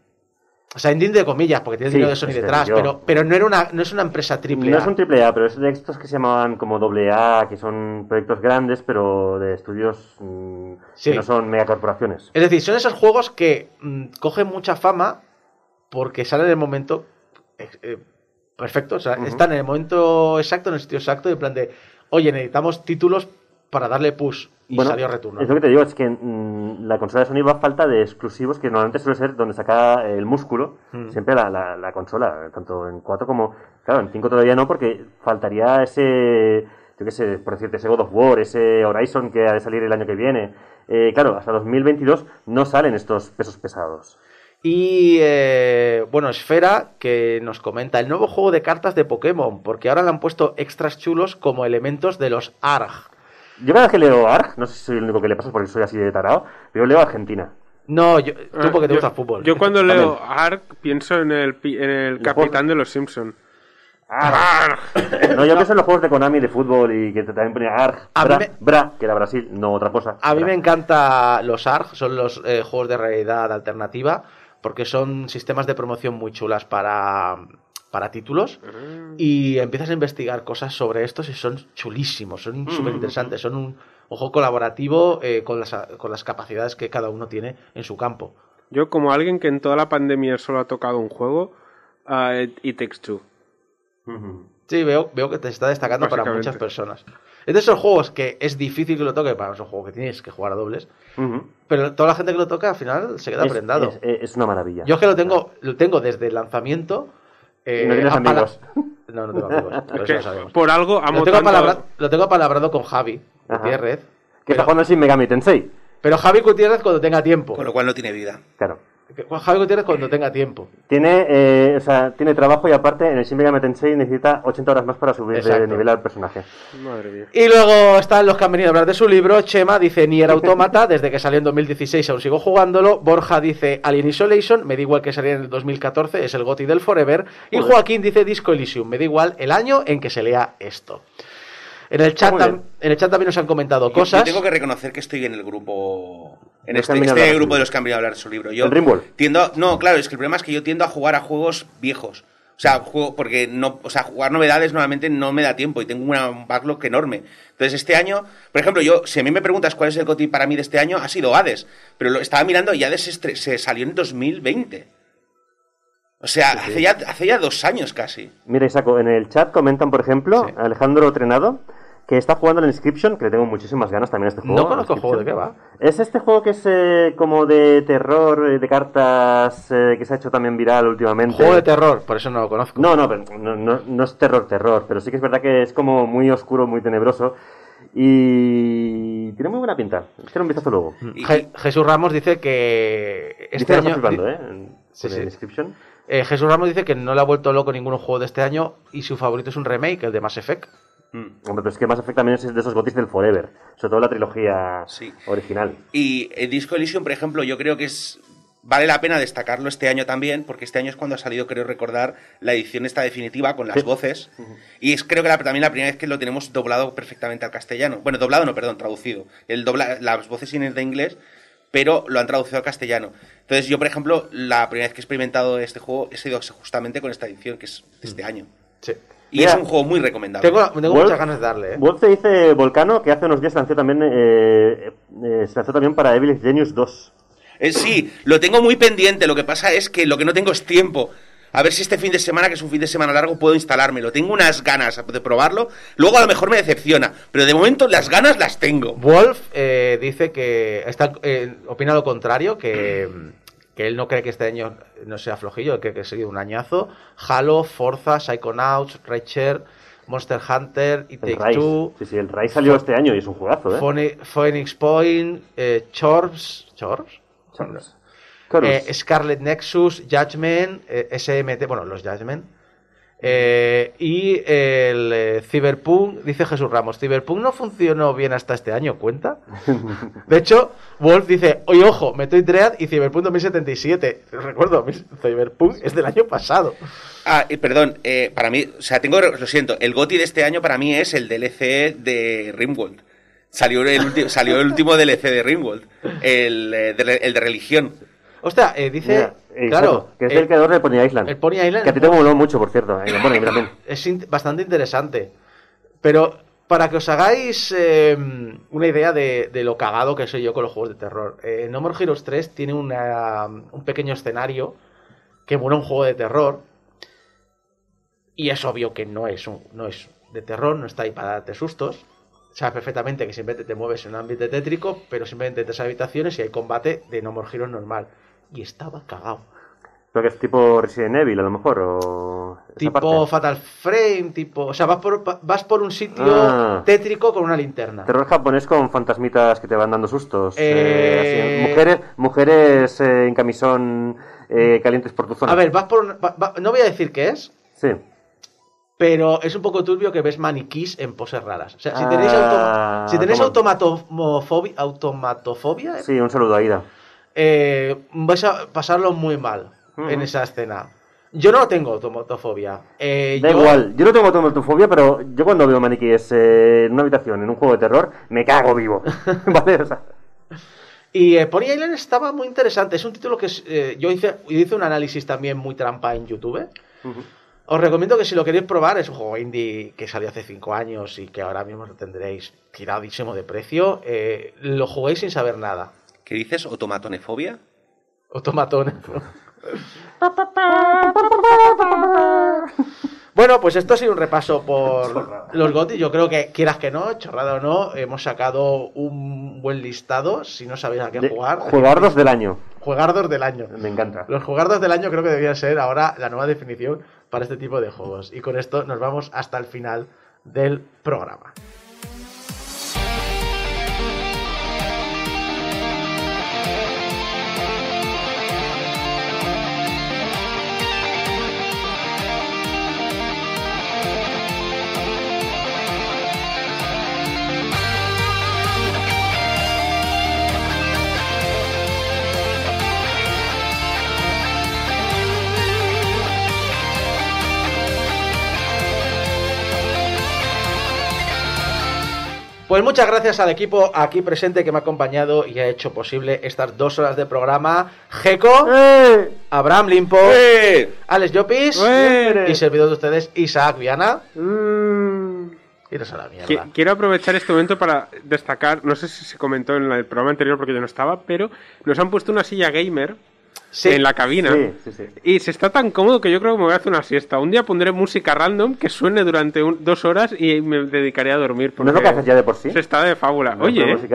S3: O sea, indie de comillas, porque tiene
S5: Sí,
S3: dinero de Sony detrás, pero, pero no, era una, no es una empresa triple
S5: No
S3: A.
S5: es un triple A, pero es de estos que se llamaban como doble A, que son proyectos grandes, pero de estudios mm,
S3: Sí.
S5: que no son megacorporaciones.
S3: Es decir, son esos juegos que mm, cogen mucha fama porque salen en el momento eh, perfecto. O sea, están en el momento exacto, en el sitio exacto, en plan de, oye, necesitamos títulos para darle push. Y
S5: Bueno,
S3: salió Returnal.
S5: Es lo que te digo, es que mm, la consola de Sony va a falta de exclusivos, que normalmente suele ser donde saca el músculo,
S3: Mm.
S5: siempre la, la- la consola, tanto en 4 como, claro, en 5 todavía no, porque faltaría ese, yo qué sé, por decirte, ese God of War, ese Horizon que ha de salir el año que viene. Eh, claro, hasta 2022 no salen estos pesos pesados.
S3: Y eh, bueno, Esfera que nos comenta el nuevo juego de cartas de Pokémon, porque ahora le han puesto extras chulos como elementos de los ARG.
S5: Yo cada vez que leo ARG, no sé si soy el único que le pasa porque soy así de tarado, pero leo Argentina.
S3: No, yo, tú
S6: Ah,
S3: porque te
S6: yo-
S3: gusta el fútbol.
S6: Yo cuando leo Ark pienso en el, pi- en el capitán de los Simpson.
S5: ARG. No, yo pienso en los juegos de Konami de fútbol y que también ponía ARG,
S3: A mí
S5: Bra,
S3: me-
S5: Bra, que era Brasil, no otra cosa.
S3: A mí
S5: Bra.
S3: me encanta los ARG, son los eh, juegos de realidad alternativa, porque son sistemas de promoción muy chulas para, para títulos. Y empiezas a investigar cosas sobre estos y son chulísimos, son súper interesantes, son un, un juego colaborativo eh, con, las, con las capacidades que cada uno tiene en su campo.
S6: Yo, como alguien que en toda la pandemia solo ha tocado un juego, ah, It It Takes Two.
S3: Sí, veo, veo que te está destacando para muchas personas. Es de esos juegos que es difícil que lo toque, para esos juegos que tienes que jugar a dobles, pero toda la gente que lo toca al final se queda
S5: Es,
S3: prendado.
S5: es- es una maravilla.
S3: Yo es que lo tengo, lo tengo desde el lanzamiento. Eh,
S5: ¿No tienes amigos?
S3: No, no tengo amigos. eso lo sabemos.
S6: por algo amo
S3: Lo tengo,
S6: tanto-
S3: lo tengo apalabrado con Javi
S5: Ajá.
S3: Gutiérrez.
S5: Que está jugando sin Megami Tensei.
S3: pero Javi Gutiérrez cuando tenga tiempo.
S4: Con lo cual no tiene vida.
S5: Claro.
S3: Javi Gutiérrez cuando tenga tiempo.
S5: Tiene, eh, o sea, tiene trabajo y aparte en el Shin Megami Tensei necesita 80 horas más para subir de nivel al personaje.
S6: Madre mía.
S3: Y luego están los que han venido a hablar de su libro. Chema dice Nier Automata, desde que salió en 2016 aún sigo jugándolo. Borja dice Alien Isolation, me da igual que saliera en el 2014, es el GOTI del Forever. Y
S5: Joder.
S3: Joaquín dice Disco Elysium, me da igual el año en que se lea esto. En el chat, en el también nos han comentado
S4: Yo-
S3: cosas.
S4: Yo tengo que reconocer que estoy en el grupo. En este, este grupo de los que han venido a hablar de su libro. Yo
S5: ¿El
S4: tiendo. No, claro, es que el problema es que yo tiendo a jugar a juegos viejos. O sea, juego, porque no, o sea, jugar novedades normalmente no me da tiempo y tengo un backlog enorme. Entonces, este año, por ejemplo, yo, si a mí me preguntas cuál es el GOTY para mí de este año, ha sido Hades. Pero lo estaba mirando y Hades se, salió en 2020. O sea, Hace, ya, hace ya dos años casi.
S5: Mira, Isaco, en el chat comentan, por ejemplo,
S3: Sí.
S5: Alejandro Trenado, que está jugando el Inscription, que le tengo muchísimas ganas también a este juego.
S3: No conozco el juego, ¿de qué va?
S5: Es este juego que es eh, como de terror, eh, de cartas, eh, que se ha hecho también viral últimamente.
S3: Juego de terror, por eso no lo conozco.
S5: No, no, pero no, no- no es terror, terror, pero sí que es verdad que es como muy oscuro, muy tenebroso. Y tiene muy buena pinta. Echar un vistazo luego.
S4: Y-
S3: Je- Jesús Ramos dice que
S5: Dice
S3: este
S5: está
S3: año.
S5: flipando, ¿eh? En-
S3: Sí, sí. Eh, Jesús Ramos dice que no le ha vuelto loco ningún juego de este año y su favorito es un remake, el de Mass Effect.
S4: Mm.
S5: Hombre, pero es que Mass Effect también es de esos gotis del Forever. Sobre todo la trilogía
S4: Sí.
S5: original.
S4: Y el Disco Elysium, por ejemplo, yo creo que es vale la pena destacarlo este año también, porque este año es cuando ha salido, creo recordar, la edición esta definitiva con las
S5: Sí.
S4: voces. Y es creo que la- también la primera vez que lo tenemos doblado perfectamente al castellano. Bueno, doblado no, perdón, traducido. El dobla, las voces siguen de inglés, pero lo han traducido al castellano. Entonces yo, por ejemplo, la primera vez que he experimentado este juego he sido justamente con esta edición, que es de este año.
S3: Sí.
S4: Y
S5: Mira,
S4: es un juego muy recomendable.
S3: Tengo, tengo
S5: Wolf-
S3: muchas ganas de darle, ¿eh?
S5: Wolf te dice Volcano que hace unos días lanzó también, eh, eh, se lanzó también para Evil Genius 2.
S4: Eh, sí, lo tengo muy pendiente. Lo que pasa es que lo que no tengo es tiempo. A ver si este fin de semana, que es un fin de semana largo, puedo instalármelo. Tengo unas ganas de probarlo. Luego a lo mejor me decepciona. Pero de momento las ganas las tengo.
S3: Wolf eh, dice que está eh, opina lo contrario, que, que él no cree que este año no sea flojillo, que, que ha sido un añazo. Halo, Forza, Psychonauts, Reacher, Monster Hunter, y Take
S5: Rise.
S3: Two,
S5: Sí, sí, el Rise salió este año y es un juegazo, ¿eh?
S3: Phoenix Point, eh, Chorps, Chorps,
S5: Chorus.
S3: Eh, Scarlet Nexus, Judgment, eh, SMT, bueno, los Judgment. Eh, y el eh, Cyberpunk, dice Jesús Ramos, Cyberpunk no funcionó bien hasta este año, ¿cuenta? De hecho, Wolf dice, oye, ojo, Metroid Dread y Cyberpunk 2077. Recuerdo, Cyberpunk es del año pasado.
S4: Ah, y perdón, eh, para mí, o sea, tengo, lo siento, el GOTI de este año para mí es el DLC de Rimworld. Salió el, ulti- salió el último DLC de Rimworld, el, de, el de religión.
S3: Hostia, eh, dice,
S5: eh,
S3: claro,
S5: que es el creador de Pony Island.
S3: el Pony Island
S5: Que a ti te moló mucho, por cierto. Eh, bueno, y también.
S3: es in- bastante interesante. Pero para que os hagáis eh, una idea de, de lo cagado que soy yo con los juegos de terror, eh, No More Heroes 3 tiene una- un pequeño escenario que muere un juego de terror. Y es obvio que no es, un, no es de terror, no está ahí para darte sustos. Sabes perfectamente que simplemente te mueves en un ambiente tétrico, pero simplemente tres habitaciones y hay combate de No More Heroes normal. Y estaba cagado.
S5: Creo que es tipo Resident Evil, a lo mejor. O
S3: Tipo. Fatal Frame, tipo. O sea, vas por, vas por un sitio
S5: Ah.
S3: tétrico con una linterna.
S5: Terror japonés con fantasmitas que te van dando sustos.
S3: Eh,
S5: eh, así. Mujeres, mujeres eh, en camisón eh, calientes por tu zona.
S3: A ver, vas por. va- va- no voy a decir qué es,
S5: Sí.
S3: pero es un poco turbio que ves maniquís en poses raras. O sea, si
S5: Ah,
S3: tenéis, automa- si tenéis automatofobia,
S5: Sí, un saludo a Ida.
S3: Eh, vais a pasarlo muy mal en esa escena. Yo no tengo automatofobia. Eh,
S5: Da
S3: yo-
S5: igual, yo no tengo automatofobia, pero yo cuando veo maniquíes eh, en una habitación, en un juego de terror, me cago vivo. ¿Vale? O sea,
S3: Y eh, Pony Island estaba muy interesante. Es un título que eh, yo hice, yo hice un análisis también muy trampa en YouTube. Os recomiendo que si lo queréis probar, es un juego indie que salió hace 5 años y que ahora mismo lo tendréis tiradísimo de precio. eh, lo juguéis sin saber nada.
S4: ¿Qué dices? ¿Automatonefobia?
S3: Automatón. Bueno, pues esto ha sido un repaso por los GOTY. Yo creo que, quieras que no, chorrada o no, hemos sacado un buen listado. Si no sabéis a qué
S5: de-
S3: jugar,
S5: jugardos del año.
S3: jugardos del año.
S5: Me encanta.
S3: Los jugardos del año creo que debería ser ahora la nueva definición para este tipo de juegos. Y con esto nos vamos hasta el final del programa. Pues muchas gracias al equipo aquí presente que me ha acompañado y ha hecho posible estas dos horas de programa. Geco,
S5: ¡Eh!
S3: Abraham Limpo,
S4: ¡Eh!
S3: Alex Llopis
S6: ¡Eh!
S3: y servidor de ustedes Isaac Viana.
S5: Mm.
S3: Iros a la
S6: Qui-
S3: mierda.
S6: Quiero aprovechar este momento para destacar, no sé si se comentó en el programa anterior porque yo no estaba, pero nos han puesto una silla gamer
S3: Sí.
S6: en la cabina.
S5: Sí, sí, sí.
S6: Y se está tan cómodo que yo creo que me voy a hacer una siesta. Un día pondré música random que suene durante un- dos horas y me dedicaré a dormir.
S5: ¿No es lo que haces ya de por sí?
S6: Se está de fábula.
S5: No,
S6: Oye, ¿eh?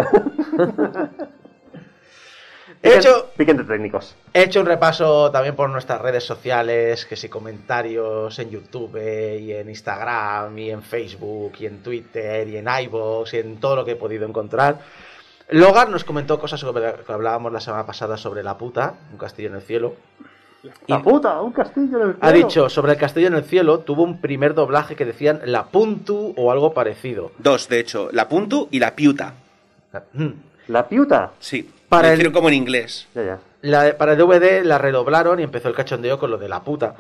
S3: He hecho,
S5: técnicos.
S3: he hecho un repaso también por nuestras redes sociales, que si comentarios en YouTube y en Instagram y en Facebook y en Twitter y en iVoox y en todo lo que he podido encontrar. Logar nos comentó cosas sobre que hablábamos la semana pasada sobre la puta, un castillo en el cielo.
S5: ¡La puta! ¡Un castillo en el
S3: Ha
S5: cielo!
S3: dicho sobre el castillo en el cielo, tuvo un primer doblaje que decían la puntu o algo parecido.
S4: Dos, de hecho, la puntu y la piuta.
S3: Mm.
S5: ¡La piuta!
S4: Sí,
S3: Para
S4: lo
S3: el-
S4: como en inglés.
S5: Ya, ya.
S3: La- para el DVD la redoblaron y empezó el cachondeo con lo de la puta.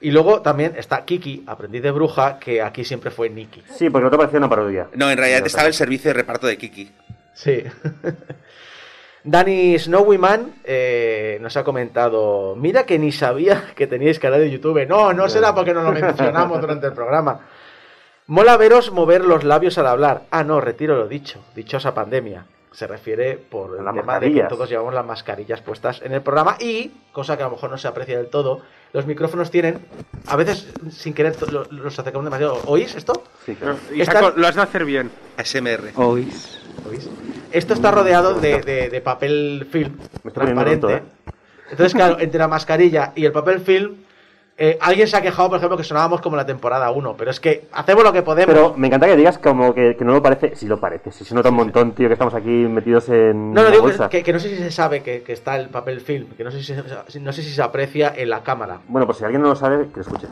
S3: Y luego también está Kiki, aprendiz de bruja, que aquí siempre fue Nikki.
S5: Sí, porque no te parecía una parodia.
S4: No, en realidad estaba el servicio de reparto de Kiki.
S3: Sí. Danny Snowyman eh, nos ha comentado, mira que ni sabía que teníais canal de YouTube. No, no será porque no lo mencionamos durante el programa. Mola veros mover los labios al hablar. Ah, no, retiro lo dicho. Dichosa pandemia. Se refiere por el
S5: Las
S3: tema de que todos llevamos las mascarillas puestas en el programa y, cosa que a lo mejor no se aprecia del todo, los micrófonos tienen, a veces sin querer los acercamos demasiado. ¿Oís esto?
S5: Sí, claro.
S3: Están-
S6: lo has de hacer bien.
S4: ASMR.
S6: ¿Oís?
S3: ¿Oís? Esto está rodeado de, de- de papel film
S5: Me
S3: transparente.
S5: tonto, ¿eh?
S3: Entonces, claro, entre la mascarilla y el papel film, eh, alguien se ha quejado, por ejemplo, que sonábamos como la temporada 1, pero es que hacemos lo que podemos.
S5: Pero me encanta que digas como que, que no lo parece. Sí lo parece. Sí se nota un montón, tío, que estamos aquí metidos en
S3: no, no,
S5: la
S3: digo
S5: bolsa.
S3: que, no sé si se sabe que, que está el papel film, que no sé si se, no sé si se aprecia en la cámara.
S5: Bueno, pues si alguien no lo sabe, que lo escuche.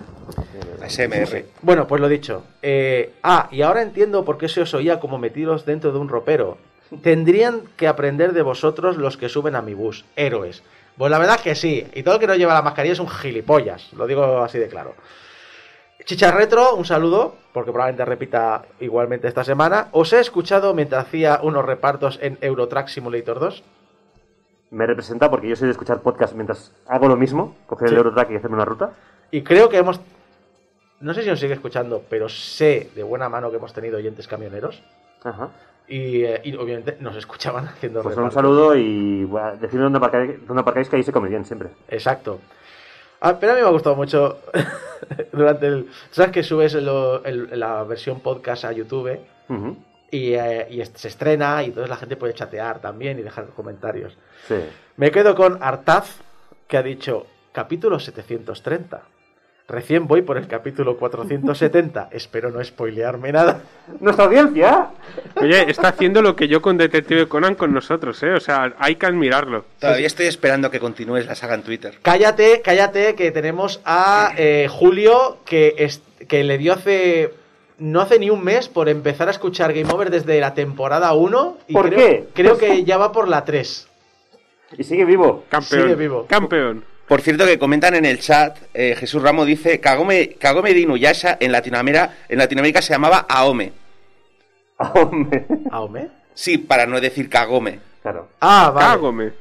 S4: ASMR.
S3: Bueno, pues lo dicho. Eh, ah, y ahora entiendo por qué se os oía como metidos dentro de un ropero. Tendrían que aprender de vosotros los que suben a mi bus, héroes. Pues la verdad es que sí. Y todo el que no lleva la mascarilla es un gilipollas. Lo digo así de claro. Chicharretro, un saludo, porque probablemente repita igualmente esta semana. Os he escuchado mientras hacía unos repartos en Eurotrack Simulator 2.
S5: Me representa porque yo soy de escuchar podcast mientras hago lo mismo, coger
S3: Sí.
S5: el Eurotrack y hacerme una ruta.
S3: Y creo que hemos... No sé si os sigue escuchando, pero sé de buena mano que hemos tenido oyentes camioneros.
S5: Ajá.
S3: Y, eh, y obviamente nos escuchaban haciendo
S5: Pues un
S3: repartos.
S5: saludo y bueno, decidme dónde aparcáis, dónde aparcáis que ahí se come bien siempre.
S3: Exacto. Ah, pero a mí me ha gustado mucho durante el... ¿Sabes que subes lo- el- la versión podcast a YouTube? Y, eh, y se estrena y entonces la gente puede chatear también y dejar comentarios.
S5: Sí.
S3: Me quedo con Artaz, que ha dicho, capítulo 730. Recién voy por el capítulo 470. Espero no spoilearme nada.
S5: ¡Nuestra audiencia!
S6: Oye, está haciendo lo que yo con Detective Conan con nosotros, ¿eh? O sea, hay que admirarlo.
S4: Todavía estoy esperando que continúes la saga en Twitter.
S3: Cállate, cállate, que tenemos a eh, Julio, que, es- que le dio hace... No hace ni un mes por empezar a escuchar Game Over desde la temporada 1. Y
S5: ¿Por
S3: creo,
S5: qué?
S3: Creo que ya va por la 3.
S5: Y sigue vivo.
S6: Campeón.
S3: Sigue vivo.
S6: Campeón.
S4: Por cierto, que comentan en el chat, eh, Jesús Ramos dice, Kagome, Kagome de Inuyasha en Latinoamérica, en Latinoamérica se llamaba Aome.
S5: Hombre.
S3: ¿Aome?
S4: Sí, para no decir Kagome.
S5: Claro.
S3: Ah, vale.
S6: Cágome.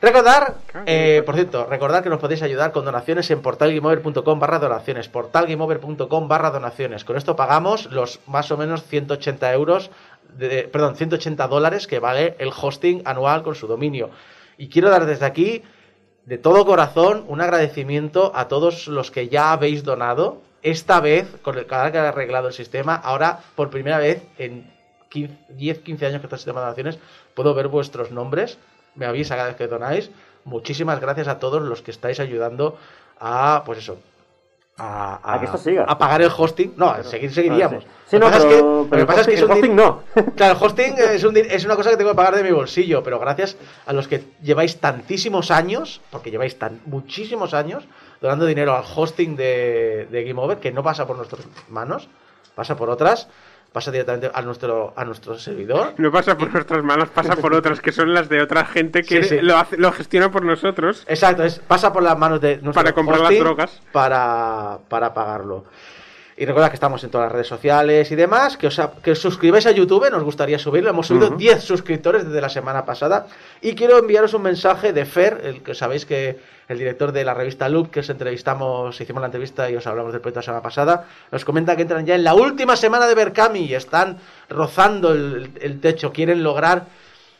S3: Recordar, eh, por cierto, recordar que nos podéis ayudar con donaciones en portalgameover.com barra donaciones, portalgameover.com barra donaciones. Con esto pagamos los más o menos 180 euros, de, perdón, 180 dólares que vale el hosting anual con su dominio. Y quiero dar desde aquí, de todo corazón, un agradecimiento a todos los que ya habéis donado. Esta vez, con el canal que ha arreglado el sistema, ahora por primera vez en 10, 15 años que está el sistema de donaciones, puedo ver vuestros nombres. Me avisa cada vez que donáis. Muchísimas gracias a todos los que estáis ayudando a, pues eso, a,
S5: A que esto siga.
S3: a pagar el hosting. No, a seguir seguiríamos.
S5: Sí. Sí,
S3: Lo
S5: no, pero,
S3: es que- lo
S5: pero
S3: que
S5: el
S3: pasa es que
S5: hosting,
S3: es un
S5: hosting no.
S3: Claro, el hosting es, un din- es una cosa que tengo que pagar de mi bolsillo, pero gracias a los que lleváis tantísimos años, porque lleváis tan, muchísimos años donando dinero al hosting de, de Game Over, que no pasa por nuestras manos, pasa por otras, pasa directamente a nuestro, a nuestro servidor.
S6: No pasa por nuestras manos, pasa por otras que son las de otra gente que
S3: Sí, sí.
S6: Lo, hace- lo gestiona por nosotros.
S3: Exacto, es, pasa por las manos de nuestro
S6: Para comprar las drogas.
S3: Para, para pagarlo. Y recuerda que estamos en todas las redes sociales y demás, que os, que os suscribáis a YouTube, nos gustaría subirlo. Hemos subido 10 suscriptores desde la semana pasada. Y quiero enviaros un mensaje de Fer, el que sabéis que el director de la revista Loop, que os entrevistamos, hicimos la entrevista y os hablamos del proyecto la semana pasada, nos comenta que entran ya en la última semana de Berkami y están rozando el, el techo, quieren lograr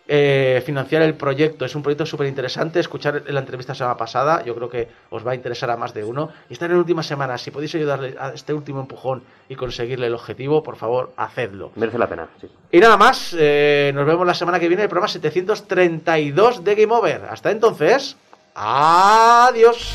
S3: eh, financiar el proyecto. Es un proyecto súper interesante. Escuchar la entrevista la semana pasada, yo creo que os va a interesar a más de uno. Y están en última semana. Si podéis ayudarle a este último empujón y conseguirle el objetivo, por favor, hacedlo.
S5: Merece la pena, sí.
S3: Y nada más, eh, nos vemos la semana que viene en el programa 732 de Game Over. Hasta entonces, adiós.